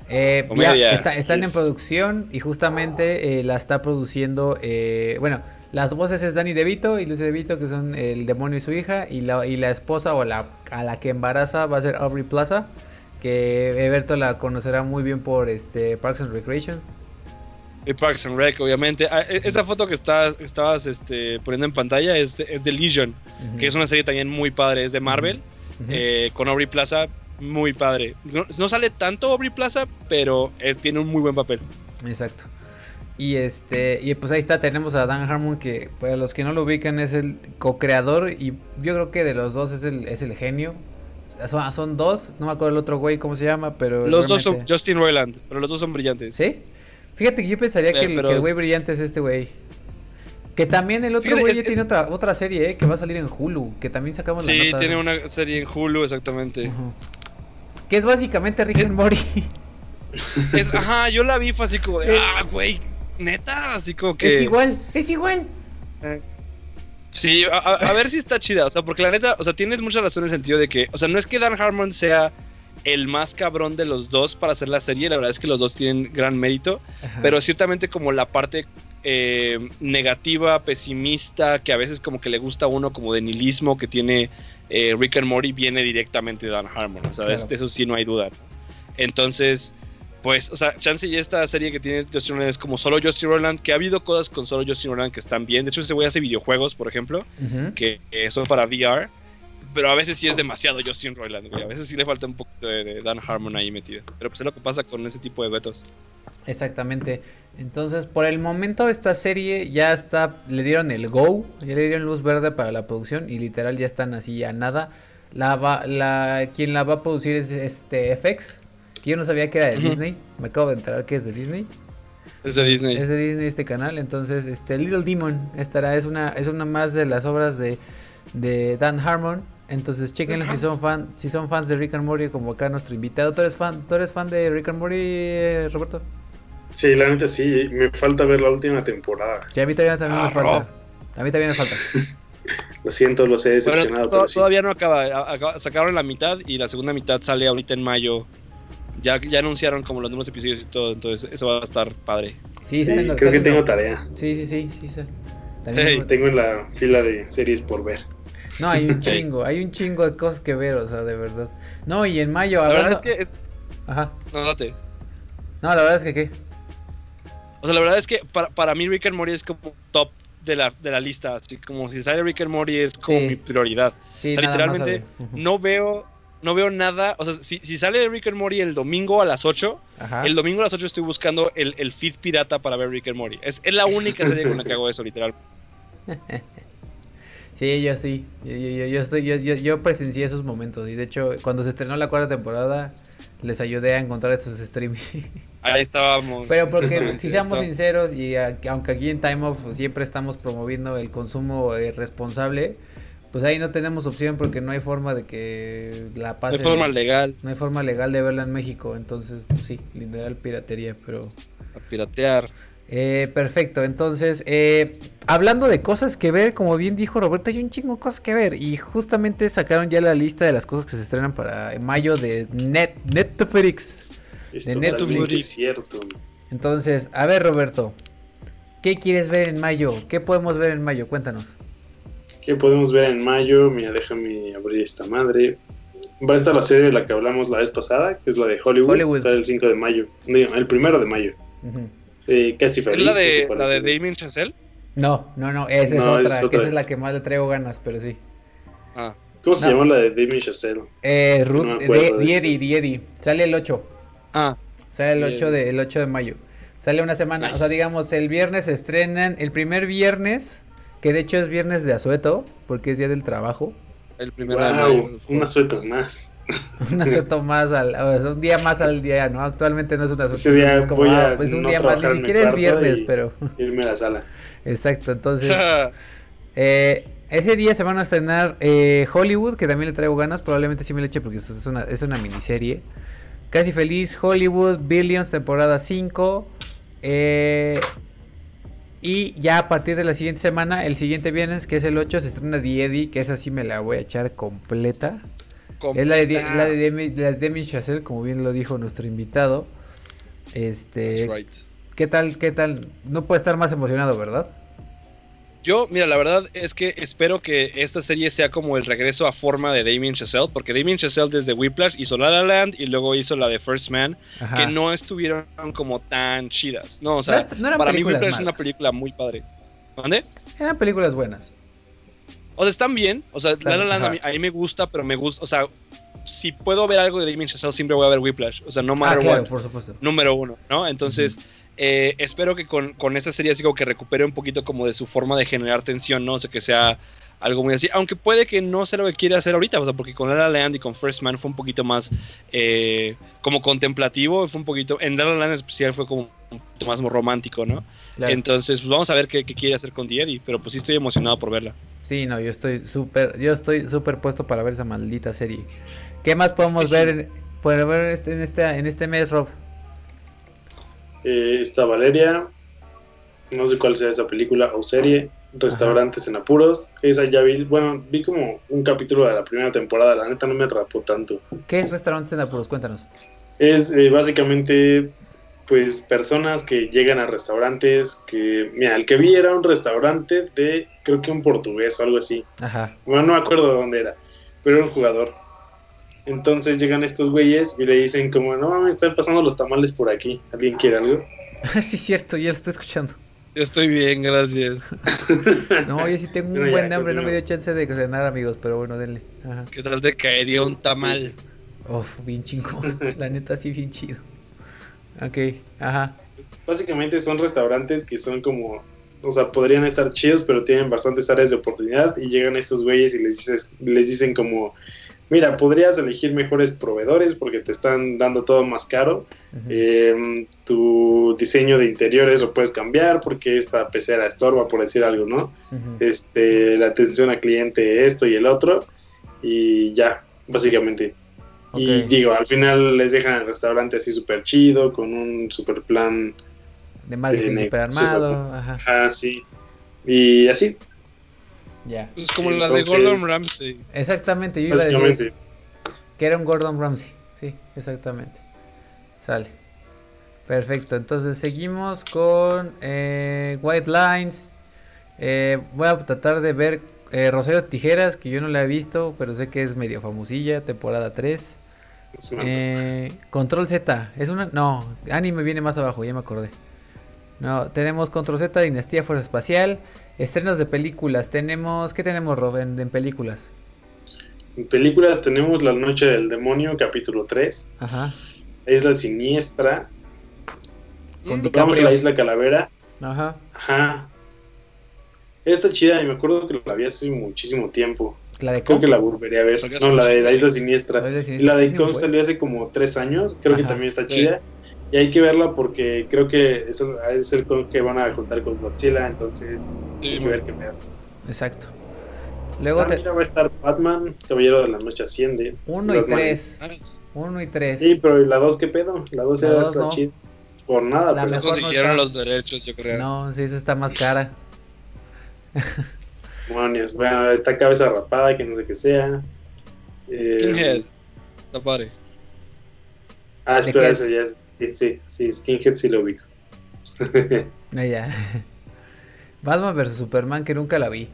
Eh, ya está- están en producción y justamente eh, la está produciendo, eh, bueno, las voces es Danny DeVito y Lucy DeVito, que son el demonio y su hija, y la, y la esposa o la a la que embaraza va a ser Aubrey Plaza, que Eberto la conocerá muy bien por este Parks and Recreation. Y Parks and Rec, obviamente. Ah, e- esa foto que estás, estabas este, poniendo en pantalla es de, es de Legion, que es una serie también muy padre, es de Marvel, eh, con Aubrey Plaza, muy padre. No, no sale tanto Aubrey Plaza, pero es- tiene un muy buen papel. Exacto. Y este, y pues ahí está, tenemos a Dan Harmon, que para los que no lo ubican es el co-creador, y yo creo que de los dos es el, es el genio. Son, son dos, no me acuerdo el otro güey cómo se llama, pero. Los dos son Justin Roiland, pero los dos son brillantes. ¿Sí? Fíjate que yo pensaría que, Eh, el, pero- que el güey brillante es este güey. Que también el otro Fíjate, güey es ya que- tiene otra, otra serie, ¿eh? Que va a salir en Hulu, que también sacamos la Sí, nota. tiene una serie en Hulu, exactamente. Ujú. Que es básicamente Rick Es- and Morty. Es- ajá, yo la vi, fue así como de, Eh. ah, güey, neta, así como que. Es igual, es igual. Eh. Sí, a, a- a ver si está chida, o sea, porque la neta, o sea, tienes mucha razón en el sentido de que, o sea, no es que Dan Harmon sea el más cabrón de los dos para hacer la serie, la verdad es que los dos tienen gran mérito, Ajá. pero ciertamente como la parte eh, negativa, pesimista, que a veces como que le gusta a uno como de nihilismo que tiene eh, Rick and Morty, viene directamente de Dan Harmon, o sea, de- Claro. de eso sí no hay duda. Entonces, pues, o sea, chance y esta serie que tiene Justin Roiland es como solo Justin Roiland, que ha habido cosas con solo Justin Roiland que están bien, de hecho ese güey hace videojuegos, por ejemplo, que eh, son para VR. Pero a veces sí es demasiado Justin Roiland, güey. A veces sí le falta un poquito de, de Dan Harmon ahí metido. Pero pues es lo que pasa con ese tipo de duetos. Exactamente. Entonces, por el momento esta serie ya está, le dieron el go, ya le dieron luz verde para la producción y literal ya están así a nada. La va, la, quien la va a producir es este FX, que yo no sabía que era de. Disney, me acabo de enterar que es de Disney. Es de Disney. Es de Disney este canal, entonces este Little Demon estará, es una, es una más de las obras de, de Dan Harmon. Entonces chequenla si son fan, si son fans de Rick and Morty como acá nuestro invitado. ¿Tú eres fan, ¿tú eres fan de Rick and Morty, eh, Roberto? Sí, la neta sí, me falta ver la última temporada. Que a mí todavía también me Ah, falta. A mí también me falta. Lo siento, los he Bueno, decepcionado, sí. todavía no acaba. acaba- Sacaron la mitad y la segunda mitad sale ahorita en mayo. Ya, ya anunciaron como los nuevos episodios y todo, entonces eso va a estar padre. Sí, Sí, salen- creo que tengo tarea. Sí, sí, sí, sí. También- Hey. Tengo en la fila de series por ver. No, hay un chingo, hay un chingo de cosas que ver, o sea, de verdad. No, y en mayo, La verdad es que es. Ajá. No, date. No, la verdad es que qué. O sea, la verdad es que para, para mí Rick and Morty es como top de la, de la lista. Así como si sale Rick and Morty es como Sí. mi prioridad. Sí, O sea, literalmente no veo no veo nada, o sea, si, si sale Rick and Morty el domingo a las 8, Ajá. el domingo a las 8 estoy buscando el, el feed pirata para ver Rick and Morty. Es, es la única serie con la que hago eso, literal. Sí, yo sí. Yo, yo, yo, yo, yo, yo, yo presencié esos momentos. Y de hecho, cuando se estrenó la cuarta temporada, les ayudé a encontrar estos streaming. Ahí estábamos. Pero porque, si seamos sinceros, y a- aunque aquí en Time Off siempre estamos promoviendo el consumo eh, responsable, pues ahí no tenemos opción porque no hay forma de que la pasen. forma legal, No hay forma legal de verla en México. Entonces, pues sí, literal piratería, pero. a piratear. Eh, perfecto, entonces, eh, hablando de cosas que ver, como bien dijo Roberto, hay un chingo de cosas que ver. Y justamente sacaron ya la lista de las cosas que se estrenan para en mayo de Net, Netflix. Esto De Netflix. es cierto. Entonces, a ver, Roberto, ¿qué quieres ver en mayo? ¿Qué podemos ver en mayo? Cuéntanos. ¿Qué podemos ver en mayo? Mira, déjame abrir esta madre. Va a estar la serie de la que hablamos la vez pasada, que es la de Hollywood. Hollywood. Sale el 5 de mayo. El primero de mayo. Eh, casi ¿Es feliz. la no sé de, la es de. Damien Chazelle? No, no, no, esa es No, otra, es que esa es la que más le traigo ganas, pero sí. Ah, ¿Cómo se No. llama la de Damien Chazelle? Eh, No Ruth, acuerdo de, de Diedi, ese. Diedi, sale el 8. ah, Sale el Bien. 8 de, el 8 de mayo. Sale una semana, o sea, digamos, el viernes se estrenan, el primer viernes, que de hecho es viernes de asueto, porque es día del trabajo. el primero de Wow, mayo. una suelta más. Un asueto más al, o sea, un día más al día, ¿no? Actualmente no es un asueto, es como, ah, pues un no día más, ni siquiera es viernes, y- pero, Irme a la sala. Exacto, entonces, eh, ese día se van a estrenar eh, Hollywood, que también le traigo ganas, probablemente sí me le eche porque es una, es una miniserie. Casi Feliz, Hollywood, Billions, temporada 5. eh, y ya a partir de la siguiente semana, el siguiente viernes, que es el 8, se estrena The Eddie, que esa sí me la voy a echar completa. Es la de, la de Demi, la de Demi Chazelle, como bien lo dijo nuestro invitado. Este, That's right. ¿Qué tal, qué tal? No puede estar más emocionado, ¿verdad? Yo, mira, la verdad es que espero que esta serie sea como el regreso a forma de Damien Chazelle, porque Damien Chazelle desde Whiplash hizo La La Land y luego hizo la de First Man, Ajá. que no estuvieron como tan chidas. No, o sea, No no para mí Whiplash es una película muy padre. ¿Mande? Eran películas buenas. O sea, están bien. O sea, Están- La La Land a mí, ajá. a mí me gusta, pero me gusta. O sea, si puedo ver algo de Damien Chazelle, siempre voy a ver Whiplash. O sea, no Ah, matter claro, what. por supuesto. Número uno, ¿no? Entonces, eh, espero que con, con esta serie así como que recupere un poquito como de su forma de generar tensión, ¿no? O sea, que sea algo muy así. Aunque puede que no sea lo que quiere hacer ahorita. O sea, porque con La La Land y con First Man fue un poquito más eh, como contemplativo. Fue un poquito. En La La Land en especial fue como un poquito más romántico, ¿no? Claro. Entonces, pues vamos a ver qué, qué quiere hacer con Eddie, Pero pues sí estoy emocionado por verla. Sí, no, yo estoy súper, yo estoy súper puesto para ver esa maldita serie. ¿Qué más podemos ver sí. ver este, en este, en este mes, Rob? Eh, está Valeria. No sé cuál sea esa película o serie. Restaurantes en apuros. Esa ya vi, bueno, vi como un capítulo de la primera temporada, la neta no me atrapó tanto. ¿Qué es restaurantes en apuros? Cuéntanos. Es eh, básicamente, pues, personas que llegan a restaurantes que, mira, el que vi era un restaurante de, creo que un portugués o algo así. Ajá. Bueno, no me acuerdo de dónde era, pero era un jugador. Entonces llegan estos güeyes y le dicen como, no mames, están pasando los tamales por aquí. ¿Alguien quiere algo? sí, cierto, ya lo estoy escuchando. Yo estoy bien, gracias. No, yo sí tengo un Bueno, ya, buen hambre, no me dio chance de cenar, amigos, pero bueno, denle. Ajá. ¿Qué tal te caería un tamal? Uf, bien chingón. La neta, sí, bien chido. Ok, ajá. Básicamente son restaurantes que son como, o sea, podrían estar chidos, pero tienen bastantes áreas de oportunidad y llegan estos güeyes y les, dices, les dicen como, mira, podrías elegir mejores proveedores porque te están dando todo más caro. Eh, tu diseño de interiores lo puedes cambiar porque esta pecera estorba, por decir algo, ¿no? Este, la atención al cliente, esto y el otro, y ya, básicamente. Y Ok. digo, al final les dejan el restaurante así súper chido, con un super plan De marketing negocios, armado. Ajá, así. Y así, ya. Es como la de Gordon Ramsay. Exactamente, yo iba a decir que era un Gordon Ramsay. Sí, exactamente. Sale. Perfecto, entonces seguimos con eh, White Lines. Eh, voy a tratar de ver eh, Rosario Tijeras, que yo no la he visto, pero sé que es medio famosilla, temporada 3. Es una- Eh, Control Z, es una... No, anime viene más abajo, ya me acordé. No, tenemos Control Z, Dinastía Fuerza Espacial, estrenos de películas. Tenemos... ¿Qué tenemos, Rob, en, en películas? En películas tenemos La Noche del Demonio, capítulo 3, Ajá. La Isla Siniestra, Con DiCaprio. la Isla Calavera, Ajá. ajá. Esta chida, y me acuerdo que la vi hace muchísimo tiempo. La de Creo Kong. que la volvería a ver. No, la de La Isla. Siniestra. La Isla Y Siniestra la de Kong salió hace como tres años, creo que también está Sí. Y hay que verla porque creo que eso es el que van a juntar con Godzilla, entonces Sí, hay que ver qué pedo. Exacto. Luego Ah, te... mira, va a estar Batman, Caballero de la Noche Asciende. 1 y Batman. 3. Ah, 1 y 3. Sí, pero ¿y la 2 qué pedo? La 2 La era dos no. chida. Por nada, La pero No mejor no consiguieron está. los derechos, yo creo. No, sí, esa está más cara. demonios. Bueno, está cabeza rapada, que no sé qué sea. Eh, Skinhead. Está padre. Ah, ¿De espera, ese ya es. Sí, sí, Skinhead sí lo ubico. Ah, ya. Batman vs Superman, que nunca la vi.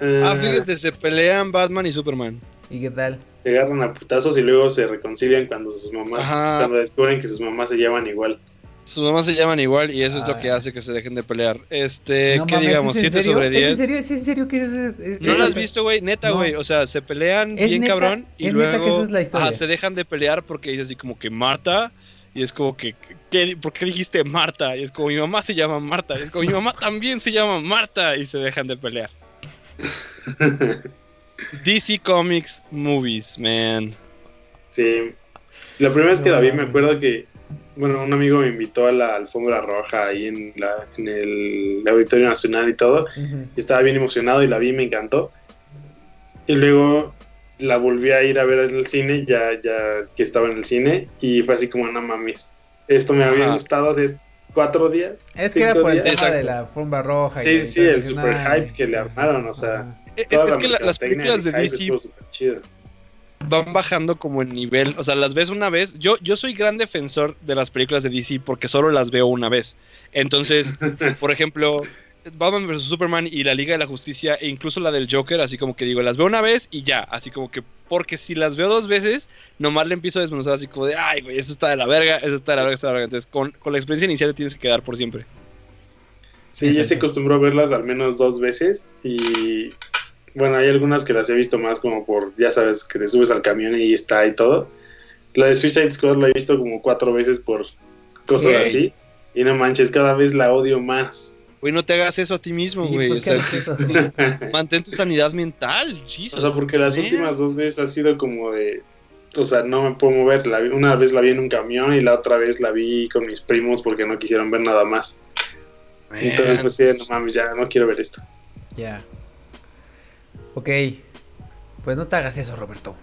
Ah, fíjate, se pelean Batman y Superman. ¿Y qué tal? Se agarran a putazos y luego se reconcilian cuando sus mamás, Ajá. cuando descubren que sus mamás se llevan igual. Sus mamás se llaman igual y eso es lo que Ah. hace que se dejen de pelear. Este, No ¿qué mames, digamos? ¿es en 7 serio? sobre ¿Es 10. en serio? ¿Es en serio que es, es- ¿No lo has visto, güey? Neta, No. güey. O sea, se pelean Es bien neta, cabrón y es neta luego que esa es la historia. ajá, se dejan de pelear porque dice así como que Marta y es como que ¿qué, ¿por qué dijiste Marta? Y es como mi mamá se llama Marta y es como mi mamá también se llama Marta y se dejan de pelear. DC Comics Movies, man. Sí. La primera vez que la vi, me acuerdo que, bueno, un amigo me invitó a la alfombra roja ahí en, la, en el Auditorio Nacional y todo. Ujú. y estaba bien emocionado y la vi y me encantó. Y luego la volví a ir a ver en el cine, ya, ya que estaba en el cine, y fue así como, no mames, esto me había Ajá. gustado hace cuatro días. Es que era por el tema de la alfombra roja. y Sí, el sí, el super hype que le armaron, o sea, Es que la- las películas de y hype DC. Van bajando como el nivel, o sea, las ves una vez. Yo, yo soy gran defensor de las películas de DC porque solo las veo una vez. Entonces, por ejemplo, Batman vs Superman y la Liga de la Justicia e incluso la del Joker, así como que digo, las veo una vez y ya, así como que porque si las veo dos veces, nomás le empiezo a desmenuzar así como de, ay, güey, eso está de la verga, eso está de la verga, eso está de la verga. Entonces, con, con la experiencia inicial te tienes que quedar por siempre. Sí, ya se acostumbró a verlas al menos dos veces y bueno, hay algunas que las he visto más como por, ya sabes, que te subes al camión y está y todo. La de Suicide Squad la he visto como cuatro veces por cosas así y no manches, cada vez la odio más. Güey, no te hagas eso a ti mismo, Sí, güey. mantén tu sanidad mental, Jesus. O sea, porque las man. últimas dos veces ha sido como de, o sea, no me puedo mover. La una vez la vi en un camión y la otra vez la vi con mis primos porque no quisieron ver nada más. Entonces, pues sí, no mames, ya no quiero ver esto. Ya. Ok. Pues no te hagas eso, Roberto.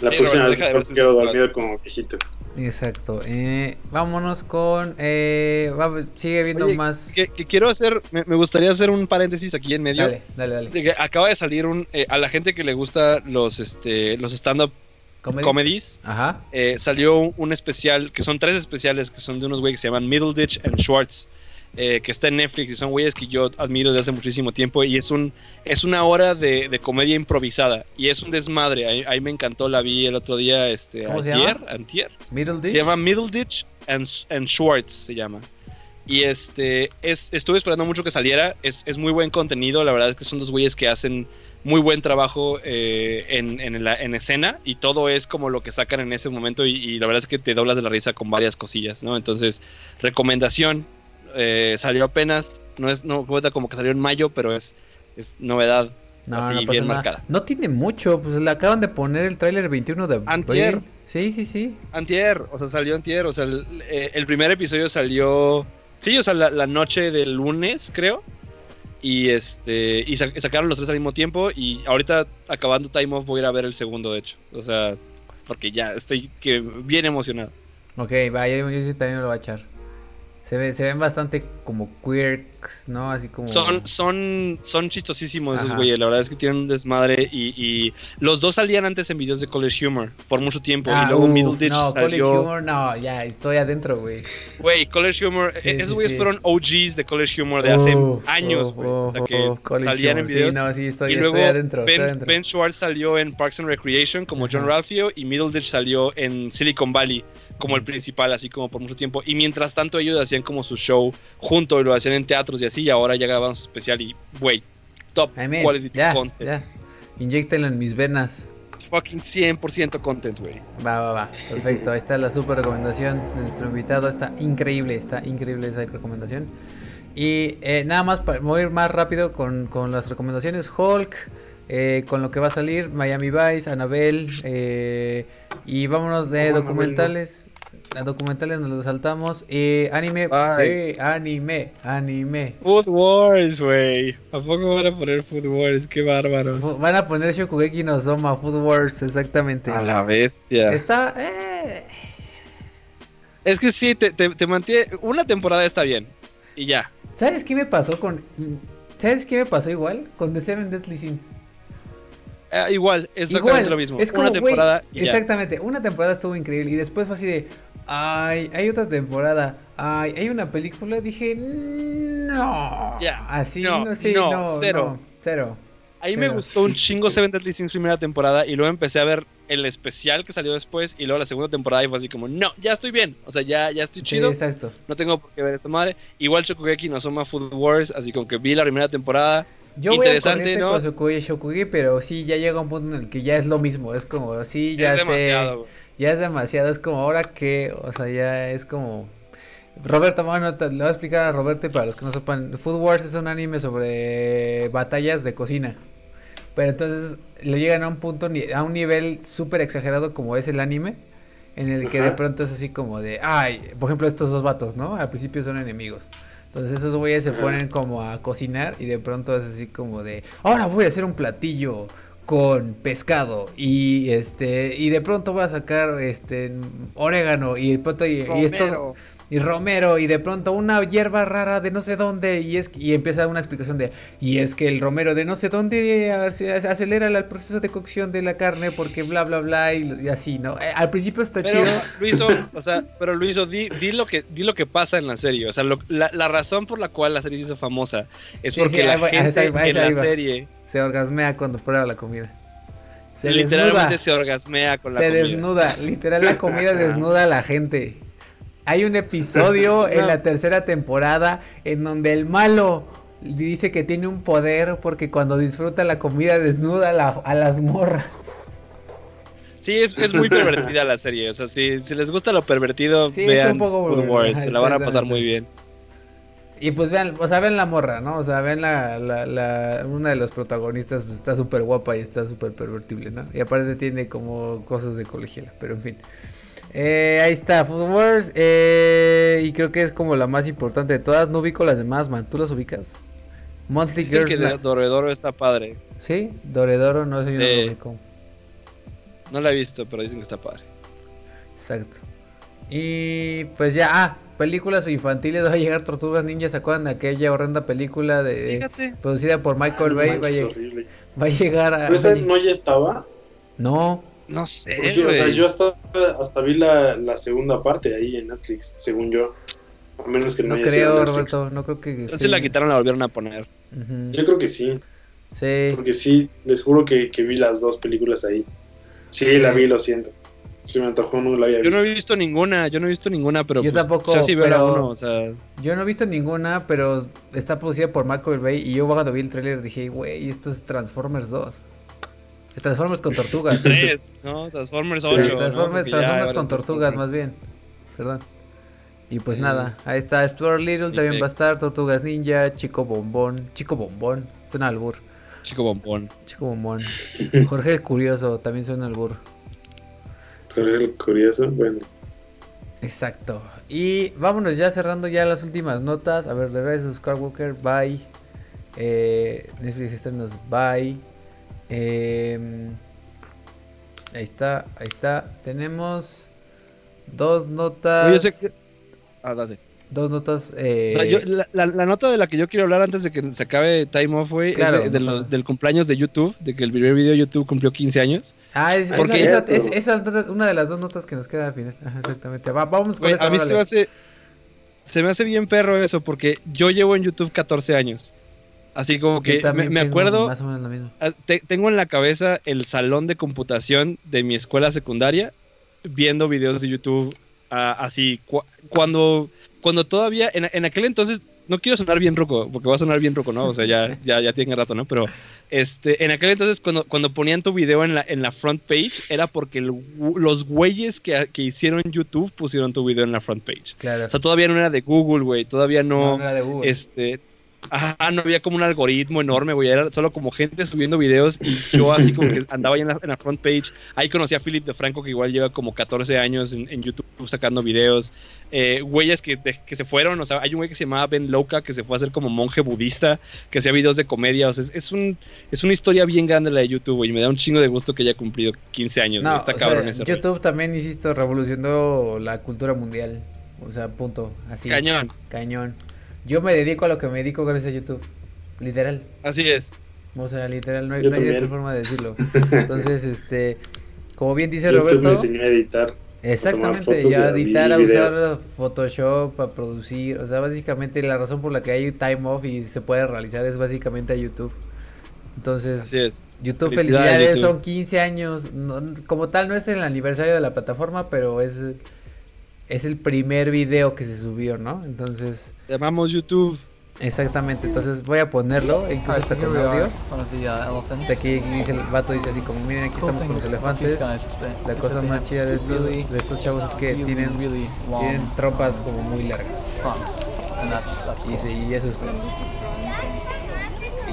La Sí, próxima Robert, vez de Squad. dormido como viejito. Exacto. Eh, vámonos con. Eh, va- sigue viendo Oye, más. Que, que quiero hacer, me, me gustaría hacer un paréntesis aquí en medio. Dale, dale, dale. De que acaba de salir un, eh, a la gente que le gusta los, este, los stand-up ¿Comedies? comedies, Ajá. eh, salió un, un especial, que son tres especiales, que son de unos güeyes que se llaman Middleditch and Schwartz, eh, que está en Netflix y son güeyes que yo admiro desde hace muchísimo tiempo y es un es una hora de, de comedia improvisada y es un desmadre, ahí, ahí me encantó, la vi el otro día, este, ¿Cómo se ayer, llama? antier, Middle se Ditch. llama Middleditch and, and Schwartz, se llama. Y este, es, estuve esperando mucho que saliera. Es, es muy buen contenido. La verdad es que son dos güeyes que hacen muy buen trabajo eh, en, en, la, en escena. Y todo es como lo que sacan en ese momento. Y, y la verdad es que te doblas de la risa con varias cosillas, ¿no? Entonces, recomendación. Eh, salió apenas. No es, no cuenta como que salió en mayo, pero es, es novedad. No, así no bien nada. marcada. No tiene mucho, pues le acaban de poner el tráiler 21 de Antier. abril. Sí, sí, sí. Antier, o sea, salió antier. O sea, el, eh, el primer episodio salió. Sí, o sea, la, la noche del lunes, creo. Y este. Y sa- sacaron los tres al mismo tiempo. Y ahorita, acabando Time Off, voy a ir a ver el segundo, de hecho. O sea, porque ya estoy que bien emocionado. Ok, vaya, yo, también me lo voy a echar. Se, ve, se ven bastante como quirks, ¿no? Así como... Son, son, son chistosísimos esos güeyes. La verdad es que tienen un desmadre. Y, y los dos salían antes en videos de College Humor por mucho tiempo. Ah, y luego uf, Middleditch No, College salió. Humor, no, ya, estoy adentro, güey. Güey, College Humor, Sí, eh, esos sí, güeyes sí. fueron OGs de College Humor de hace Uf, años, güey. O sea que uf, College salían en Humor, videos. Sí, no, sí, estoy, y luego estoy adentro, ben, estoy adentro. Ben Schwartz salió en Parks and Recreation como John Ajá. Ralphio y Middleditch salió en Silicon Valley como el principal, así como por mucho tiempo. Y mientras tanto ellos hacían como su show junto y lo hacían en teatros y así. Y ahora ya grabaron su especial y, güey, top I mean, quality content. ya. Inyéctelo en mis venas. Fucking 100% content, güey. Va, va, va. Perfecto. Ahí está la super recomendación de nuestro invitado. Está increíble, está increíble esa recomendación. Y eh, nada más para ir más rápido con, con las recomendaciones. Hulk, eh, con lo que va a salir, Miami Vice, Annabelle. eh, y vámonos de ¿Cómo documentales. A documentales nos los saltamos. Eh, anime, Bye. sí, anime, anime. Food Wars, güey. ¿A poco van a poner Food Wars? Qué bárbaros. Van a poner Shokugeki no Soma, Food Wars, exactamente. A la bestia. Está. eh, Es que sí, te, te, te mantiene. Una temporada está bien. Y ya. ¿Sabes qué me pasó con. ¿Sabes qué me pasó igual? Con The Seven Deadly Sins. Eh, igual, exactamente Igual, lo mismo. Es como, Una temporada ya. exactamente, una temporada estuvo increíble y después fue así de, ay, hay otra temporada, ay, hay una película, dije, no, Ya, así, no, no, sí, no, no, cero. no, cero. A mí me gustó un chingo Seven Deadly Sins primera temporada y luego empecé a ver el especial que salió después y luego la segunda temporada y fue así como, no, ya estoy bien. O sea, ya, ya estoy Sí, chido. exacto. no tengo por qué ver esta madre. Igual Shokugeki no Soma Food Wars, así como que vi la primera temporada. Yo voy a ¿no? con Shokugeki, pero sí, ya llega un punto en el que ya es lo mismo, es como, sí, ya es sé, ya es demasiado, es como, ahora que, o sea, ya es como... Roberto, bueno, te- le voy a explicar a Roberto y para los que no sepan, Food Wars es un anime sobre batallas de cocina. Pero entonces le llegan a un punto, a un nivel súper exagerado como es el anime, en el que de pronto es así como de, ay, por ejemplo estos dos vatos, ¿no? Al principio son enemigos. Entonces esos güeyes se Ajá. ponen como a cocinar y de pronto es así como de, ahora voy a hacer un platillo con pescado y este y de pronto voy a sacar este orégano y de pronto y, y esto. Y romero y de pronto una hierba rara de no sé dónde y es y empieza una explicación de y es que el romero de no sé dónde ace- acelera el proceso de cocción de la carne porque bla bla bla y, y así no Eh, al principio está Pero chido Luiso, o sea, pero Luiso, di, di lo que di lo que pasa en la serie. O sea, lo- la, la razón por la cual la serie se hizo famosa es porque sí, la ahí gente ahí va, ahí en va, ahí la va. serie se orgasmea cuando prueba la comida se literalmente desnuda, se orgasmea con la se comida. desnuda literal la comida desnuda a la gente hay un episodio en la tercera temporada en donde el malo dice que tiene un poder porque cuando disfruta la comida desnuda a, la- a las morras Sí, es, es muy pervertida la serie. O sea, si, si les gusta lo pervertido, Sí, es vean un poco Food Wars. Se la van a pasar muy bien. Y pues vean, o sea, ven la morra, ¿no? O sea, ven la, la, la- una de los protagonistas, pues está súper guapa y está súper pervertible, ¿no? Y aparte tiene como cosas de colegiala, pero en fin. Eh, ahí está, Food Wars, eh, y creo que es como la más importante de todas. No ubico las demás, man, ¿tú las ubicas? Monthly Girls que Night. Doredoro está padre. ¿Sí? Doredoro, no sé, yo no Eh. lo ubico. No la he visto, pero dicen que está padre. Exacto. Y pues ya, ah, películas infantiles, va a llegar Tortugas Ninja, ¿se acuerdan de aquella horrenda película de, Fíjate. producida por Michael No Bay? Va a, manches, lleg- horrible. va a llegar a... ¿Pero esa no ya estaba? No, No sé, Porque, o sea, yo hasta, hasta vi la, la segunda parte ahí en Netflix, según yo. A menos que no, no haya sido creo, Netflix. Roberto, no creo que... Entonces la quitaron, la volvieron a poner. Yo creo que sí, Sí, porque sí, les juro que, que vi las dos películas ahí. Sí, la vi, lo siento. Si me antojó, no la había Yo visto. no he visto ninguna, yo no he visto ninguna, pero Yo pues, tampoco, ya sí ver a pero- uno, o sea, yo no he visto ninguna, pero está producida por Michael Bay y yo cuando vi el tráiler dije, güey, esto es Transformers 2. Transformers con tortugas. tres, ¿no? Transformers Sí, 8, ¿no? Transformers, ya con tortugas, más bien. Perdón. Y pues Sí. nada, ahí está Explore Little, también va a estar Tortugas Ninja, Chico Bombón, Chico Bombón, suena albur, Chico bombón. Chico Bombón. Jorge el Curioso, también suena albur. Pero es curioso, bueno. Exacto. Y vámonos ya cerrando ya las últimas notas. A ver, The Rise of Skywalker, bye. Eh, Netflix estrenos, bye. Em, ahí está, ahí está. Tenemos dos notas. Oye, yo sé que- Ah, dale. Dos notas. O Eh, sea, yo- la, la- la nota de la que yo quiero hablar antes de que se acabe Time Off, güey, Claro, es de- de no los- pasa. del cumpleaños de YouTube, de que el primer video de YouTube cumplió 15 años. Ah, es, Porque- esa, esa- es- esa nota- una de las dos notas que nos queda al final. Ajá, exactamente. Va, vamos con Güey, esa. a mí se me, hace, se me hace bien perro eso, porque yo llevo en YouTube 14 años. Así como que me, me acuerdo, Más o menos lo mismo. te- tengo en la cabeza el salón de computación de mi escuela secundaria, viendo videos de YouTube ah, así, cu- cuando, cuando todavía, en, en aquel entonces, no quiero sonar bien roco, porque va a sonar bien roco, ¿no? O sea, ya, ya, ya tiene rato, ¿no? Pero este, en aquel entonces, cuando, cuando ponían tu video en la, en la front page, era porque el los güeyes que, que hicieron YouTube pusieron tu video en la front page. Claro. O sea, todavía no era de Google, güey, todavía no, no era de Google. este, ajá, no había como un algoritmo enorme, güey, era solo como gente subiendo videos y yo así como que andaba ahí en la, en la front page, ahí conocí a Philip DeFranco que igual lleva como 14 años en, en YouTube sacando videos, eh, güeyes que, de- que se fueron, o sea, hay un güey que se llamaba Ben Loca que se fue a hacer como monje budista, que hacía videos de comedia, o sea, es, es un, es una historia bien grande la de YouTube, güey, y me da un chingo de gusto que haya cumplido 15 años, No, güey, está sea, cabrón ese rollo. YouTube también, insisto, revolucionó la cultura mundial. O sea, punto. Así. Cañón, Cañón. Yo me dedico a lo que me dedico gracias a YouTube. Literal. así es. O sea, literal, no hay, no hay otra forma de decirlo. Entonces, este, como bien dice YouTube me Roberto, enseñó a editar. exactamente, ya y editar, a videos. usar Photoshop, a producir, o sea, básicamente la razón por la que hay time off y se puede realizar es básicamente a YouTube. Entonces, Así es. YouTube, Felicidades, felicidades, YouTube. son 15 años. no- como tal, no es el aniversario de la plataforma, pero es, es el primer video que se subió, ¿no? Entonces, Llamamos YouTube. exactamente. Entonces voy a ponerlo, e incluso hasta con audio. aquí, dice el vato, dice así como, miren, aquí estamos con los elefantes. that- La is cosa más chida de estos, de estos chavos es que tienen, tienen trompas como muy largas. Y, dice, y eso es cool.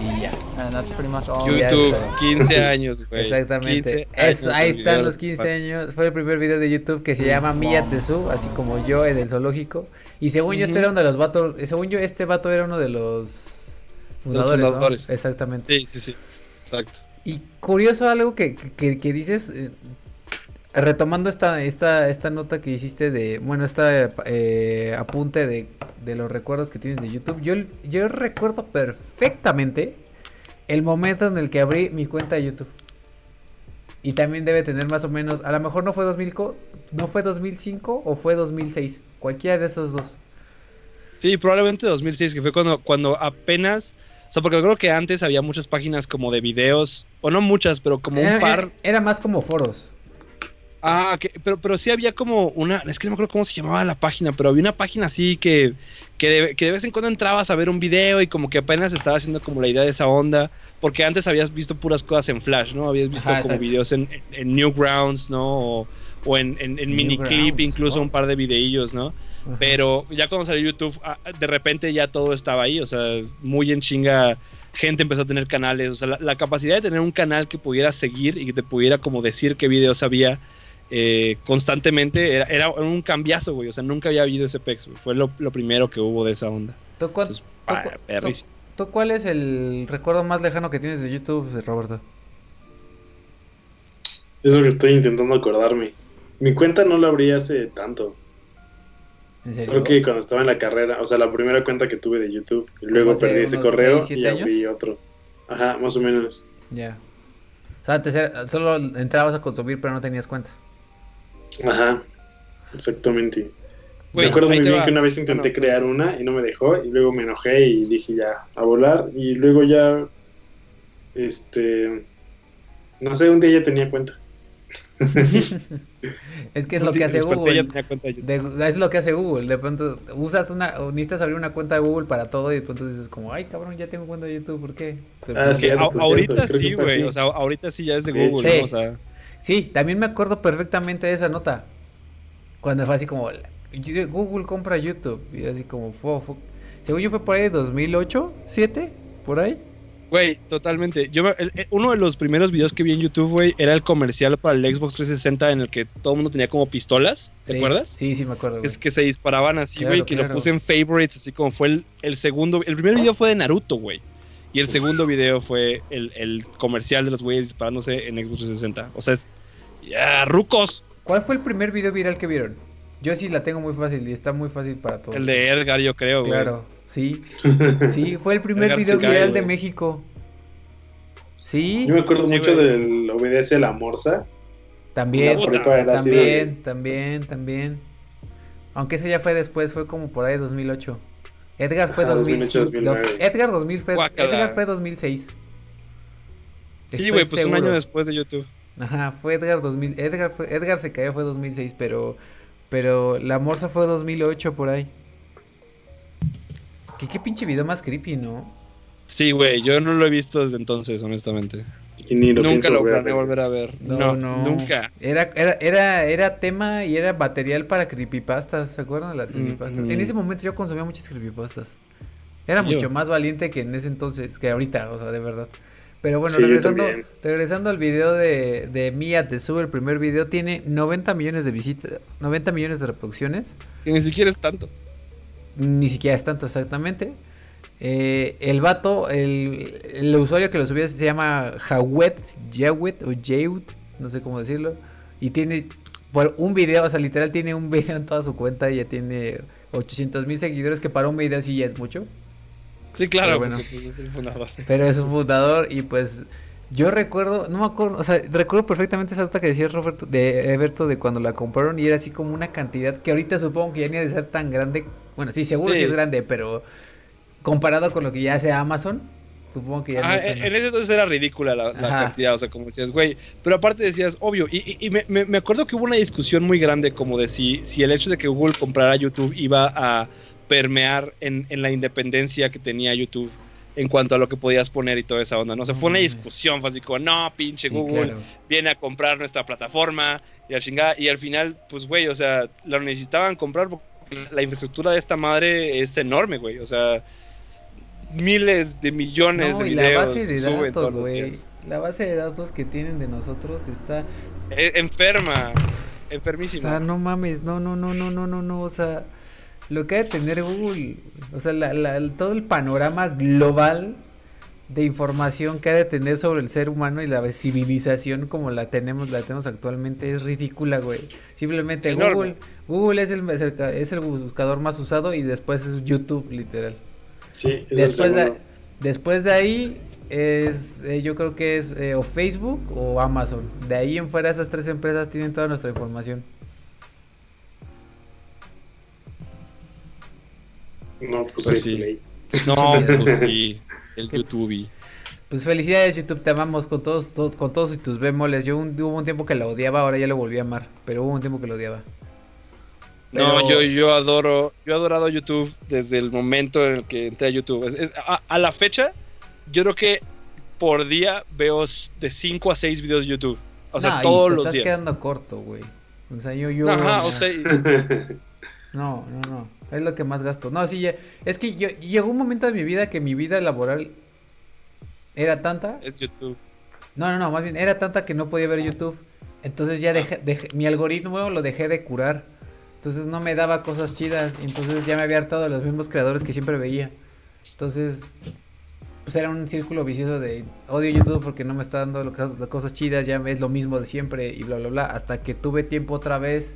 Y ya. And that's pretty much all. ya YouTube, está. 15 años, güey. Exactamente. 15 Es- años ahí están los 15 años. Fue el primer video de YouTube que se llama Mia Tezu, así como yo en el zoológico. Y según yo, este era uno de los vatos. Según yo, este vato era uno de los fundadores. ¿no? fundadores. Exactamente. Sí, sí, sí. Exacto. Y curioso algo que, que, que dices, eh, retomando esta, esta, esta nota que hiciste de, bueno, esta eh, apunte de, de los recuerdos que tienes de YouTube, yo, yo recuerdo perfectamente el momento en el que abrí mi cuenta de YouTube. Y también debe tener más o menos, a lo mejor no fue 2000, co- no fue 2005 o fue 2006, cualquiera de esos dos. Sí, probablemente 2006, que fue cuando, cuando apenas... O sea, porque creo que antes había muchas páginas como de videos, o no muchas, pero como Era, un par. era- era más como foros. Ah, que- pero, pero sí había como una, es que no me acuerdo cómo se llamaba la página, pero había una página así que, que, de, que de vez en cuando entrabas a ver un video y como que apenas estaba haciendo como la idea de esa onda, porque antes habías visto puras cosas en Flash, ¿no? Habías visto Ajá, como exacto. videos en, en- en Newgrounds, ¿no? O, o en, en, en miniclip, incluso un par de videillos, ¿no? Ajá. Pero ya cuando salió YouTube, ah, de repente ya todo estaba ahí, o sea, muy en chinga, gente empezó a tener canales, o sea, la, la capacidad de tener un canal que pudiera seguir y que te pudiera como decir qué videos había eh, constantemente, era, era un cambiazo, güey, o sea, nunca había habido ese pex, güey, fue lo, lo primero que hubo de esa onda. ¿Tú, cuán- Entonces, tú cu- perrísimo. tú- tú cuál es el recuerdo más lejano que tienes de YouTube, Roberto? Es lo que estoy intentando acordarme. Mi cuenta no la abrí hace tanto. ¿En serio? Creo que cuando estaba en la carrera, o sea, la primera cuenta que tuve de YouTube, y luego perdí ese correo y abrí otro. Ajá, más o menos. Ya. O sea, antes era- solo entrabas a consumir, pero no tenías cuenta. Ajá, exactamente. Me acuerdo muy bien va. que una vez intenté Bueno, crear una y no me dejó, y luego me enojé y dije ya, a volar, y luego ya, este, no sé, un día ya tenía cuenta. Es que es lo que hace Google. de es lo que hace Google. De pronto usas una, necesitas abrir una cuenta de Google para todo y de pronto dices como, ay cabrón, ya tengo cuenta de YouTube, ¿por qué? Ah, cierto, ahorita cierto, sí, güey. O sea, ahorita sí ya es de. Google, Sí. ¿no? O sea, Sí, también me acuerdo perfectamente de esa nota. Cuando fue así como, Google compra YouTube. Y era así como, fue, fue- según yo fue por ahí de 2008, 7, por ahí. güey, totalmente. Yo el- el- uno de los primeros videos que vi en YouTube, güey, era el comercial para el Xbox 360 en el que todo el mundo tenía como pistolas. ¿Te Sí, acuerdas? Sí, sí, me acuerdo. Es que se disparaban así, Claro, güey, que claro. lo puse en favorites, así como fue el, el segundo. El primer video fue de Naruto, güey. Y el segundo video fue el, el comercial de los güeyes disparándose en Xbox 360. O sea, es. ¡Ya, rucos! ¿Cuál fue el primer video viral que vieron? Yo sí la tengo muy fácil y está muy fácil para todos. El de Edgar, yo creo, güey. Claro, sí. Sí, fue el primer Edgar video viral de. México. Sí, Yo me acuerdo Sí, mucho güey. del Obedece a la Morsa. también, también, también, también. Aunque ese ya fue después, fue como por ahí 2008. Edgar fue Ajá, 2008, 2008, 2009. Edgar 2000 fue. Edgar fue 2006. Sí, güey, pues un año seguro. después de YouTube. Ajá, fue Edgar 2000. Edgar, fue, Edgar se cayó fue 2006, pero pero la Morsa fue 2008 por ahí. ¿Qué, qué pinche video más creepy, ¿no? Sí, güey, yo no lo he visto desde entonces, honestamente. Y ni lo nunca lo planeo güey. volver a ver. No, No, no. nunca. Era, era, era, era tema y era material para creepypastas, ¿se acuerdan de las Mm, creepypastas? mm. En ese momento yo consumía muchas creepypastas. Era Yo. mucho más valiente que en ese entonces, que ahorita, o sea, de verdad. Pero bueno, Sí, regresando, regresando al video de, de Mia Te Sube, el primer video, tiene 90 millones de visitas, 90 millones de reproducciones. Que ni siquiera es tanto. Ni siquiera es tanto exactamente. Eh, el vato, el, el usuario que lo subió se llama Jawet, Jawet o Jawet, no sé cómo decirlo. Y tiene por un video, o sea, literal tiene un video en toda su cuenta y ya tiene 800 mil seguidores, que para un video sí ya es mucho. Sí, claro, Pero bueno. pues, es el fundador. Pero es un fundador y pues yo recuerdo, no me acuerdo, o sea, recuerdo perfectamente esa nota que decía Roberto, de Eberto de cuando la compraron y era así como una cantidad que ahorita supongo que ya ni ha de ser tan grande. Bueno, sí, seguro sí, Sí. es grande, pero comparado con lo que ya hace Amazon, supongo que ya no es tan- en en ese entonces era ridícula la, cantidad, o sea, como decías, güey. Pero aparte decías, obvio, y, y- y me, me- acuerdo que hubo una discusión muy grande como de si, si el hecho de que Google comprara YouTube iba a permear en, en la independencia que tenía YouTube en cuanto a lo que podías poner y toda esa onda, ¿no? O sea, No fue una mames. discusión, fue así como, no, pinche Sí, Google, claro. viene a comprar nuestra plataforma y a chingada, y al final, pues, güey, o sea, la necesitaban comprar porque la infraestructura de esta madre es enorme, güey, o sea, miles de millones No, de y la videos base de datos, güey. La base de datos que tienen de nosotros está Es enferma, O enfermísima. sea, no mames, no, no, no, no, no, no, no, o sea, lo que ha de tener Google, o sea, la, la- todo el panorama global de información que ha de tener sobre el ser humano y la civilización como la tenemos, la tenemos actualmente es ridícula, güey. Simplemente Enorme. Google, Google es el- es el buscador más usado y después es YouTube, literal. Sí, es el Después de, después de ahí es, eh, yo creo que es eh, o Facebook o Amazon. De ahí en fuera esas tres empresas tienen toda nuestra información. No, pues, Pues sí. No, pues sí, el. YouTube. Pues felicidades YouTube, te amamos con todos, to- con todos y tus bemoles. Yo un- hubo un tiempo que la odiaba, ahora ya lo volví a amar, pero hubo un tiempo que lo odiaba. No, yo, yo adoro, yo he adorado YouTube desde el momento en el que entré a YouTube. Es- es- a, a la fecha, yo creo que por día veo de 5 a 6 videos de YouTube. O sea, No, y todos te los estás días. quedando corto, güey. O sea, yo, yo. Ajá, no, o sea, no, no, no. Es lo que más gasto. No, sí, ya- es que yo llegó un momento de mi vida que mi vida laboral era tanta. es YouTube. No, no, no, más bien era tanta que no podía ver YouTube. Entonces ya dejé, dejé- mi algoritmo lo dejé de curar. Entonces no me daba cosas chidas. Entonces ya me había hartado de los mismos creadores que siempre veía. Entonces, pues era un círculo vicioso de odio YouTube porque no me está dando lo las cosas chidas, ya es lo mismo de siempre y bla, bla, bla. Hasta que tuve tiempo otra vez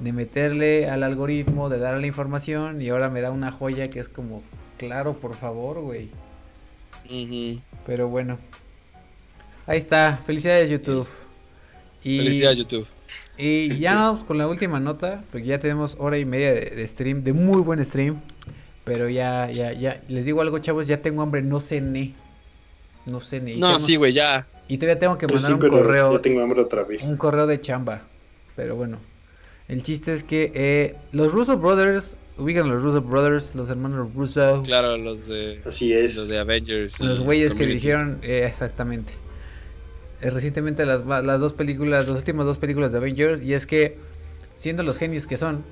de meterle al algoritmo, de darle la información y ahora me da una joya que es como, claro, por favor, güey. Pero bueno. Ahí está. Felicidades YouTube. Y, Felicidades, YouTube. Y ya nos vamos con la última nota, porque ya tenemos hora y media de, de stream, de muy buen stream. Pero ya, ya, ya, les digo algo, chavos, ya tengo hambre, no cené. No cené. No, tengo- sí, güey, ya. Y todavía tengo que Pues mandar sí, un correo. ya tengo hambre otra vez. Un correo de chamba. Pero bueno. El chiste es que eh, los Russo Brothers, ubican a los Russo Brothers, los hermanos Russo, Claro, los de, Así es. los de Avengers. los güeyes que dirigieron eh, exactamente. Recientemente las, las dos películas, las últimas dos películas de Avengers. Y es que, siendo los genios que son,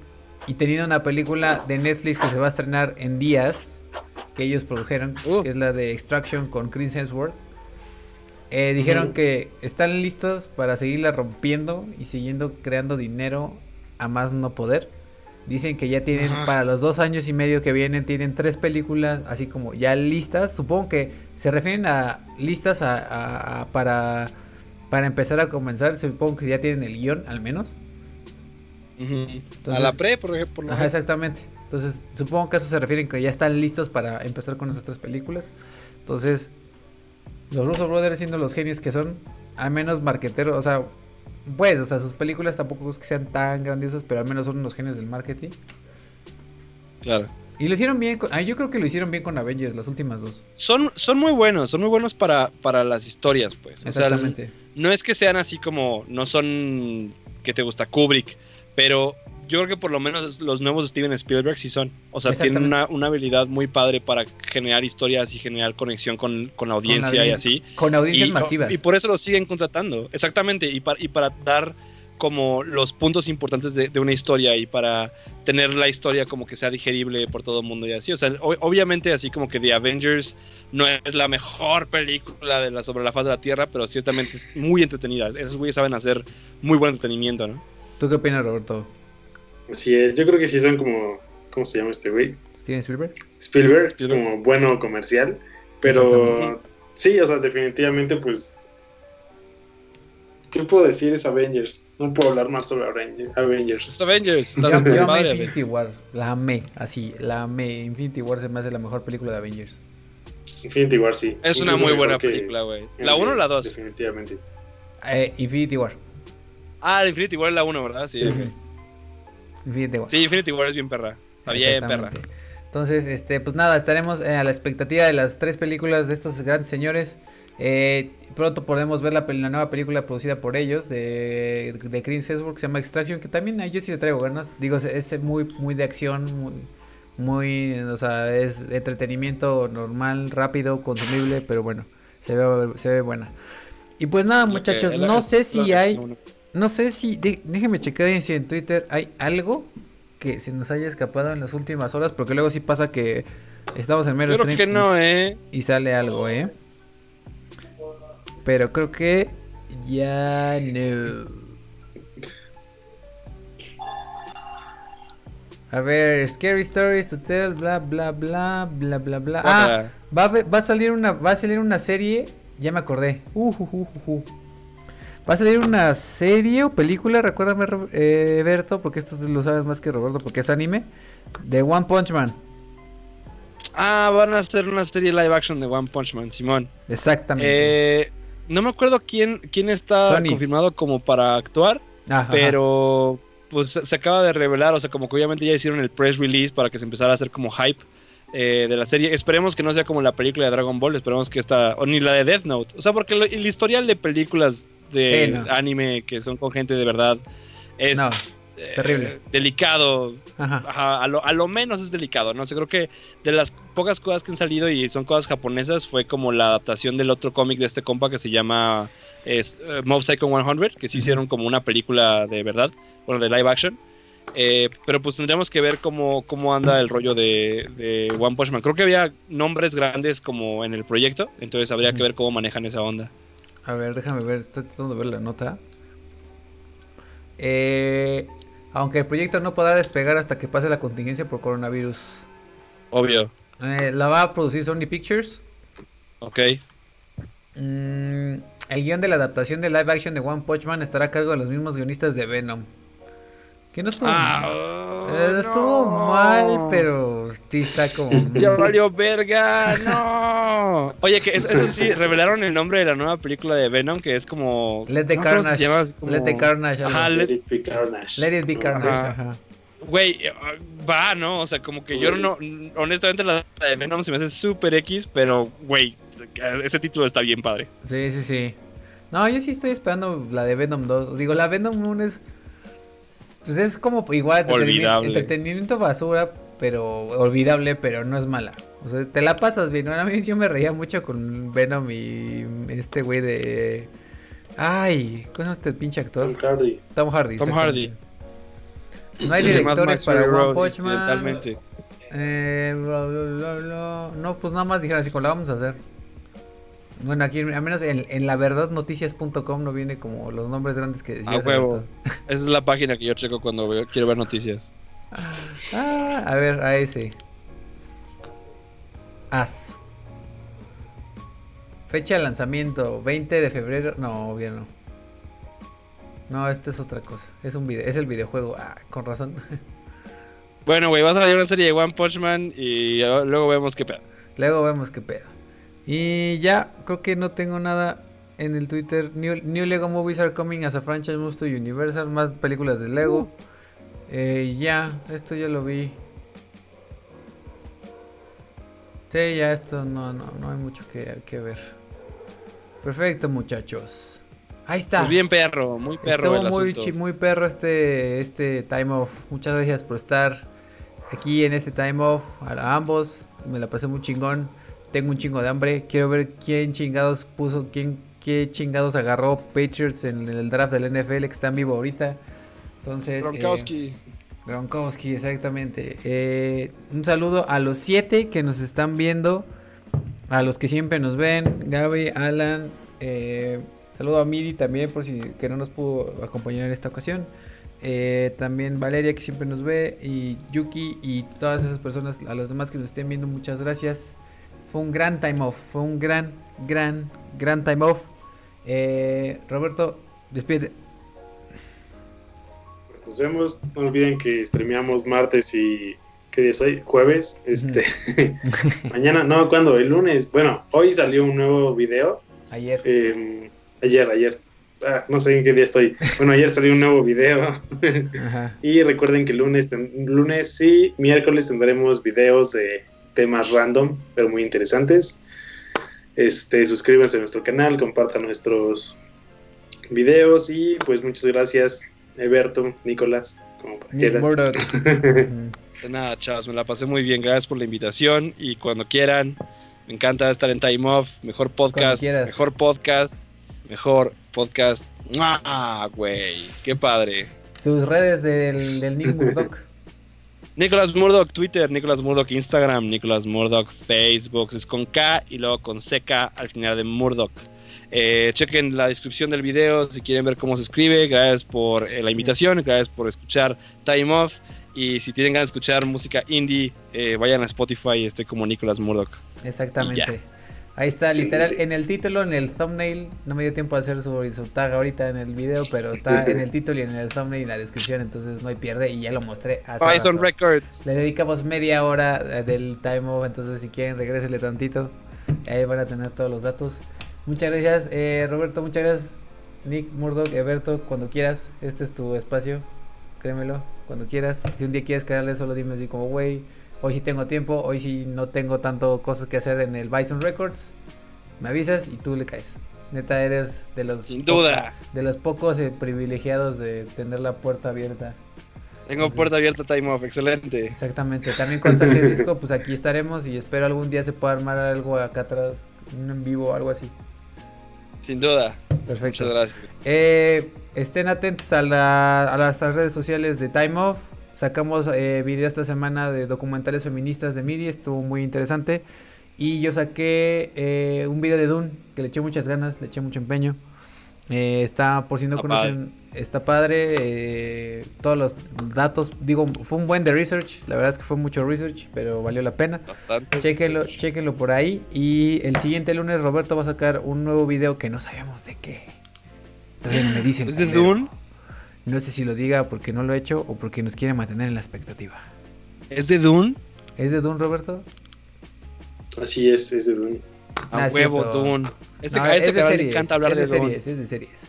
y teniendo una película de Netflix que se va a estrenar en días, que ellos produjeron, Uh. que es la de Extraction con Chris Hemsworth. eh, dijeron que están listos para seguirla rompiendo y siguiendo creando dinero a más no poder. Dicen que ya tienen Ajá. para los dos años y medio que vienen, tienen tres películas así como ya listas. Supongo que se refieren a listas a, a- a- para, para empezar a comenzar. Supongo que ya tienen el guion al menos. A Entonces- la pre, por ejemplo. Ajá, exactamente. Entonces, supongo que a eso se refieren que ya están listos para empezar con esas tres películas. Entonces, los Russo Brothers siendo los genios que son, al menos marqueteros, o sea, pues, o sea, sus películas tampoco es que sean tan grandiosas, pero al menos son unos genios del marketing. Claro. Y lo hicieron bien, con- ah, yo creo que lo hicieron bien con Avengers, las últimas dos. Son, son muy buenos, son muy buenos para, para las historias, pues. O sea, Exactamente. no es que sean así como, no son que te gusta Kubrick, pero yo creo que por lo menos los nuevos de Steven Spielberg sí son. O sea, tienen una, una habilidad muy padre para generar historias y generar conexión con, con la audiencia y así. Con audiencias y, masivas. y por eso los siguen contratando, exactamente, y para, y para dar como los puntos importantes de, de una historia y para tener la historia como que sea digerible por todo el mundo y así. O sea, o- obviamente así como que The Avengers no es la mejor película de la, sobre la faz de la Tierra, pero ciertamente es muy entretenida. Esos güeyes saben hacer muy buen entretenimiento, ¿no? ¿Tú qué opinas, Roberto? Así es. Yo creo que sí son como. ¿Cómo se llama este güey? ¿Steven Spielberg? Spielberg, Spielberg. como bueno comercial. Pero sí, o sea, definitivamente, pues. ¿Qué puedo decir? Es Avengers. No puedo hablar más sobre Aven- Avengers. Es Avengers. está Yo, yo amé Infinity War, la amé, así, la amé. Infinity War se me hace la mejor película de Avengers. Infinity War sí. Es una muy buena película, güey. ¿La 1 o la 2? Definitivamente. Eh, Infinity War. Ah, Infinity War es la 1, ¿verdad? Sí. Infinity War. Sí, Infinity War es bien perra. Está bien, perra. Entonces, este, pues nada, estaremos eh, a la expectativa de las tres películas de estos grandes señores. Eh, pronto podemos ver la, nueva película producida por ellos de, de Chris Hemsworth que se llama Extraction, que también a yo sí le traigo ganas. Digo, es, es muy, muy de acción, muy, muy, o sea, es entretenimiento normal, rápido, consumible, pero bueno, se ve, se ve buena. Y pues nada, muchachos, no sé si hay no sé si, de- déjenme checar si en Twitter hay algo que se nos haya escapado en las últimas horas, porque luego sí pasa que estamos en mero creo que no, ¿eh? y, y sale algo, ¿eh? Pero creo que ya no. A ver, Scary Stories to Tell, bla bla bla, bla bla bla. Ah. Va a, va a salir una va a salir una serie, ya me acordé. Uh, uh, uh, uh, uh. Va a salir una serie o película, recuérdame eh, Berto, porque esto lo sabes más que Roberto, porque es anime, de One Punch Man. Ah, van a hacer una serie live action de One Punch Man, Simón. Exactamente. Eh, no me acuerdo quién, quién está Sony. confirmado como para actuar, Ajá, pero pues se acaba de revelar, o sea, como que obviamente ya hicieron el press release para que se empezara a hacer como hype eh, de la serie. Esperemos que no sea como la película de Dragon Ball, esperemos que esta, o ni la de Death Note. O sea, porque el historial de películas de Eh, no. anime que son con gente de verdad es No, eh, terrible. delicado, Ajá. Ajá, a, lo, a lo menos es delicado, ¿no? sé creo que de las pocas cosas que han salido y son cosas japonesas fue como la adaptación del otro cómic de este compa que se llama es, eh, Mob Psycho 100, que sí hicieron como una película de verdad, bueno, de live action. Eh, pero pues tendríamos que ver cómo, cómo anda el rollo de, de One Punch Man. Creo que había nombres grandes como en el proyecto, entonces habría que ver cómo manejan esa onda. A ver, déjame ver, estoy tratando de ver la nota. Eh, aunque el proyecto no podrá despegar hasta que pase la contingencia por coronavirus. Obvio, Eh, la va a producir Sony Pictures. ok. Mm, el guion de la adaptación de live action de One Punch Man estará a cargo de los mismos guionistas de Venom. Que no estuvo Ah, Eh, oh, Estuvo no. mal, pero sí está como. Ya valió verga, no. Oye, que eso, eso sí, revelaron el nombre de la nueva película de Venom, que es como... Let the no Carnage. se llama, es como- Let the Carnage. Ajá, Let let- it be Carnage. Let it be Carnage. Ajá. Ajá. Güey, eh, va, ¿no? O sea, como que yo Pues no... Honestamente la de Venom se me hace súper X, pero, güey, ese título está bien padre. Sí, sí, sí. No, yo sí estoy esperando la de Venom 2. Digo, la Venom 1 es. Pues es como igual entretenimiento, Olvidable. entretenimiento basura, pero olvidable, pero no es mala. O sea, te la pasas bien. A mí yo me reía mucho con Venom y este güey de. Ay, ¿cómo llama este pinche Tom actor? Hardy. Tom Hardy. Tom exactamente. No hay directores para One Road, Punch Man. incidentalmente. Eh, bla, bla, bla, bla. No, pues nada más dijeron así, como la vamos a hacer. Bueno, aquí, al menos en, en la verdad noticias.com no viene como los nombres grandes que decías. A huevo. Esa es la página que yo checo cuando veo- quiero ver noticias. Ah, a ver, a ese. As. Fecha de lanzamiento, 20 de febrero. No, obvio no. No, esta es otra cosa. Es un video, es el videojuego. Ah, con razón. Bueno, güey, vas a salir una serie de One Punch Man y ah, luego vemos qué pedo. Luego vemos qué pedo. Y ya, creo que no tengo nada en el Twitter. New, new Lego movies are coming as a franchise moves to Universal. Más películas de Lego. Eh, ya, esto ya lo vi. Sí, ya esto no, no, no hay mucho que, que ver. Perfecto, muchachos. Ahí está. Pues bien perro, muy perro Estuvo el muy, chi- muy perro este, este time off. Muchas gracias por estar aquí en este time off. A ambos. Me la pasé muy chingón. Tengo un chingo de hambre. Quiero ver quién chingados puso, quién, qué chingados agarró Patriots en el draft del NFL que está en vivo ahorita. Entonces, eh, Gronkowski. Gronkowski, exactamente. Eh, un saludo a los siete que nos están viendo. A los que siempre nos ven. Gaby, Alan. eh, saludo a Miri también por si que no nos pudo acompañar en esta ocasión. Eh, también Valeria que siempre nos ve. Y Yuki y todas esas personas. A los demás que nos estén viendo. Muchas gracias. Fue un gran time off. Fue un gran, gran, gran time off. Eh, Roberto, despide. Nos vemos. No olviden que streameamos martes y. ¿Qué día es hoy? Jueves. Este. Mañana, no, ¿cuándo? El lunes. Bueno, hoy salió un nuevo video. Ayer. eh, ayer, ayer. Ah, no sé en qué día estoy. Bueno, ayer salió un nuevo video. Y recuerden que lunes, lunes y miércoles tendremos videos de temas random, pero muy interesantes. Este, suscríbanse a nuestro canal, compartan nuestros videos y pues muchas gracias, Eberto, Nicolás, como quieras. De nada, chavos, me la pasé muy bien. Gracias por la invitación y cuando quieran, me encanta estar en Time Off. Mejor podcast, mejor podcast, mejor podcast. ¡Ah, güey! ¡Qué padre! Tus redes del, del Nick Murdoch. Nicolas Murdoch, Twitter, Nicolas Murdoch, Instagram, Nicolas Murdoch, Facebook, es con K y luego con CK al final de Murdoch. Eh, chequen la descripción del video si quieren ver cómo se escribe. Gracias por eh, la invitación, gracias por escuchar Time Off. Y si tienen ganas de escuchar música indie, eh, vayan a Spotify, estoy como Nicolas Murdoch. Exactamente. Ahí está, Sí. literal, en el título, en el thumbnail. No me dio tiempo a hacer su, su tag ahorita en el video, pero está en el título y en el thumbnail y en la descripción, entonces no hay pierde. Y ya lo mostré hace Bison rato. Records. Le dedicamos media hora eh, del time off, entonces si quieren regrésenle tantito. Ahí van a tener todos los datos. Muchas gracias, eh, Roberto, muchas gracias. Nick, Murdoch, Eberto, cuando quieras, este es tu espacio, créemelo, cuando quieras. Si un día quieres quedarle, solo dime así como, güey, hoy sí tengo tiempo, hoy sí no tengo tanto cosas que hacer en el Bison Records. Me avisas y tú le caes. Neta, eres de los, Sin duda. de los pocos eh, privilegiados de tener la puerta abierta. Tengo puerta abierta Time Off, excelente. Exactamente, también cuando saques disco, pues aquí estaremos y espero algún día se pueda armar algo acá atrás, un en vivo o algo así. Sin duda. Perfecto. Muchas gracias. Eh, estén atentos a, la- a las redes sociales de Time Off. Sacamos eh, video esta semana de documentales feministas de MIDI, estuvo muy interesante. Y yo saqué eh, un video de Dune que le eché muchas ganas, le eché mucho empeño. Eh, está, por si no conocen, está padre. eh, todos los datos, digo, fue un buen de research. La verdad es que fue mucho research, pero valió la pena. Bastante. Chéquenlo, chéquenlo por ahí. Y el siguiente lunes Roberto va a sacar un nuevo video que no sabemos de qué. No me dicen. ¿Es de. Dune? No sé si lo diga porque no lo he hecho o porque nos quiere mantener en la expectativa. ¿Es de Dune? ¿Es de Dune, Roberto? Así es, es de Dune. A Ah, es huevo, cierto. Dune. Este, No, a este es de cabrón le series, encanta hablar es de, de Dune. series, es de series.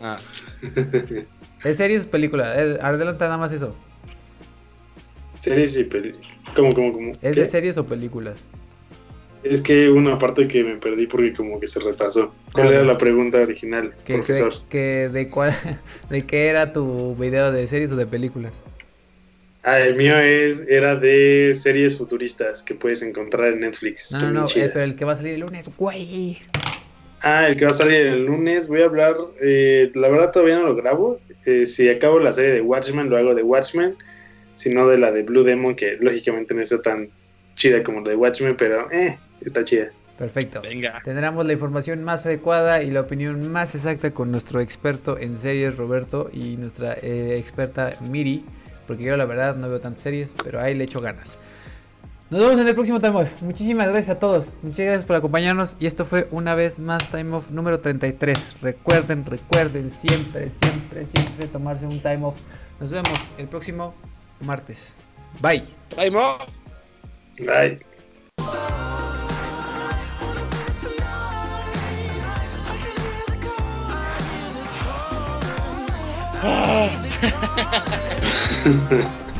Ah, Es series o película. Adelanta nada más eso. Series y películas. ¿Cómo, cómo, cómo? ¿Es ¿Qué? de series o películas? Es que una parte que me perdí porque como que se retrasó. ¿Cuál Ah, era la pregunta original, Que, profesor? que- que de, cuál, de qué era tu video de series o de películas. Ah, el mío es, era de series futuristas que puedes encontrar en Netflix. No, Están no, no, es el que va a salir el lunes, güey. Ah, el que va a salir el lunes. Voy a hablar, eh, la verdad todavía no lo grabo. Eh, si acabo la serie de Watchmen, lo hago de Watchmen. Si no de la de Blue Demon, que lógicamente no está tan chida como la de Watchmen, pero eh, está chida. Perfecto. venga. Tendremos la información más adecuada y la opinión más exacta con nuestro experto en series, Roberto, y nuestra eh, experta Miri, porque yo la verdad no veo tantas series, pero ahí le echo ganas. Nos vemos en el próximo Time Off. Muchísimas gracias a todos. Muchas gracias por acompañarnos. Y esto fue una vez más Time Off número 33. Recuerden, recuerden siempre, siempre, siempre tomarse un Time Off. Nos vemos el próximo martes. Bye. Time off. Bye. フフフ。